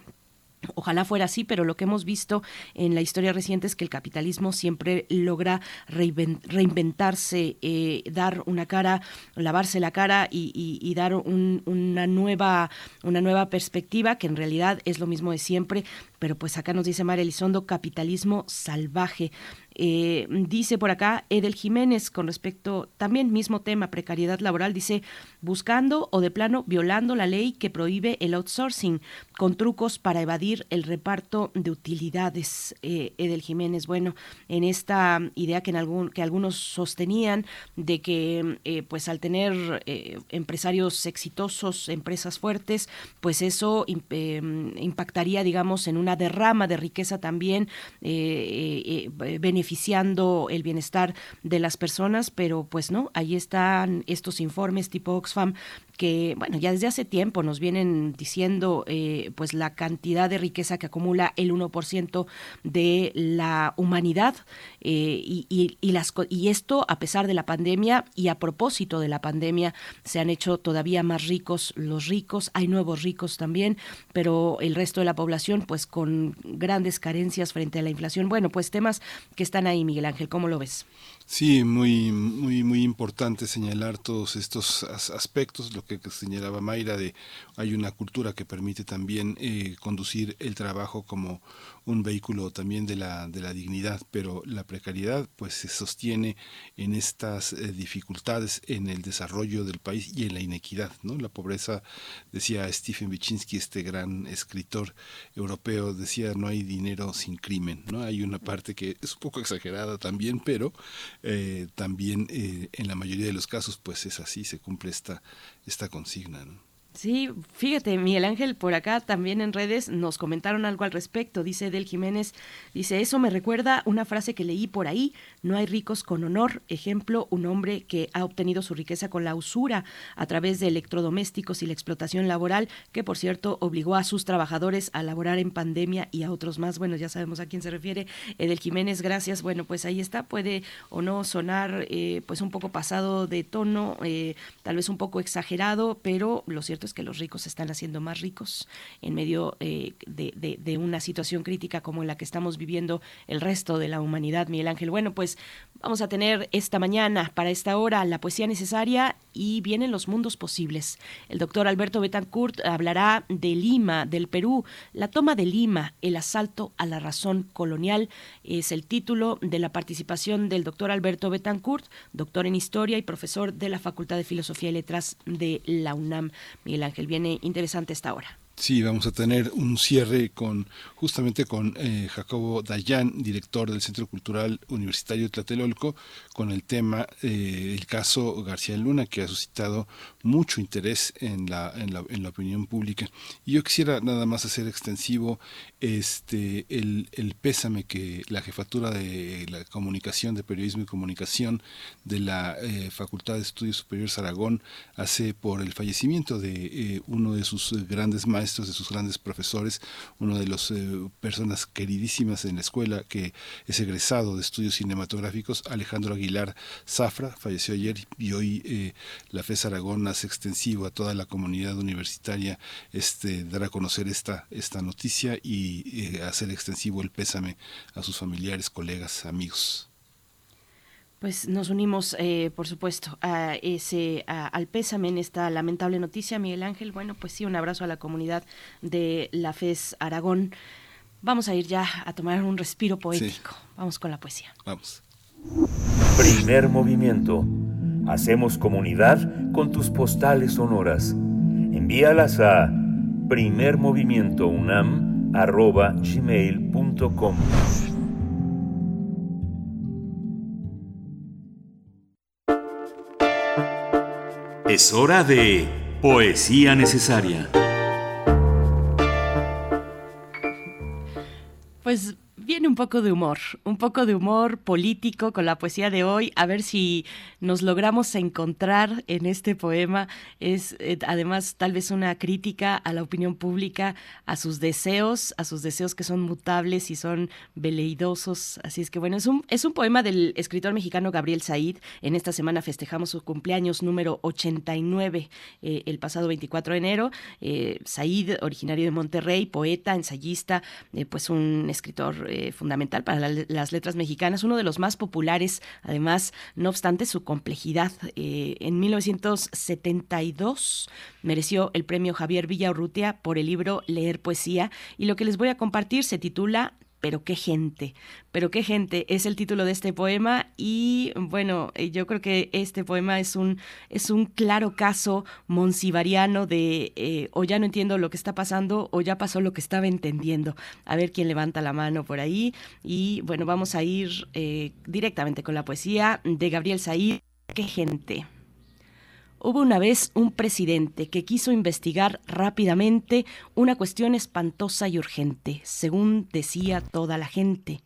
Ojalá fuera así, pero lo que hemos visto en la historia reciente es que el capitalismo siempre logra reinventarse, eh, dar una cara, lavarse la cara y, dar una, nueva, una nueva perspectiva, que en realidad es lo mismo de siempre, pero pues acá nos dice María Elizondo, capitalismo salvaje. Eh, dice por acá Edel Jiménez con respecto, también mismo tema, precariedad laboral, dice, buscando o de plano violando la ley que prohíbe el outsourcing con trucos para evadir el reparto de utilidades. Eh, Edel Jiménez, bueno, en esta idea que, en algún, que algunos sostenían de que eh, pues al tener empresarios exitosos, empresas fuertes, pues eso impactaría, digamos, en una derrama de riqueza también, beneficiaria beneficiando el bienestar de las personas, pero pues no, ahí están estos informes tipo Oxfam que, bueno, ya desde hace tiempo nos vienen diciendo eh, pues la cantidad de riqueza que acumula el 1% de la humanidad eh, y, y, esto a pesar de la pandemia y a propósito de la pandemia se han hecho todavía más ricos los ricos, hay nuevos ricos también, pero el resto de la población pues con grandes carencias frente a la inflación. Bueno, pues temas que están ahí, Miguel Ángel, ¿cómo lo ves? Sí, muy, muy, muy importante señalar todos estos aspectos, lo que señalaba Mayra de hay una cultura que permite también eh, conducir el trabajo como un vehículo también de la, de la dignidad, pero la precariedad pues se sostiene en estas eh, dificultades en el desarrollo del país y en la inequidad, ¿no? La pobreza, decía Stephen Wyczynski, este gran escritor europeo decía no hay dinero sin crimen, ¿no? Hay una parte que es un poco exagerada también, pero eh, también eh, en la mayoría de los casos pues es así, se cumple esta, esta consigna, ¿no? Sí, fíjate, Miguel Ángel, por acá también en redes nos comentaron algo al respecto. Dice Del Jiménez, dice, eso me recuerda una frase que leí por ahí, no hay ricos con honor. Ejemplo, un hombre que ha obtenido su riqueza con la usura a través de electrodomésticos y la explotación laboral, que por cierto obligó a sus trabajadores a laborar en pandemia y a otros más. Bueno, ya sabemos a quién se refiere. Del Jiménez, gracias. Bueno, pues ahí está, puede o no sonar eh, pues un poco pasado de tono, eh, tal vez un poco exagerado, pero lo cierto es que los ricos se están haciendo más ricos en medio eh, de, una situación crítica como la que estamos viviendo el resto de la humanidad, Miguel Ángel. Bueno, pues vamos a tener esta mañana, para esta hora, la poesía necesaria y vienen los mundos posibles. El doctor Alberto Betancourt hablará de Lima, del Perú, la toma de Lima, el asalto a la razón colonial, es el título de la participación del doctor Alberto Betancourt, doctor en historia y profesor de la Facultad de Filosofía y Letras de la UNAM. Miguel Ángel, viene interesante esta hora. Sí, vamos a tener un cierre con justamente con eh, Jacobo Dayan, director del Centro Cultural Universitario de Tlatelolco, con el tema eh, el caso García Luna, que ha suscitado mucho interés en la, en la opinión pública. Y yo quisiera nada más hacer extensivo este el, pésame que la jefatura de la comunicación, de periodismo y comunicación de la eh, Facultad de Estudios Superiores Aragón hace por el fallecimiento de uno de sus grandes maestros de sus grandes profesores, uno de las eh, personas queridísimas en la escuela que es egresado de estudios cinematográficos, Alejandro Aguilar Zafra, falleció ayer y hoy eh, la FES Aragón hace extensivo a toda la comunidad universitaria este, dar a conocer esta, esta noticia y eh, hacer extensivo el pésame a sus familiares, colegas, amigos. Pues nos unimos, eh, por supuesto, a ese, al pésame en esta lamentable noticia, Miguel Ángel. Bueno, pues sí, un abrazo a la comunidad de la FES Aragón. Vamos a ir ya a tomar un respiro poético. Vamos con la poesía. Vamos. Primer movimiento. Hacemos comunidad con tus postales sonoras. Envíalas a primermovimientounam.gmail.com Es hora de Poesía Necesaria. Pues viene un poco de humor, un poco de humor político con la poesía de hoy, a ver si nos logramos encontrar en este poema. Es eh, además tal vez una crítica a la opinión pública, a sus deseos, a sus deseos que son mutables y son veleidosos. Así es que bueno, es un, es un poema del escritor mexicano Gabriel Said. En esta semana festejamos su cumpleaños número 89, eh, el pasado 24 de enero. Eh, Said, originario de Monterrey, poeta, ensayista, pues un escritor eh, fundamental para las letras mexicanas, uno de los más populares, además, no obstante su complejidad. Eh, en 1972 mereció el premio Javier Villaurrutia por el libro Leer Poesía y lo que les voy a compartir se titula pero qué gente, pero qué gente es el título de este poema y bueno, eh, yo creo que este poema es un, es un claro caso monsivariano de eh, o ya no entiendo lo que está pasando o ya pasó lo que estaba entendiendo. A ver quién levanta la mano por ahí y bueno, vamos a ir eh, directamente con la poesía de Gabriel Said. Qué gente. Hubo una vez un presidente que quiso investigar rápidamente una cuestión espantosa y urgente, según decía toda la gente.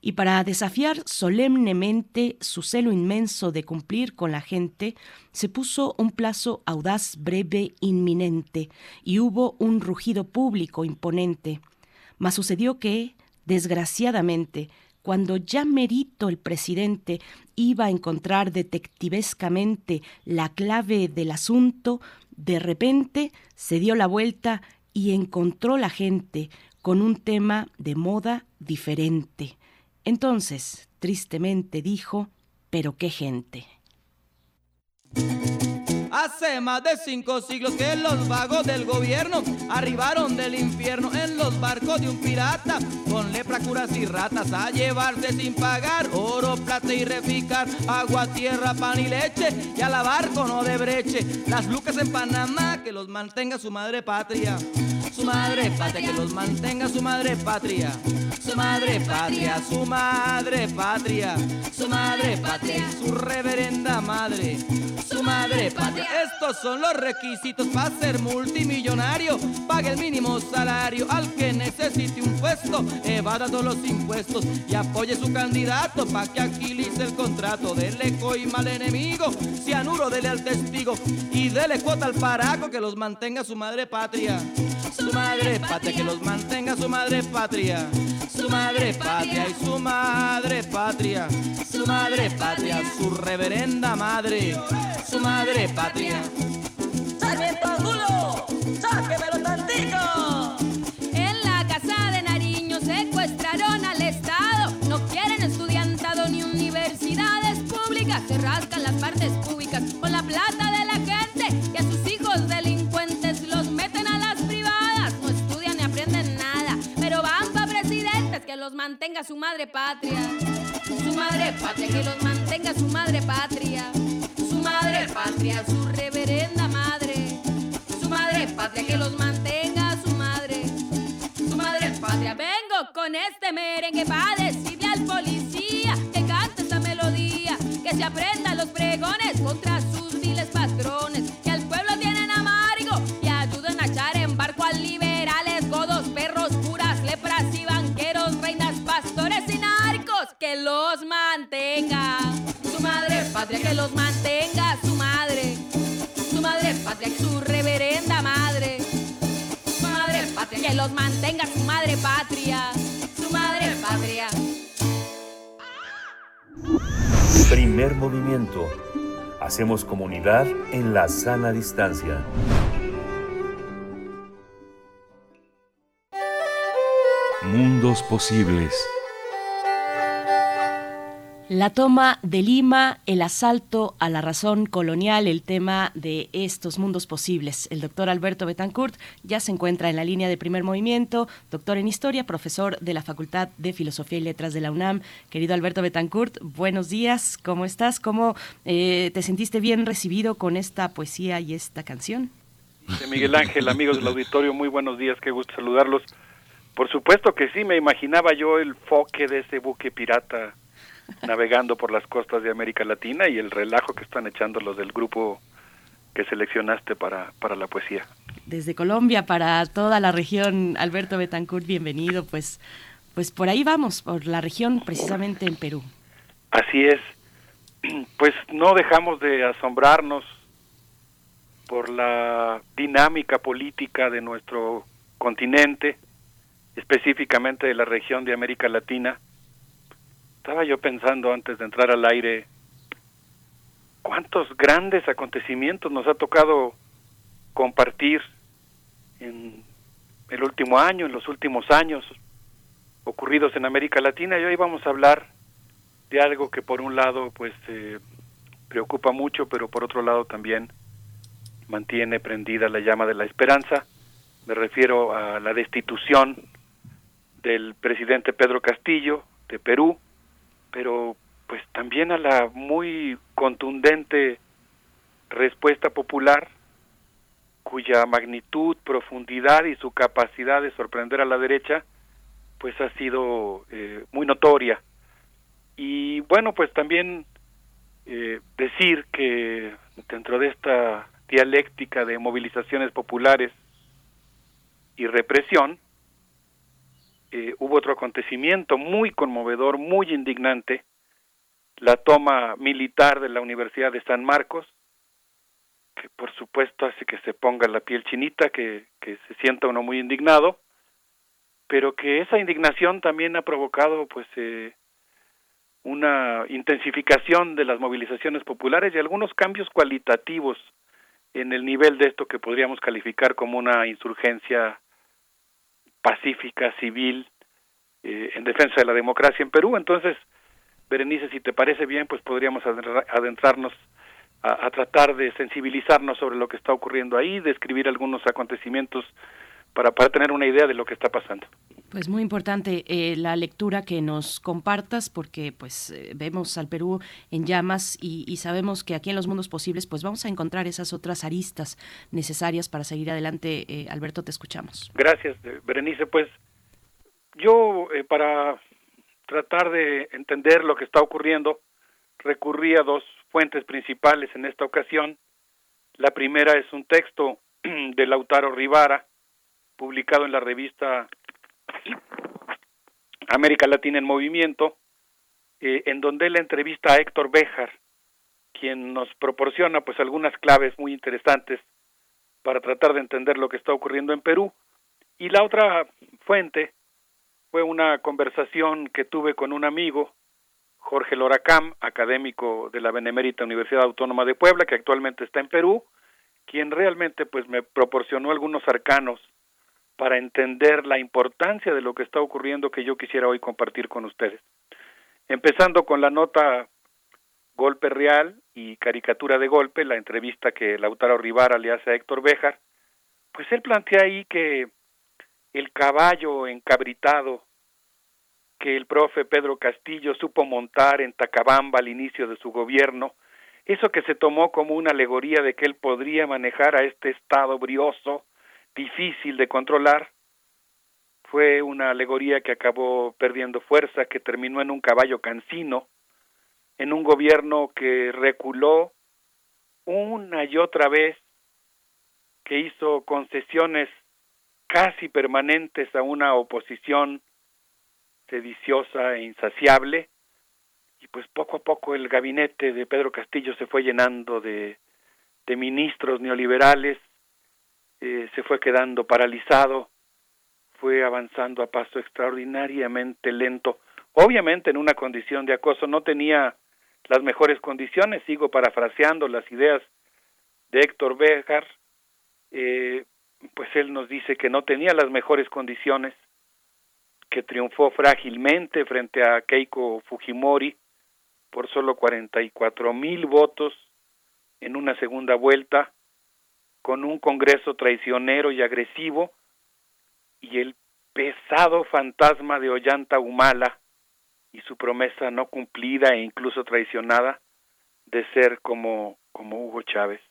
Y para desafiar solemnemente su celo inmenso de cumplir con la gente, se puso un plazo audaz, breve, inminente, y hubo un rugido público imponente. Mas sucedió que, desgraciadamente, cuando ya merito el presidente iba a encontrar detectivescamente la clave del asunto, de repente se dio la vuelta y encontró la gente con un tema de moda diferente. Entonces, tristemente dijo, pero qué gente. Hace más de cinco siglos que los vagos del gobierno arribaron del infierno en los barcos de un pirata. Con lepra, curas y ratas a llevarse sin pagar oro, plata y reficar, agua, tierra, pan y leche y a la barco no de breche. Las lucas en Panamá que los mantenga su madre patria. su madre patria, que los mantenga su madre patria, su madre patria, su madre patria, su madre patria su reverenda madre, su madre patria. Estos son los requisitos para ser multimillonario. Pague el mínimo salario al que necesite un puesto, evada todos los impuestos y apoye su candidato para que agilice el contrato. Dele coima al enemigo, cianuro dele al testigo y dele cuota al paraco que los mantenga su madre patria. Su madre patria, que los mantenga su madre patria. Su madre patria y su madre patria. Su madre patria, su reverenda madre. Su madre patria. ¡Sarmiento Angulo! ¡Sáquemelo tantito! En la casa de Nariño secuestraron al Estado. No quieren estudiantado ni universidades públicas. Se rascan las partes públicas con la plata de la gente. Que los mantenga su madre patria. Su madre patria, que los mantenga su madre patria. Su madre patria, su reverenda madre. Su madre patria, que los mantenga su madre. Su madre patria. Vengo con este merengue para decirle al policía que cante esta melodía. Que se aprenda los pregones contra sus viles patrones. Que los mantenga. Su madre patria, que los mantenga su madre. Su madre patria, su reverenda madre. Su madre patria, que los mantenga su madre patria. Su madre patria. Primer movimiento. Hacemos comunidad en la sana distancia. Mundos posibles. La toma de Lima, el asalto a la razón colonial, el tema de estos mundos posibles. El doctor Alberto Betancourt ya se encuentra en la línea de primer movimiento, doctor en historia, profesor de la Facultad de Filosofía y Letras de la UNAM. Querido Alberto Betancourt, buenos días, ¿cómo estás? ¿Cómo eh, te sentiste bien recibido con esta poesía y esta canción? Miguel Ángel, amigos del auditorio, muy buenos días, qué gusto saludarlos. Por supuesto que sí, me imaginaba yo el foque de ese buque pirata navegando por las costas de América Latina y el relajo que están echando los del grupo que seleccionaste para, para la poesía. Desde Colombia para toda la región, Alberto Betancourt, bienvenido. Pues, pues por ahí vamos, por la región, precisamente en Perú. Así es. Pues no dejamos de asombrarnos por la dinámica política de nuestro continente, específicamente de la región de América Latina, estaba yo pensando antes de entrar al aire cuántos grandes acontecimientos nos ha tocado compartir en el último año, en los últimos años ocurridos en América Latina y hoy vamos a hablar de algo que por un lado pues eh, preocupa mucho, pero por otro lado también mantiene prendida la llama de la esperanza. Me refiero a la destitución del presidente Pedro Castillo de Perú, pero pues también a la muy contundente respuesta popular cuya magnitud, profundidad y su capacidad de sorprender a la derecha pues ha sido eh, muy notoria. Y bueno, pues también eh, decir que dentro de esta dialéctica de movilizaciones populares y represión, eh, hubo otro acontecimiento muy conmovedor, muy indignante, la toma militar de la Universidad de San Marcos, que por supuesto hace que se ponga la piel chinita, que, se sienta uno muy indignado, pero que esa indignación también ha provocado pues eh, una intensificación de las movilizaciones populares y algunos cambios cualitativos en el nivel de esto que podríamos calificar como una insurgencia pacífica, civil, eh, en defensa de la democracia en Perú. Entonces, Berenice, si te parece bien, pues podríamos adentrarnos a, a, tratar de sensibilizarnos sobre lo que está ocurriendo ahí, describir algunos acontecimientos para, para tener una idea de lo que está pasando. Pues muy importante eh, la lectura que nos compartas porque pues eh, vemos al Perú en llamas y, sabemos que aquí en los mundos posibles pues vamos a encontrar esas otras aristas necesarias para seguir adelante. Eh, Alberto, te escuchamos. Gracias, Berenice. Pues yo para tratar de entender lo que está ocurriendo recurrí a dos fuentes principales en esta ocasión. La primera es un texto de Lautaro Rivara publicado en la revista América Latina en Movimiento, eh, en donde él entrevista a Héctor Béjar, quien nos proporciona pues algunas claves muy interesantes para tratar de entender lo que está ocurriendo en Perú. Y la otra fuente fue una conversación que tuve con un amigo, Jorge Loracam, académico de la Benemérita Universidad Autónoma de Puebla, que actualmente está en Perú, quien realmente pues me proporcionó algunos arcanos para entender la importancia de lo que está ocurriendo que yo quisiera hoy compartir con ustedes. Empezando con la nota Golpe Real y Caricatura de Golpe, la entrevista que Lautaro Rivara le hace a Héctor Béjar, pues él plantea ahí que el caballo encabritado que el profe Pedro Castillo supo montar en Tacabamba al inicio de su gobierno, eso que se tomó como una alegoría de que él podría manejar a este estado brioso, difícil de controlar. Fue una alegoría que acabó perdiendo fuerza, que terminó en un caballo cansino, en un gobierno que reculó una y otra vez, que hizo concesiones casi permanentes a una oposición sediciosa e insaciable, y pues poco a poco el gabinete de Pedro Castillo se fue llenando de, de ministros neoliberales eh, se fue quedando paralizado, fue avanzando a paso extraordinariamente lento, obviamente en una condición de acoso, no tenía las mejores condiciones, sigo parafraseando las ideas de Héctor Bejar, eh, pues él nos dice que no tenía las mejores condiciones, que triunfó frágilmente frente a Keiko Fujimori por solo 44 mil votos en una segunda vuelta, con un Congreso traicionero y agresivo y el pesado fantasma de Ollanta Humala y su promesa no cumplida e incluso traicionada de ser como, como Hugo Chávez.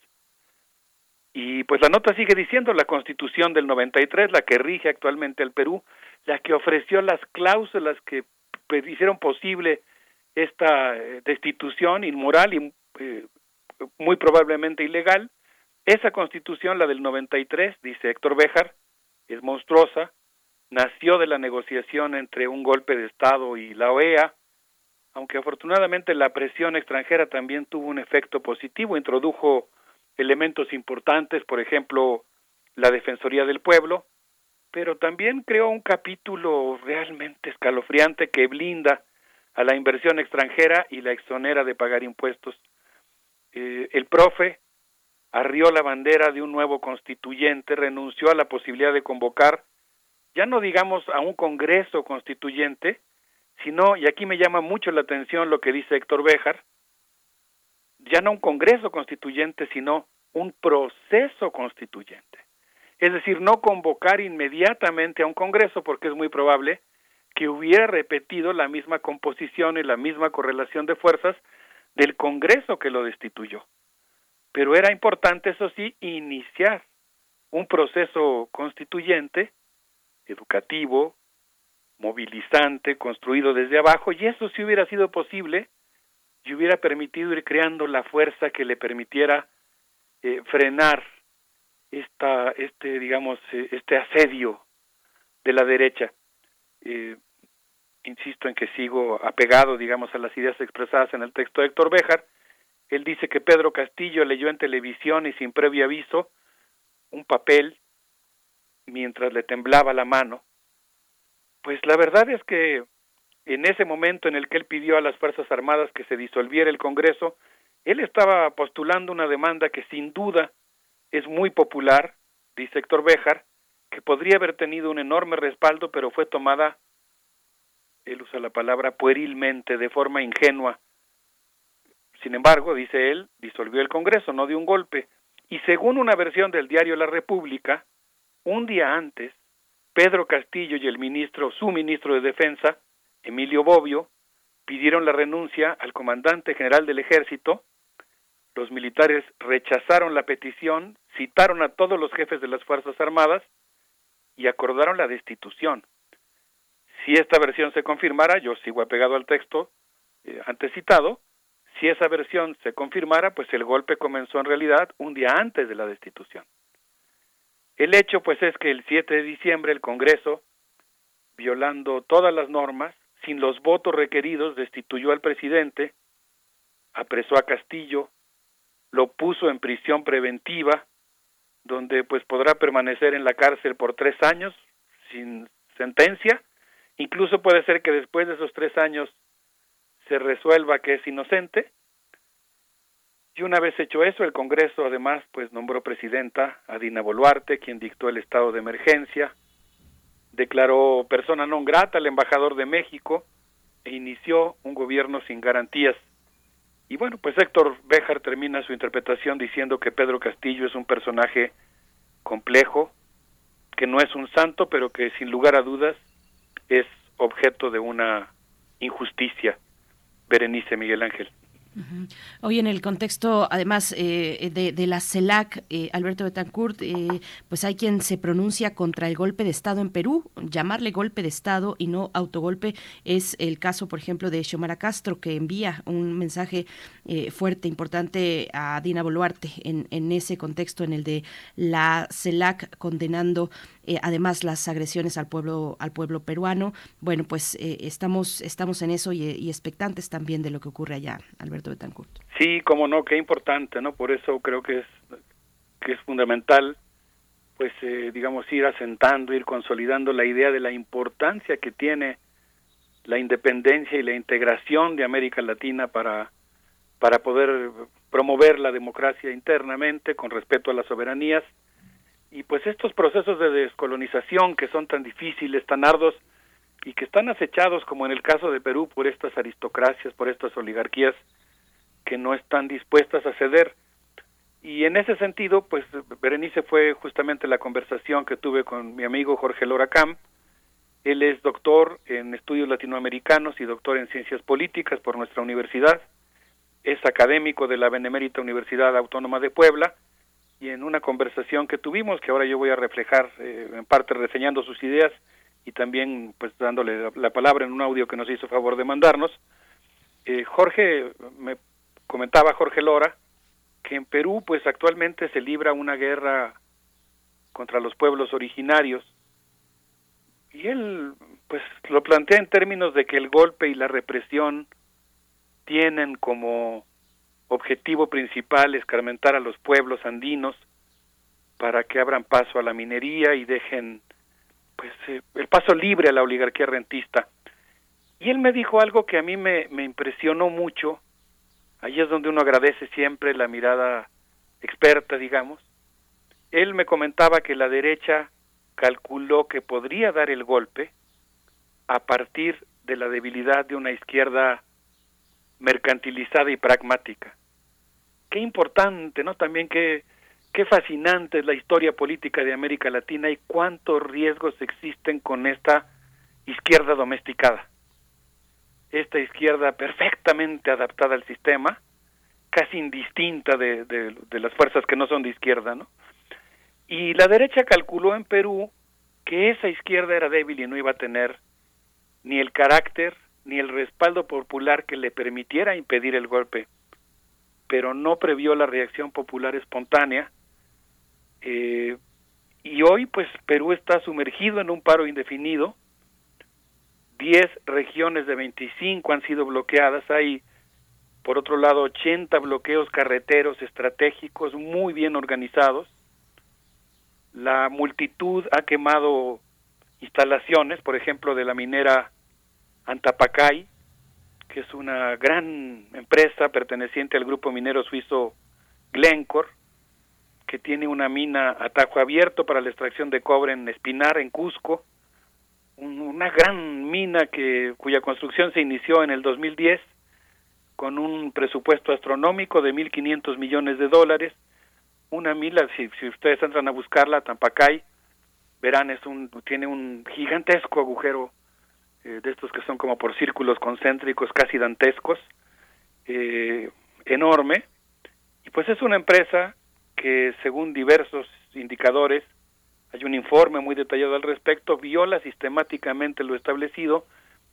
Y pues la nota sigue diciendo la Constitución del 93, la que rige actualmente el Perú, la que ofreció las cláusulas que pues, hicieron posible esta eh, destitución inmoral y eh, muy probablemente ilegal, esa constitución, la del 93, dice Héctor Béjar, es monstruosa, nació de la negociación entre un golpe de Estado y la OEA, aunque afortunadamente la presión extranjera también tuvo un efecto positivo, introdujo elementos importantes, por ejemplo, la Defensoría del Pueblo, pero también creó un capítulo realmente escalofriante que blinda a la inversión extranjera y la exonera de pagar impuestos. Eh, el profe arrió la bandera de un nuevo constituyente, renunció a la posibilidad de convocar, ya no digamos a un Congreso constituyente, sino, y aquí me llama mucho la atención lo que dice Héctor Béjar, ya no un Congreso constituyente, sino un proceso constituyente. Es decir, no convocar inmediatamente a un Congreso, porque es muy probable que hubiera repetido la misma composición y la misma correlación de fuerzas del Congreso que lo destituyó pero era importante, eso sí, iniciar un proceso constituyente, educativo, movilizante, construido desde abajo, y eso sí hubiera sido posible y hubiera permitido ir creando la fuerza que le permitiera eh, frenar esta, este, digamos, eh, este asedio de la derecha. Eh, insisto en que sigo apegado, digamos, a las ideas expresadas en el texto de Héctor Béjar, él dice que Pedro Castillo leyó en televisión y sin previo aviso un papel mientras le temblaba la mano. Pues la verdad es que en ese momento en el que él pidió a las Fuerzas Armadas que se disolviera el Congreso, él estaba postulando una demanda que sin duda es muy popular, dice Héctor Béjar, que podría haber tenido un enorme respaldo, pero fue tomada, él usa la palabra puerilmente, de forma ingenua, sin embargo, dice él, disolvió el Congreso, no dio un golpe. Y según una versión del diario La República, un día antes, Pedro Castillo y el ministro, su ministro de Defensa, Emilio Bobbio, pidieron la renuncia al comandante general del ejército. Los militares rechazaron la petición, citaron a todos los jefes de las Fuerzas Armadas y acordaron la destitución. Si esta versión se confirmara, yo sigo apegado al texto eh, antes citado, si esa versión se confirmara, pues el golpe comenzó en realidad un día antes de la destitución. El hecho, pues, es que el 7 de diciembre el Congreso, violando todas las normas, sin los votos requeridos, destituyó al presidente, apresó a Castillo, lo puso en prisión preventiva, donde pues podrá permanecer en la cárcel por tres años sin sentencia. Incluso puede ser que después de esos tres años se resuelva que es inocente. Y una vez hecho eso, el Congreso además pues nombró presidenta a Dina Boluarte, quien dictó el estado de emergencia, declaró persona non grata al embajador de México e inició un gobierno sin garantías. Y bueno, pues Héctor Béjar termina su interpretación diciendo que Pedro Castillo es un personaje complejo, que no es un santo, pero que sin lugar a dudas es objeto de una injusticia. Berenice Miguel Ángel. Hoy en el contexto, además eh, de, la CELAC, eh, Alberto Betancourt, eh, pues hay quien se pronuncia contra el golpe de Estado en Perú. Llamarle golpe de Estado y no autogolpe es el caso, por ejemplo, de Xiomara Castro, que envía un mensaje fuerte, importante a Dina Boluarte en, ese contexto, en el de la CELAC condenando eh, además las agresiones al pueblo al pueblo peruano. Bueno, pues eh, estamos estamos en eso y, expectantes también de lo que ocurre allá, Alberto Betancourt. Sí, como no, qué importante, ¿no? Por eso creo que es que es fundamental pues eh, digamos ir asentando, ir consolidando la idea de la importancia que tiene la independencia y la integración de América Latina para para poder promover la democracia internamente con respeto a las soberanías y pues estos procesos de descolonización que son tan difíciles, tan ardos y que están acechados como en el caso de Perú por estas aristocracias, por estas oligarquías que no están dispuestas a ceder. Y en ese sentido, pues Berenice fue justamente la conversación que tuve con mi amigo Jorge Loracam. Él es doctor en estudios latinoamericanos y doctor en ciencias políticas por nuestra universidad. Es académico de la Benemérita Universidad Autónoma de Puebla y en una conversación que tuvimos, que ahora yo voy a reflejar eh, en parte reseñando sus ideas y también pues dándole la, palabra en un audio que nos hizo favor de mandarnos, eh, Jorge, me comentaba Jorge Lora, que en Perú pues actualmente se libra una guerra contra los pueblos originarios y él pues lo plantea en términos de que el golpe y la represión tienen como objetivo principal escarmentar a los pueblos andinos para que abran paso a la minería y dejen pues eh, el paso libre a la oligarquía rentista. Y él me dijo algo que a mí me, me impresionó mucho, ahí es donde uno agradece siempre la mirada experta, digamos. Él me comentaba que la derecha calculó que podría dar el golpe a partir de la debilidad de una izquierda mercantilizada y pragmática. Qué importante, ¿no? También qué, qué fascinante es la historia política de América Latina y cuántos riesgos existen con esta izquierda domesticada. Esta izquierda perfectamente adaptada al sistema, casi indistinta de, las fuerzas que no son de izquierda, ¿no? Y la derecha calculó en Perú que esa izquierda era débil y no iba a tener ni el carácter ni el respaldo popular que le permitiera impedir el golpe, pero no previó la reacción popular espontánea. Eh, y hoy, pues, Perú está sumergido en un paro indefinido. Diez regiones de 25 han sido bloqueadas. Hay, por otro lado, 80 bloqueos carreteros estratégicos muy bien organizados. La multitud ha quemado instalaciones, por ejemplo, de la minera Antapacay, que es una gran empresa perteneciente al grupo minero suizo Glencore, que tiene una mina a tajo abierto para la extracción de cobre en Espinar, en Cusco, una gran mina que cuya construcción se inició en el 2010 con un presupuesto astronómico de 1.500 millones de dólares, una mina, si, si ustedes entran a buscarla, Tampacay, verán, es un, tiene un gigantesco agujero eh, de estos que son como por círculos concéntricos casi dantescos, eh, enorme, y pues es una empresa que según diversos indicadores, hay un informe muy detallado al respecto, viola sistemáticamente lo establecido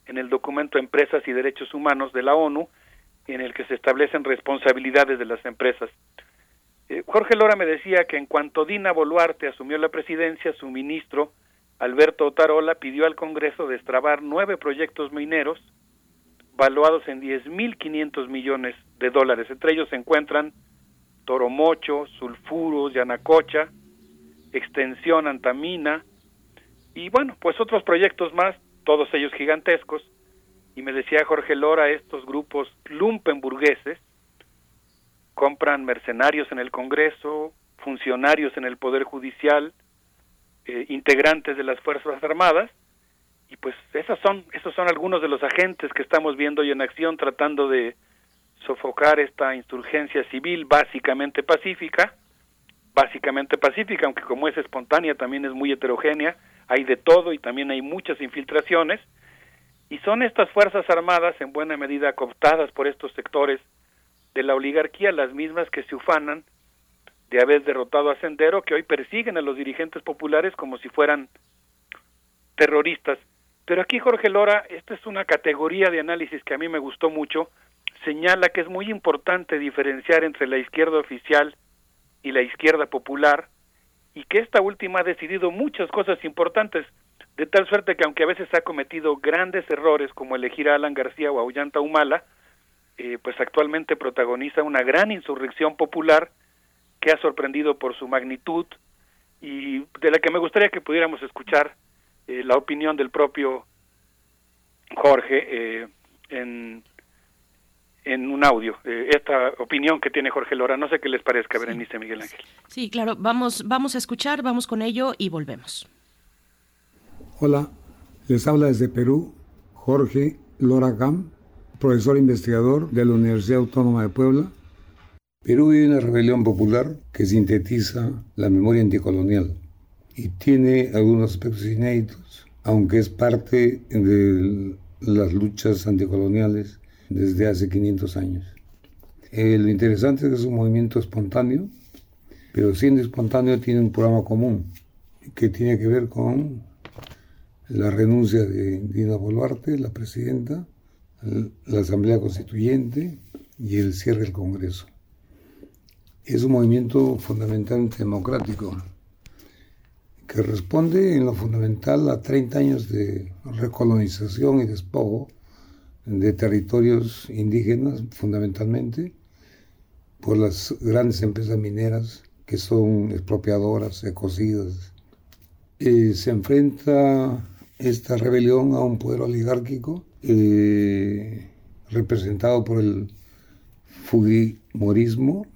en el documento Empresas y Derechos Humanos de la ONU, en el que se establecen responsabilidades de las empresas. Eh, Jorge Lora me decía que en cuanto Dina Boluarte asumió la presidencia, su ministro, Alberto Otarola, pidió al Congreso destrabar nueve proyectos mineros valuados en 10.500 millones de dólares. Entre ellos se encuentran Toromocho, Sulfuros, Yanacocha, Extensión Antamina y bueno, pues otros proyectos más, todos ellos gigantescos. Y me decía Jorge Lora, estos grupos lumpenburgueses compran mercenarios en el Congreso, funcionarios en el Poder Judicial, eh, integrantes de las Fuerzas Armadas, y pues esas son, esos son algunos de los agentes que estamos viendo hoy en acción tratando de sofocar esta insurgencia civil básicamente pacífica, básicamente pacífica, aunque como es espontánea también es muy heterogénea, hay de todo y también hay muchas infiltraciones, y son estas Fuerzas Armadas en buena medida cooptadas por estos sectores de la oligarquía, las mismas que se ufanan de haber derrotado a Sendero, que hoy persiguen a los dirigentes populares como si fueran terroristas. Pero aquí Jorge Lora, esta es una categoría de análisis que a mí me gustó mucho, señala que es muy importante diferenciar entre la izquierda oficial y la izquierda popular, y que esta última ha decidido muchas cosas importantes, de tal suerte que aunque a veces ha cometido grandes errores como elegir a Alan García o a Ollanta Humala, eh, pues actualmente protagoniza una gran insurrección popular que ha sorprendido por su magnitud y de la que me gustaría que pudiéramos escuchar eh, la opinión del propio Jorge eh, en, en un audio, esta opinión que tiene Jorge Lora. No sé qué les parezca, Berenice Miguel Ángel. Sí, claro, vamos, vamos a escuchar, vamos con ello y volvemos. Hola, les habla desde Perú Jorge Lora Gam profesor investigador de la Universidad Autónoma de Puebla. Perú vive una rebelión popular que sintetiza la memoria anticolonial y tiene algunos aspectos inéditos, aunque es parte de las luchas anticoloniales desde hace 500 años. Lo interesante es que es un movimiento espontáneo, pero siendo espontáneo tiene un programa común que tiene que ver con la renuncia de Dina Boluarte, la presidenta, la Asamblea Constituyente y el cierre del Congreso. Es un movimiento fundamentalmente democrático que responde en lo fundamental a 30 años de recolonización y despojo de territorios indígenas fundamentalmente por las grandes empresas mineras que son expropiadoras, ecocidas. Eh, se enfrenta esta rebelión a un poder oligárquico eh, representado por el Fujimorismo,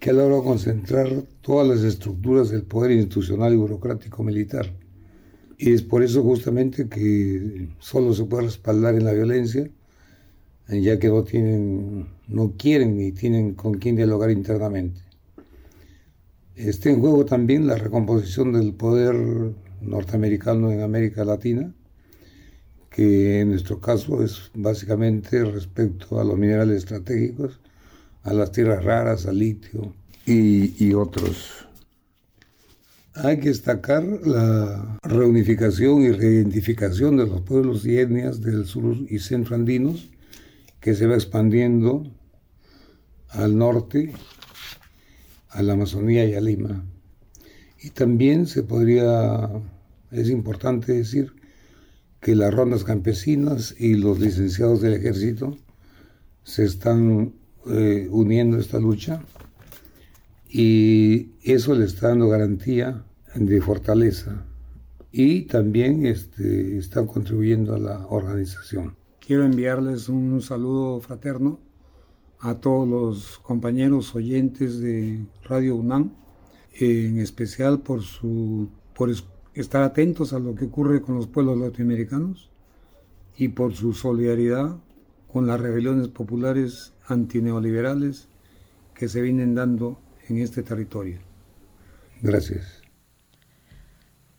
que ha logrado concentrar todas las estructuras del poder institucional y burocrático militar. Y es por eso justamente que solo se puede respaldar en la violencia, ya que no tienen, no quieren ni tienen con quién dialogar internamente. Está en juego también la recomposición del poder norteamericano en América Latina, que en nuestro caso es básicamente respecto a los minerales estratégicos, a las tierras raras, al litio y, otros. Hay que destacar la reunificación y reidentificación de los pueblos y etnias del sur y centro andinos, que se va expandiendo al norte, a la Amazonía y a Lima. Y también se podría, es importante decir, que las rondas campesinas y los licenciados del ejército se están eh, uniendo a esta lucha y eso le está dando garantía de fortaleza y también este, están contribuyendo a la organización. Quiero enviarles un saludo fraterno a todos los compañeros oyentes de Radio UNAM, en especial por su por estar atentos a lo que ocurre con los pueblos latinoamericanos y por su solidaridad con las rebeliones populares antineoliberales que se vienen dando en este territorio. Gracias.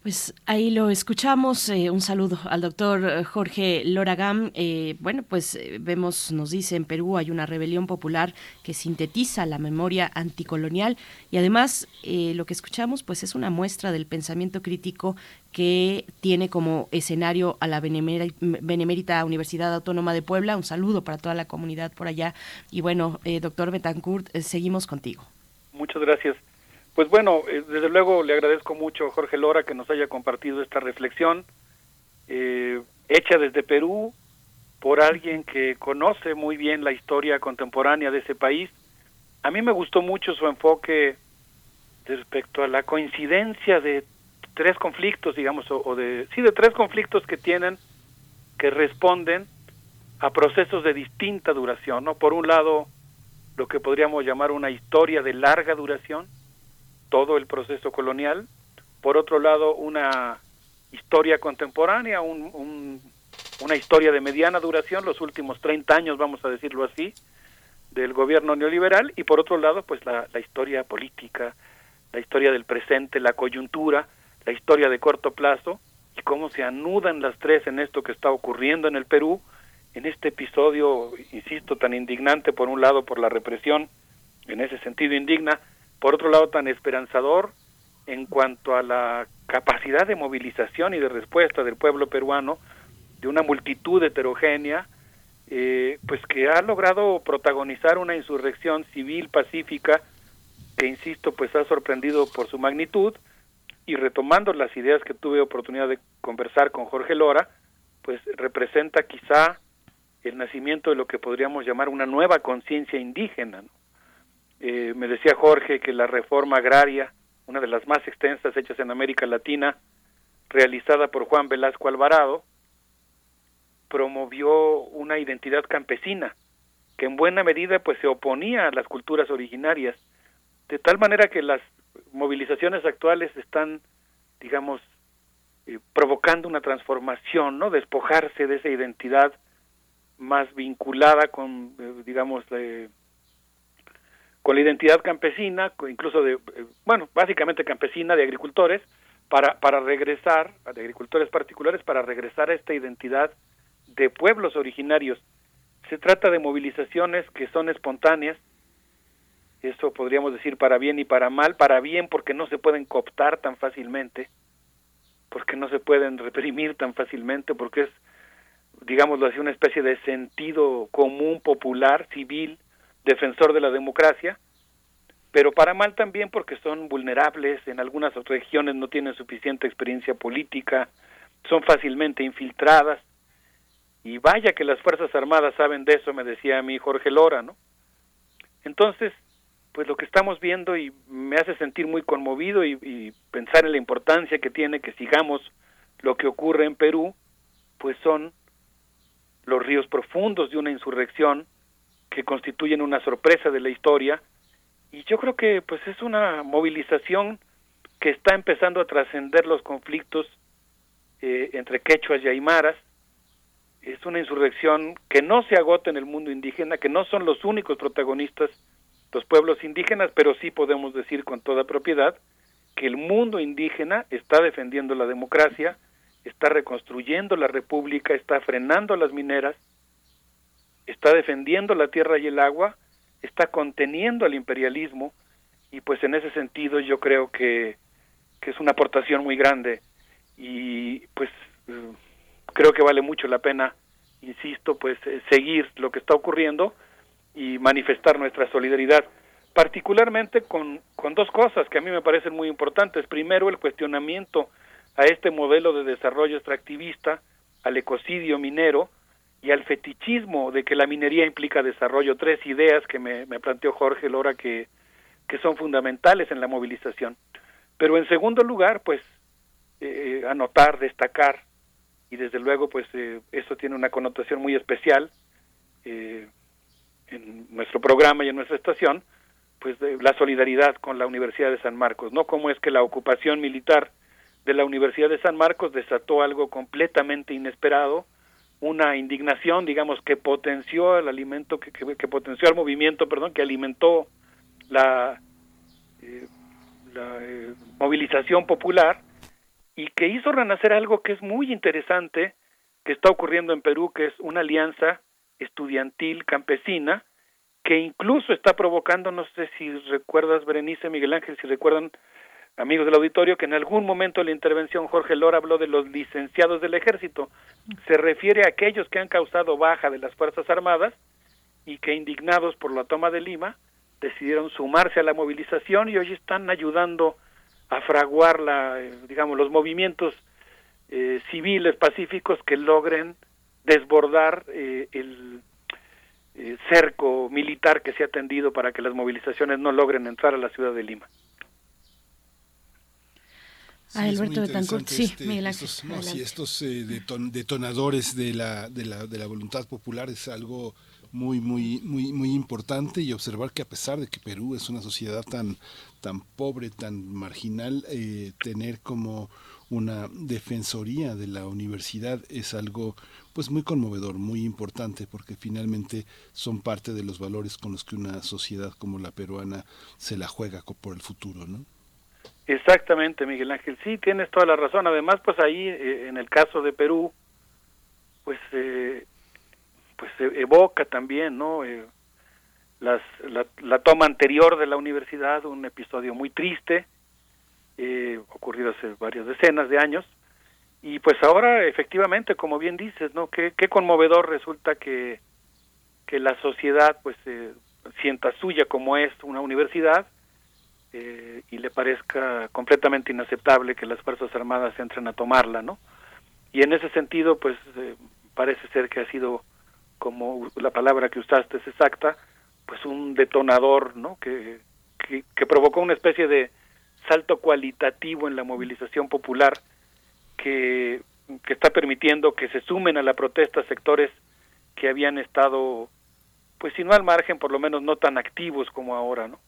Pues ahí lo escuchamos. Eh, un saludo al doctor eh, Jorge Loragam. Eh, bueno, pues vemos, nos dice, en Perú hay una rebelión popular que sintetiza la memoria anticolonial y además lo que escuchamos pues es una muestra del pensamiento crítico que tiene como escenario a la Benemérita, Universidad Autónoma de Puebla. Un saludo para toda la comunidad por allá. Y bueno, doctor Betancourt, seguimos contigo. Muchas gracias. Pues bueno, eh, desde luego le agradezco mucho a Jorge Lora que nos haya compartido esta reflexión eh, hecha desde Perú por alguien que conoce muy bien la historia contemporánea de ese país. A mí me gustó mucho su enfoque respecto a la coincidencia de tres conflictos, digamos, o, de sí de tres conflictos que tienen que responden a procesos de distinta duración, ¿no? Por un lado, lo que podríamos llamar una historia de larga duración, todo el proceso colonial, por otro lado una historia contemporánea, una historia de mediana duración, los últimos 30 años, vamos a decirlo así, del gobierno neoliberal, y por otro lado, pues la, la historia política, la historia del presente, la coyuntura, la historia de corto plazo, y cómo se anudan las tres en esto que está ocurriendo en el Perú, en este episodio, insisto, tan indignante, por un lado por la represión, en ese sentido indigna, por otro lado tan esperanzador en cuanto a la capacidad de movilización y de respuesta del pueblo peruano, de una multitud heterogénea, eh, pues que ha logrado protagonizar una insurrección civil pacífica que, insisto, pues ha sorprendido por su magnitud y retomando las ideas que tuve oportunidad de conversar con Jorge Lora, pues representa quizá el nacimiento de lo que podríamos llamar una nueva conciencia indígena, ¿no? Eh, me decía Jorge que la reforma agraria, una de las más extensas hechas en América Latina, realizada por Juan Velasco Alvarado, promovió una identidad campesina que en buena medida pues se oponía a las culturas originarias, de tal manera que las movilizaciones actuales están, digamos, eh, provocando una transformación, ¿no? Despojarse de esa identidad más vinculada con, eh, digamos, eh, con la identidad campesina, incluso de, eh, bueno, básicamente campesina de agricultores, para, para regresar, de agricultores particulares, para regresar a esta identidad de pueblos originarios. Se trata de movilizaciones que son espontáneas, eso podríamos decir para bien y para mal, para bien porque no se pueden cooptar tan fácilmente, porque no se pueden reprimir tan fácilmente, porque es, digámoslo así, una especie de sentido común, popular, civil, defensor de la democracia, pero para mal también porque son vulnerables, en algunas regiones no tienen suficiente experiencia política, son fácilmente infiltradas, y vaya que las Fuerzas Armadas saben de eso, me decía a mí Jorge Lora, ¿no? Entonces, pues lo que estamos viendo y me hace sentir muy conmovido y, y pensar en la importancia que tiene que sigamos lo que ocurre en Perú, pues son los ríos profundos de una insurrección que constituyen una sorpresa de la historia. Y yo creo que pues es una movilización que está empezando a trascender los conflictos eh, entre quechuas y aymaras. Es una insurrección que no se agota en el mundo indígena que no son los únicos protagonistas los pueblos indígenas pero sí podemos decir con toda propiedad que el mundo indígena está defendiendo la democracia está reconstruyendo la república está frenando las mineras está defendiendo la tierra y el agua, está conteniendo al imperialismo y pues en ese sentido yo creo que, que es una aportación muy grande y pues eh, creo que vale mucho la pena, insisto, pues eh, seguir lo que está ocurriendo y manifestar nuestra solidaridad, particularmente con, con dos cosas que a mí me parecen muy importantes. Primero, el cuestionamiento a este modelo de desarrollo extractivista, al ecocidio minero, y al fetichismo de que la minería implica desarrollo, tres ideas que me, planteó Jorge Lora que, que son fundamentales en la movilización. Pero en segundo lugar, pues eh, anotar, destacar, y desde luego pues eh, esto tiene una connotación muy especial eh, en nuestro programa y en nuestra estación, pues la solidaridad con la Universidad de San Marcos, ¿no? Cómo es que la ocupación militar de la Universidad de San Marcos desató algo completamente inesperado, una indignación, digamos, que potenció el alimento, que, que, potenció el movimiento, perdón, que alimentó la, eh, la eh, movilización popular y que hizo renacer algo que es muy interesante, que está ocurriendo en Perú, que es una alianza estudiantil campesina, que incluso está provocando, no sé si recuerdas, Berenice, Miguel Ángel, si recuerdan, amigos del auditorio, que en algún momento de la intervención Jorge Lora habló de los licenciados del ejército. Se refiere a aquellos que han causado baja de las Fuerzas Armadas y que indignados por la toma de Lima decidieron sumarse a la movilización y hoy están ayudando a fraguar la, eh, digamos, los movimientos eh, civiles pacíficos que logren desbordar eh, el cerco militar que se ha tendido para que las movilizaciones no logren entrar a la ciudad de Lima. Sí, Alberto Betancourt, sí, este, Miguel Estos, estos detonadores de la, de, la, de la voluntad popular es algo muy, muy, muy, muy importante y observar que a pesar de que Perú es una sociedad tan, tan pobre, tan marginal, eh, tener como una defensoría de la universidad es algo pues muy conmovedor, muy importante, porque finalmente son parte de los valores con los que una sociedad como la peruana se la juega por el futuro, ¿no? Exactamente, Miguel Ángel. Sí, tienes toda la razón. Además, pues ahí, eh, en el caso de Perú, pues eh, pues evoca también, ¿no? Eh, las, la, toma anterior de la universidad, un episodio muy triste, eh, ocurrido hace varias decenas de años, y pues ahora efectivamente, como bien dices, ¿no? Qué, qué conmovedor resulta que, que la sociedad pues eh, sienta suya como es una universidad eh, y le parezca completamente inaceptable que las Fuerzas Armadas entren a tomarla, ¿no? Y en ese sentido, pues parece ser que ha sido como la palabra que usaste es exacta, pues un detonador, ¿no? Que, que, provocó una especie de salto cualitativo en la movilización popular que, que está permitiendo que se sumen a la protesta sectores que habían estado, pues si no al margen, por lo menos no tan activos como ahora, ¿no?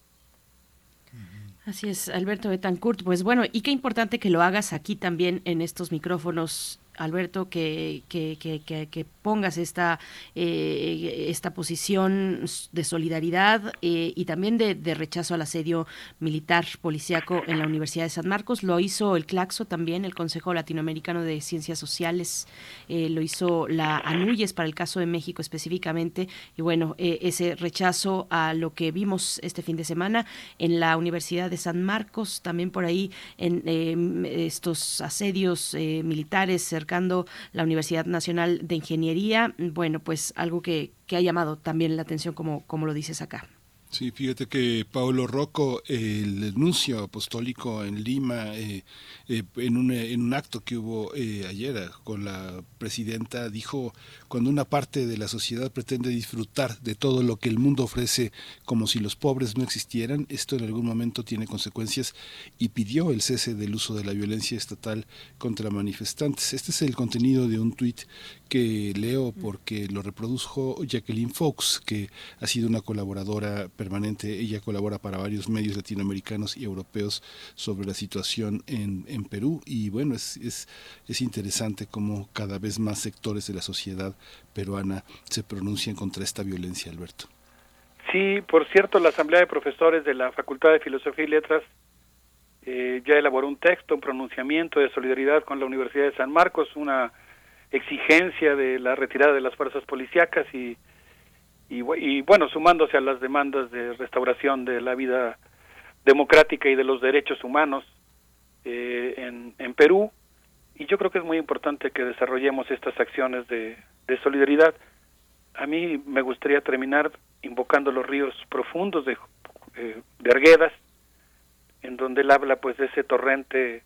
Así es, Alberto Betancourt. Pues bueno, y qué importante que lo hagas aquí también en estos micrófonos Alberto, que, que, que, que pongas esta, eh, esta posición de solidaridad eh, y también de, rechazo al asedio militar policiaco en la Universidad de San Marcos. Lo hizo el CLACSO también, el Consejo Latinoamericano de Ciencias Sociales, eh, lo hizo la ANUYES para el caso de México específicamente. Y bueno, ese rechazo a lo que vimos este fin de semana en la Universidad de San Marcos, también por ahí en estos asedios militares la Universidad Nacional de Ingeniería, bueno, pues algo que, ha llamado también la atención como, lo dices acá. Sí, fíjate que Paulo Rocco, el nuncio apostólico en Lima, eh, eh, en, un, en un acto que hubo eh, ayer con la presidenta, dijo, cuando una parte de la sociedad pretende disfrutar de todo lo que el mundo ofrece como si los pobres no existieran, esto en algún momento tiene consecuencias y pidió el cese del uso de la violencia estatal contra manifestantes. Este es el contenido de un tuit que leo porque lo reprodujo Jacqueline Fox, que ha sido una colaboradora permanente. Ella colabora para varios medios latinoamericanos y europeos sobre la situación en, en Perú. Y bueno, es, es, es interesante cómo cada vez más sectores de la sociedad peruana se pronuncian contra esta violencia, Alberto. Sí, por cierto, la Asamblea de Profesores de la Facultad de Filosofía y Letras eh, ya elaboró un texto, un pronunciamiento de solidaridad con la Universidad de San Marcos, una exigencia de la retirada de las fuerzas policíacas y, y, bueno, sumándose a las demandas de restauración de la vida democrática y de los derechos humanos eh, en, en Perú. Y yo creo que es muy importante que desarrollemos estas acciones de, solidaridad. A mí me gustaría terminar invocando los ríos profundos de, eh, de Arguedas, en donde él habla pues de ese torrente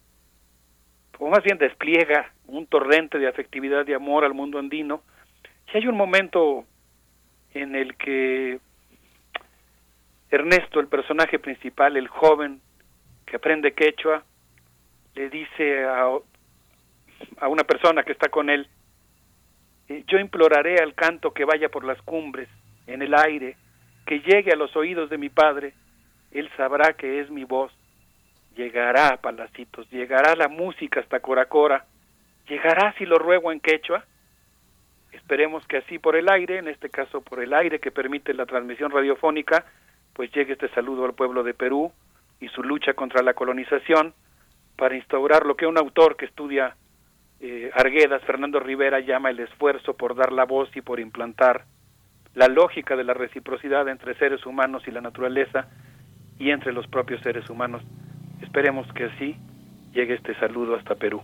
o más bien despliega un torrente de afectividad y amor al mundo andino. Y hay un momento en el que Ernesto, el personaje principal, el joven que aprende quechua, le dice a, a una persona que está con él, eh, yo imploraré al canto que vaya por las cumbres, en el aire, que llegue a los oídos de mi padre, él sabrá que es mi voz. Llegará a Palacitos, llegará la música hasta Coracora, llegará si lo ruego en quechua. Esperemos que así por el aire, en este caso por el aire que permite la transmisión radiofónica, pues llegue este saludo al pueblo de Perú y su lucha contra la colonización, para instaurar lo que un autor que estudia eh, Arguedas, Fernando Rivera, llama el esfuerzo por dar la voz y por implantar la lógica de la reciprocidad entre seres humanos y la naturaleza y entre los propios seres humanos. Esperemos que así llegue este saludo hasta Perú.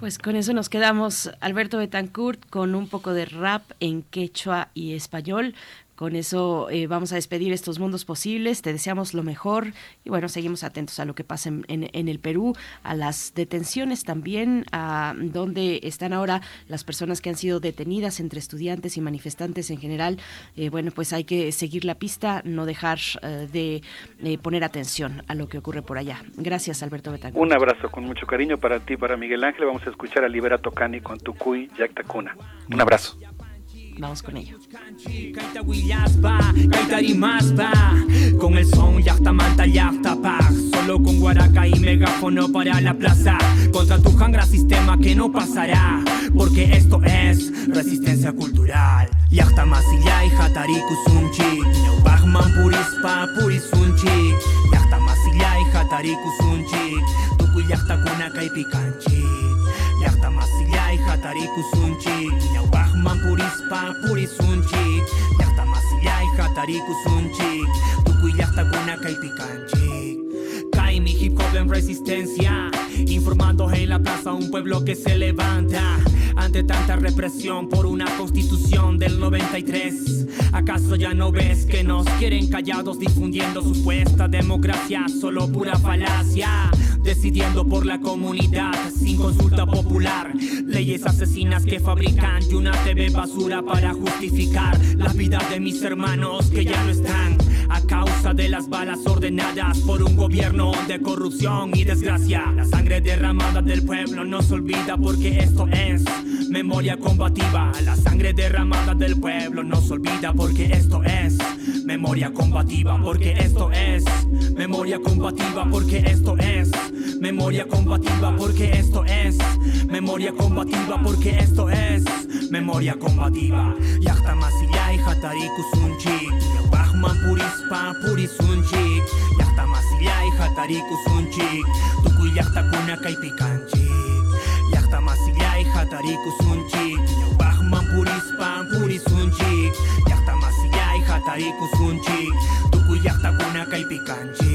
Pues con eso nos quedamos, Alberto Betancourt, con un poco de rap en quechua y español. Con eso eh, vamos a despedir estos mundos posibles. Te deseamos lo mejor y bueno, seguimos atentos a lo que pasa en, en, el Perú, a las detenciones también, a dónde están ahora las personas que han sido detenidas entre estudiantes y manifestantes en general. Eh, bueno, pues hay que seguir la pista, no dejar eh, de poner atención a lo que ocurre por allá. Gracias, Alberto Betancourt. Un abrazo con mucho cariño para ti, para Miguel Ángel. Vamos a escuchar a Liberato Cani con Tucuy Yactacuna. Un abrazo. Vamos con ello. Con el son ya está manta ya está paz. Solo con guaraca y megáfono para la plaza. Contra tu jangra sistema que no pasará. Porque esto es resistencia cultural. Yachta masilla y hatari kusunchi. Bachman purispa purisunchi. Yachta masilla y hatari kusunchi. Tuku yachta kunaka y picanchi. jatariku zuntxik Inau bahman purizpa purizuntxik Jarta mazila jatariku zuntxik Tuku jartakunak aipikantxik hip en resistencia. Informando en la plaza un pueblo que se levanta ante tanta represión por una constitución del 93. ¿Acaso ya no ves que nos quieren callados difundiendo supuesta democracia? Solo pura falacia. Decidiendo por la comunidad sin consulta popular. Leyes asesinas que fabrican y una TV basura para justificar la vida de mis hermanos que ya no están a causa de las balas ordenadas por un gobierno de corrupción y desgracia. La sangre derramada del pueblo no se olvida porque esto es memoria combativa. La sangre derramada del pueblo no se olvida porque esto es memoria combativa. Porque esto es memoria combativa. Porque esto es memoria combativa. Porque esto es memoria combativa. Porque esto es memoria combativa. Yachta masilla y hatari kusunchi. Bachman purispa purisunchi. Yachta masilla y hatari kusunchi. Tuku yachta kunaka y picanchi. Yachta masilla y hatari kusunchi. Bachman purispa purisunchi. Yachta masilla y hatari kusunchi. Tuku yachta kunaka y picanchi.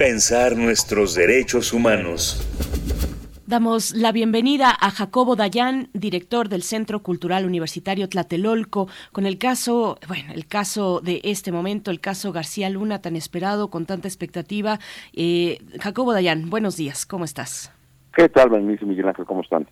Pensar nuestros derechos humanos. Damos la bienvenida a Jacobo Dayan, director del Centro Cultural Universitario Tlatelolco, con el caso, bueno, el caso de este momento, el caso García Luna, tan esperado, con tanta expectativa. Eh, Jacobo Dayan, buenos días, ¿cómo estás? ¿Qué tal, Bernice Miguel Ángel? ¿Cómo están?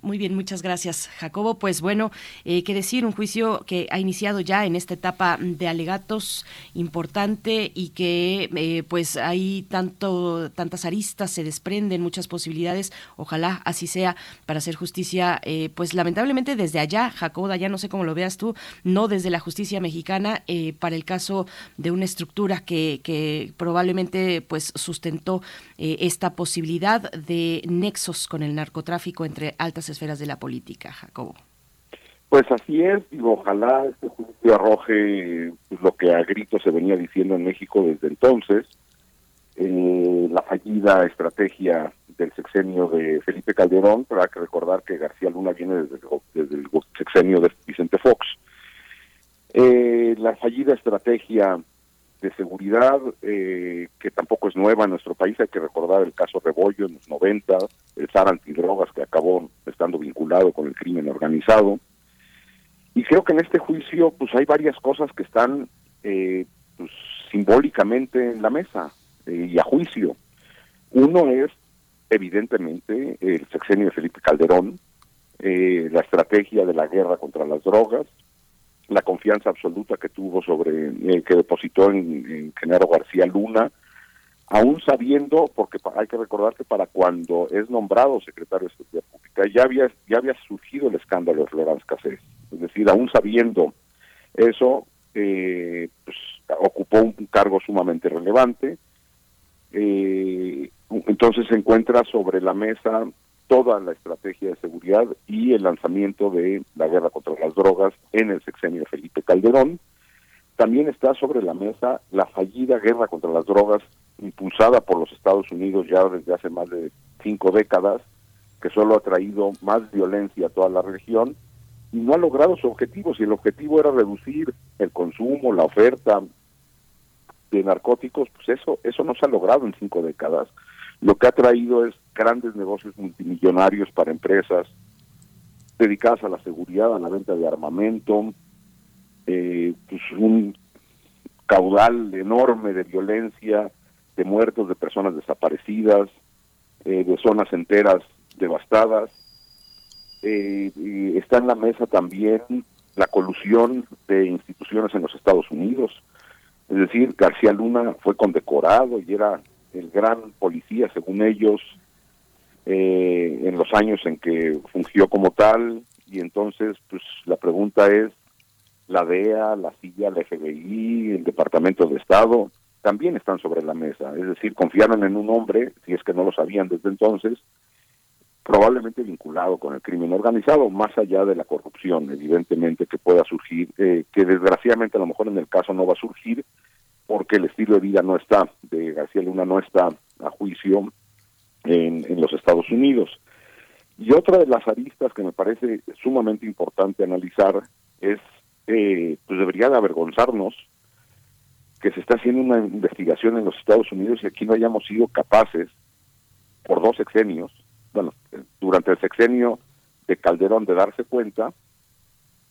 Muy bien, muchas gracias, Jacobo. Pues bueno, eh, qué decir, un juicio que ha iniciado ya en esta etapa de alegatos importante y que eh, pues hay tanto, tantas aristas, se desprenden muchas posibilidades. Ojalá así sea para hacer justicia, eh, pues lamentablemente desde allá, Jacobo, ya no sé cómo lo veas tú, no desde la justicia mexicana, eh, para el caso de una estructura que, que probablemente pues sustentó esta posibilidad de nexos con el narcotráfico entre altas esferas de la política, Jacobo. Pues así es, digo, ojalá este juicio arroje pues, lo que a grito se venía diciendo en México desde entonces, eh, la fallida estrategia del sexenio de Felipe Calderón, pero hay que recordar que García Luna viene desde, el- sexenio de Vicente Fox. Eh, la fallida estrategia de seguridad, eh, que tampoco es nueva en nuestro país, hay que recordar el caso Rebollo en los 90, el SAR antidrogas que acabó estando vinculado con el crimen organizado. Y creo que en este juicio pues hay varias cosas que están eh, pues, simbólicamente en la mesa eh, y a juicio. Uno es evidentemente el sexenio de Felipe Calderón, eh, la estrategia de la guerra contra las drogas, la confianza absoluta que tuvo sobre, eh, que depositó en, en Genaro García Luna, aún sabiendo, porque hay que recordar que para cuando es nombrado secretario de Seguridad Pública ya había, ya había surgido el escándalo de Florence Cassés, es decir, aún sabiendo eso, eh, pues, ocupó un cargo sumamente relevante, eh, entonces se encuentra sobre la mesa toda la estrategia de seguridad y el lanzamiento de la guerra contra las drogas en el sexenio de Felipe Calderón. También está sobre la mesa la fallida guerra contra las drogas impulsada por los Estados Unidos ya desde hace más de cinco décadas, que solo ha traído más violencia a toda la región y no ha logrado su objetivo. Si el objetivo era reducir el consumo, la oferta de narcóticos, pues eso, eso no se ha logrado en cinco décadas. Lo que ha traído es grandes negocios multimillonarios para empresas dedicadas a la seguridad, a la venta de armamento, eh, pues un caudal enorme de violencia, de muertos, de personas desaparecidas, eh, de zonas enteras devastadas. Eh, está en la mesa también la colusión de instituciones en los Estados Unidos. Es decir, García Luna fue condecorado y era el gran policía, según ellos, eh, en los años en que fungió como tal. Y entonces, pues la pregunta es, la DEA, la CIA, la FBI, el Departamento de Estado, también están sobre la mesa. Es decir, confiaron en un hombre, si es que no lo sabían desde entonces, probablemente vinculado con el crimen organizado, más allá de la corrupción, evidentemente, que pueda surgir, eh, que desgraciadamente a lo mejor en el caso no va a surgir, porque el estilo de vida no está, de García Luna no está a juicio en, en los Estados Unidos. Y otra de las aristas que me parece sumamente importante analizar es, eh, pues debería de avergonzarnos que se está haciendo una investigación en los Estados Unidos y aquí no hayamos sido capaces, por dos sexenios, bueno, durante el sexenio de Calderón de darse cuenta,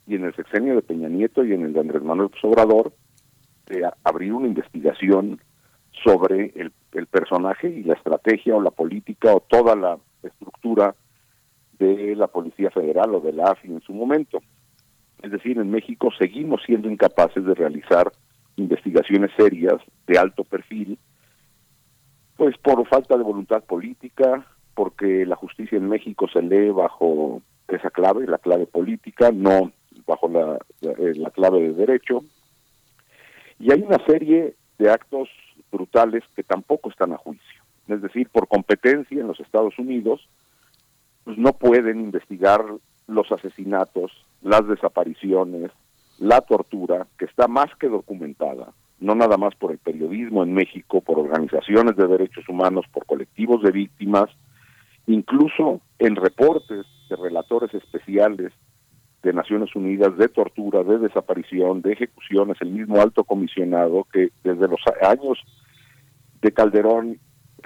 y en el sexenio de Peña Nieto y en el de Andrés Manuel Obrador, de abrir una investigación sobre el, el personaje y la estrategia o la política o toda la estructura de la Policía Federal o de la AFI en su momento. Es decir, en México seguimos siendo incapaces de realizar investigaciones serias de alto perfil, pues por falta de voluntad política, porque la justicia en México se lee bajo esa clave, la clave política, no bajo la, la, eh, la clave de derecho. Y hay una serie de actos brutales que tampoco están a juicio. Es decir, por competencia en los Estados Unidos, pues no pueden investigar los asesinatos, las desapariciones, la tortura, que está más que documentada, no nada más por el periodismo en México, por organizaciones de derechos humanos, por colectivos de víctimas, incluso en reportes de relatores especiales de Naciones Unidas de tortura, de desaparición, de ejecuciones, el mismo alto comisionado que desde los años de Calderón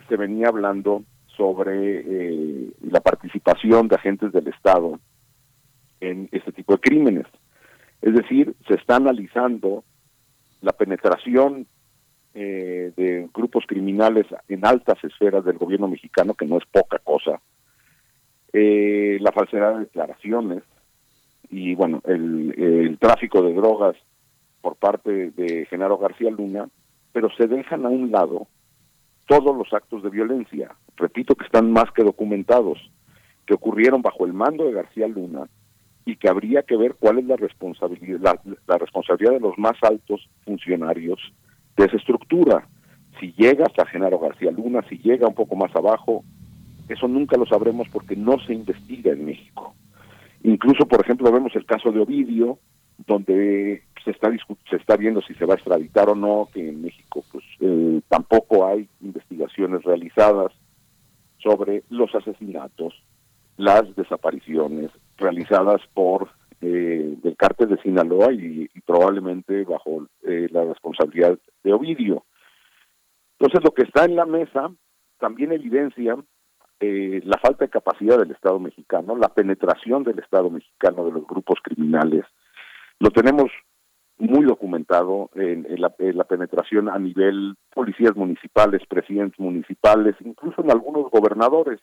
se venía hablando sobre eh, la participación de agentes del Estado en este tipo de crímenes. Es decir, se está analizando la penetración eh, de grupos criminales en altas esferas del gobierno mexicano, que no es poca cosa, eh, la falsedad de declaraciones y, bueno, el, tráfico de drogas por parte de Genaro García Luna, pero se dejan a un lado todos los actos de violencia, repito que están más que documentados, que ocurrieron bajo el mando de García Luna y que habría que ver cuál es la responsabilidad, la, la, responsabilidad de los más altos funcionarios de esa estructura. Si llega hasta Genaro García Luna, si llega un poco más abajo, eso nunca lo sabremos porque no se investiga en México. Incluso, por ejemplo, vemos el caso de Ovidio, donde se está se está viendo si se va a extraditar o no, que en México pues eh, tampoco hay investigaciones realizadas sobre los asesinatos, las desapariciones realizadas por eh, del cártel de Sinaloa y, y probablemente bajo eh, la responsabilidad de Ovidio. Entonces lo que está en la mesa también evidencia eh, la falta de capacidad del Estado mexicano, la penetración del Estado mexicano de los grupos criminales. Lo tenemos muy documentado en, la, en, la, penetración a nivel policías municipales, presidentes municipales, incluso en algunos gobernadores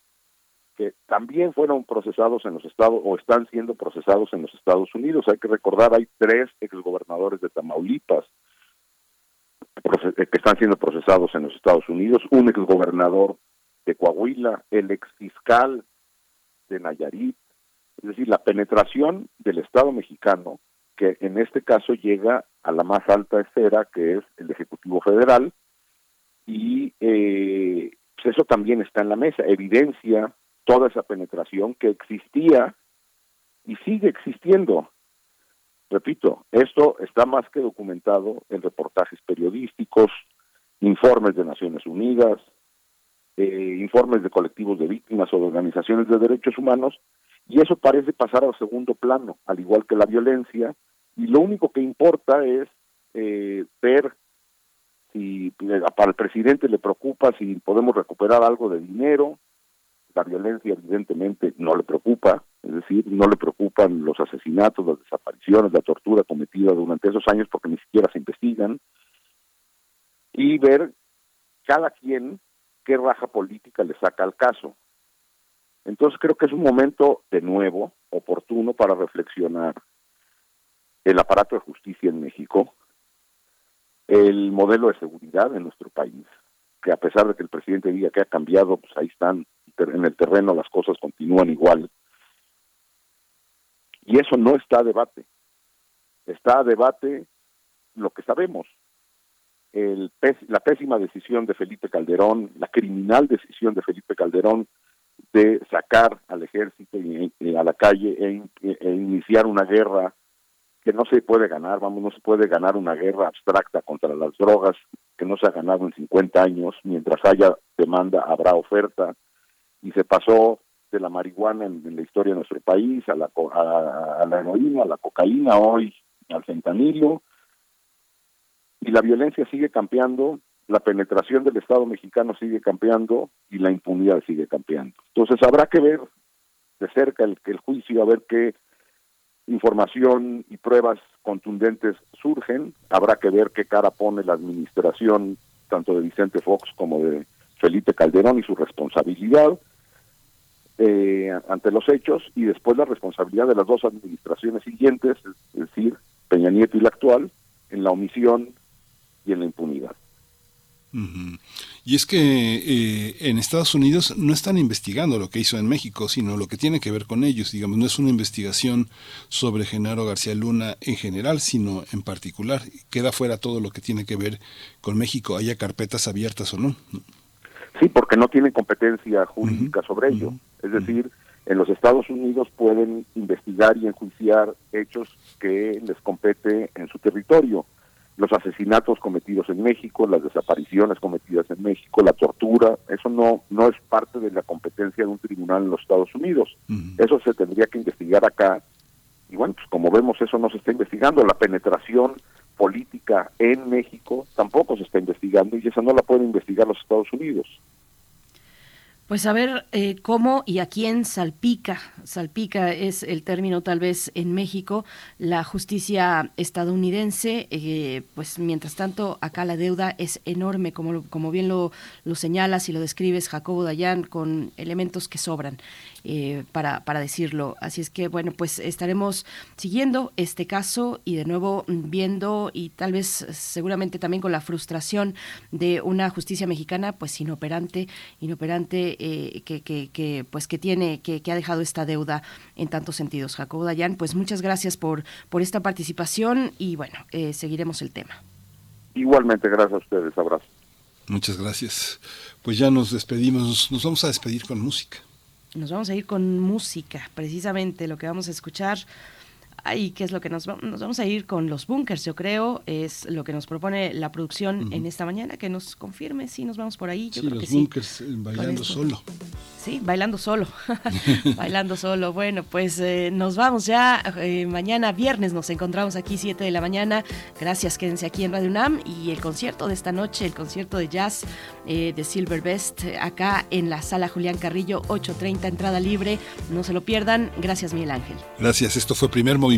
que también fueron procesados en los Estados o están siendo procesados en los Estados Unidos. Hay que recordar, hay tres exgobernadores de Tamaulipas que están siendo procesados en los Estados Unidos, un exgobernador de Coahuila, el exfiscal de Nayarit, es decir, la penetración del Estado mexicano, que en este caso llega a la más alta esfera, que es el Ejecutivo Federal, y eh, pues eso también está en la mesa, evidencia toda esa penetración que existía y sigue existiendo. Repito, esto está más que documentado en reportajes periodísticos, informes de Naciones Unidas, eh, informes de colectivos de víctimas o de organizaciones de derechos humanos, y eso parece pasar al segundo plano, al igual que la violencia, y lo único que importa es eh, ver si para el presidente le preocupa si podemos recuperar algo de dinero, la violencia evidentemente no le preocupa, es decir, no le preocupan los asesinatos, las desapariciones, la tortura cometida durante esos años porque ni siquiera se investigan, y ver cada quien qué raja política le saca al caso. Entonces creo que es un momento de nuevo oportuno para reflexionar el aparato de justicia en México, el modelo de seguridad en nuestro país, que a pesar de que el presidente diga que ha cambiado, pues ahí están, en el terreno las cosas continúan igual. Y eso no está a debate. Está a debate lo que sabemos. El, la pésima decisión de Felipe Calderón, la criminal decisión de Felipe Calderón de sacar al ejército y, a la calle e, e iniciar una guerra que no se puede ganar, vamos, no se puede ganar una guerra abstracta contra las drogas que no se ha ganado en 50 años, mientras haya demanda habrá oferta, y se pasó de la marihuana en, la historia de nuestro país a la, a, la heroína, a la cocaína, hoy al fentanilo, y la violencia sigue campeando, la penetración del Estado mexicano sigue campeando y la impunidad sigue campeando. Entonces habrá que ver de cerca el, el juicio, a ver qué información y pruebas contundentes surgen. Habrá que ver qué cara pone la administración, tanto de Vicente Fox como de Felipe Calderón y su responsabilidad eh, ante los hechos y después la responsabilidad de las dos administraciones siguientes, es decir, Peña Nieto y la actual, en la omisión y en la impunidad. Y es que eh, en Estados Unidos no están investigando lo que hizo en México, sino lo que tiene que ver con ellos. Digamos, no es una investigación sobre Genaro García Luna en general, sino en particular. Queda fuera todo lo que tiene que ver con México, haya carpetas abiertas o no. Sí, porque no tienen competencia jurídica sobre ello. Es decir, en los Estados Unidos pueden investigar y enjuiciar hechos que les compete en su territorio los asesinatos cometidos en México, las desapariciones cometidas en México, la tortura, eso no no es parte de la competencia de un tribunal en los Estados Unidos. Eso se tendría que investigar acá. Y bueno, pues como vemos eso no se está investigando, la penetración política en México tampoco se está investigando y eso no la pueden investigar los Estados Unidos. Pues a ver eh, cómo y a quién salpica, salpica es el término tal vez en México, la justicia estadounidense, eh, pues mientras tanto acá la deuda es enorme, como, como bien lo, lo señalas y lo describes Jacobo Dayan, con elementos que sobran. Eh, para, para decirlo. Así es que, bueno, pues estaremos siguiendo este caso y de nuevo viendo y tal vez seguramente también con la frustración de una justicia mexicana, pues inoperante, inoperante eh, que, que, pues que tiene, que, que, ha dejado esta deuda en tantos sentidos. Jacobo Dayan, pues muchas gracias por, por esta participación y bueno, eh, seguiremos el tema. Igualmente, gracias a ustedes, abrazo. Muchas gracias. Pues ya nos despedimos, nos vamos a despedir con música. Nos vamos a ir con música, precisamente lo que vamos a escuchar. Ay, ¿qué es lo que nos vamos? Nos vamos a ir con los bunkers, yo creo, es lo que nos propone la producción en esta mañana, que nos confirme si nos vamos por ahí. Yo sí, los bunkers eh, bailando solo. Sí, bailando solo, bailando solo. Bueno, pues eh, nos vamos ya. Eh, mañana viernes nos encontramos aquí 7 de la mañana. Gracias, quédense aquí en Radio UNAM y el concierto de esta noche, el concierto de jazz de Silver Best, acá en la sala Julián Carrillo, 8.30, entrada libre. No se lo pierdan. Gracias, Miguel Ángel. Gracias, esto fue Primer Movimiento.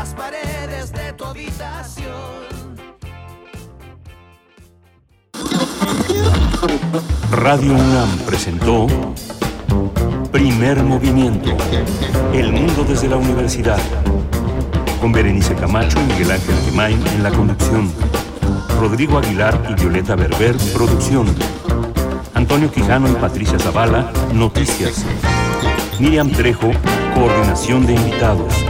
Las paredes de tu habitación. Radio UNAM presentó Primer Movimiento. El mundo desde la universidad. Con Berenice Camacho y Miguel Ángel Gemain en la conducción. Rodrigo Aguilar y Violeta Berber, producción. Antonio Quijano y Patricia Zavala, noticias. Miriam Trejo, coordinación de invitados.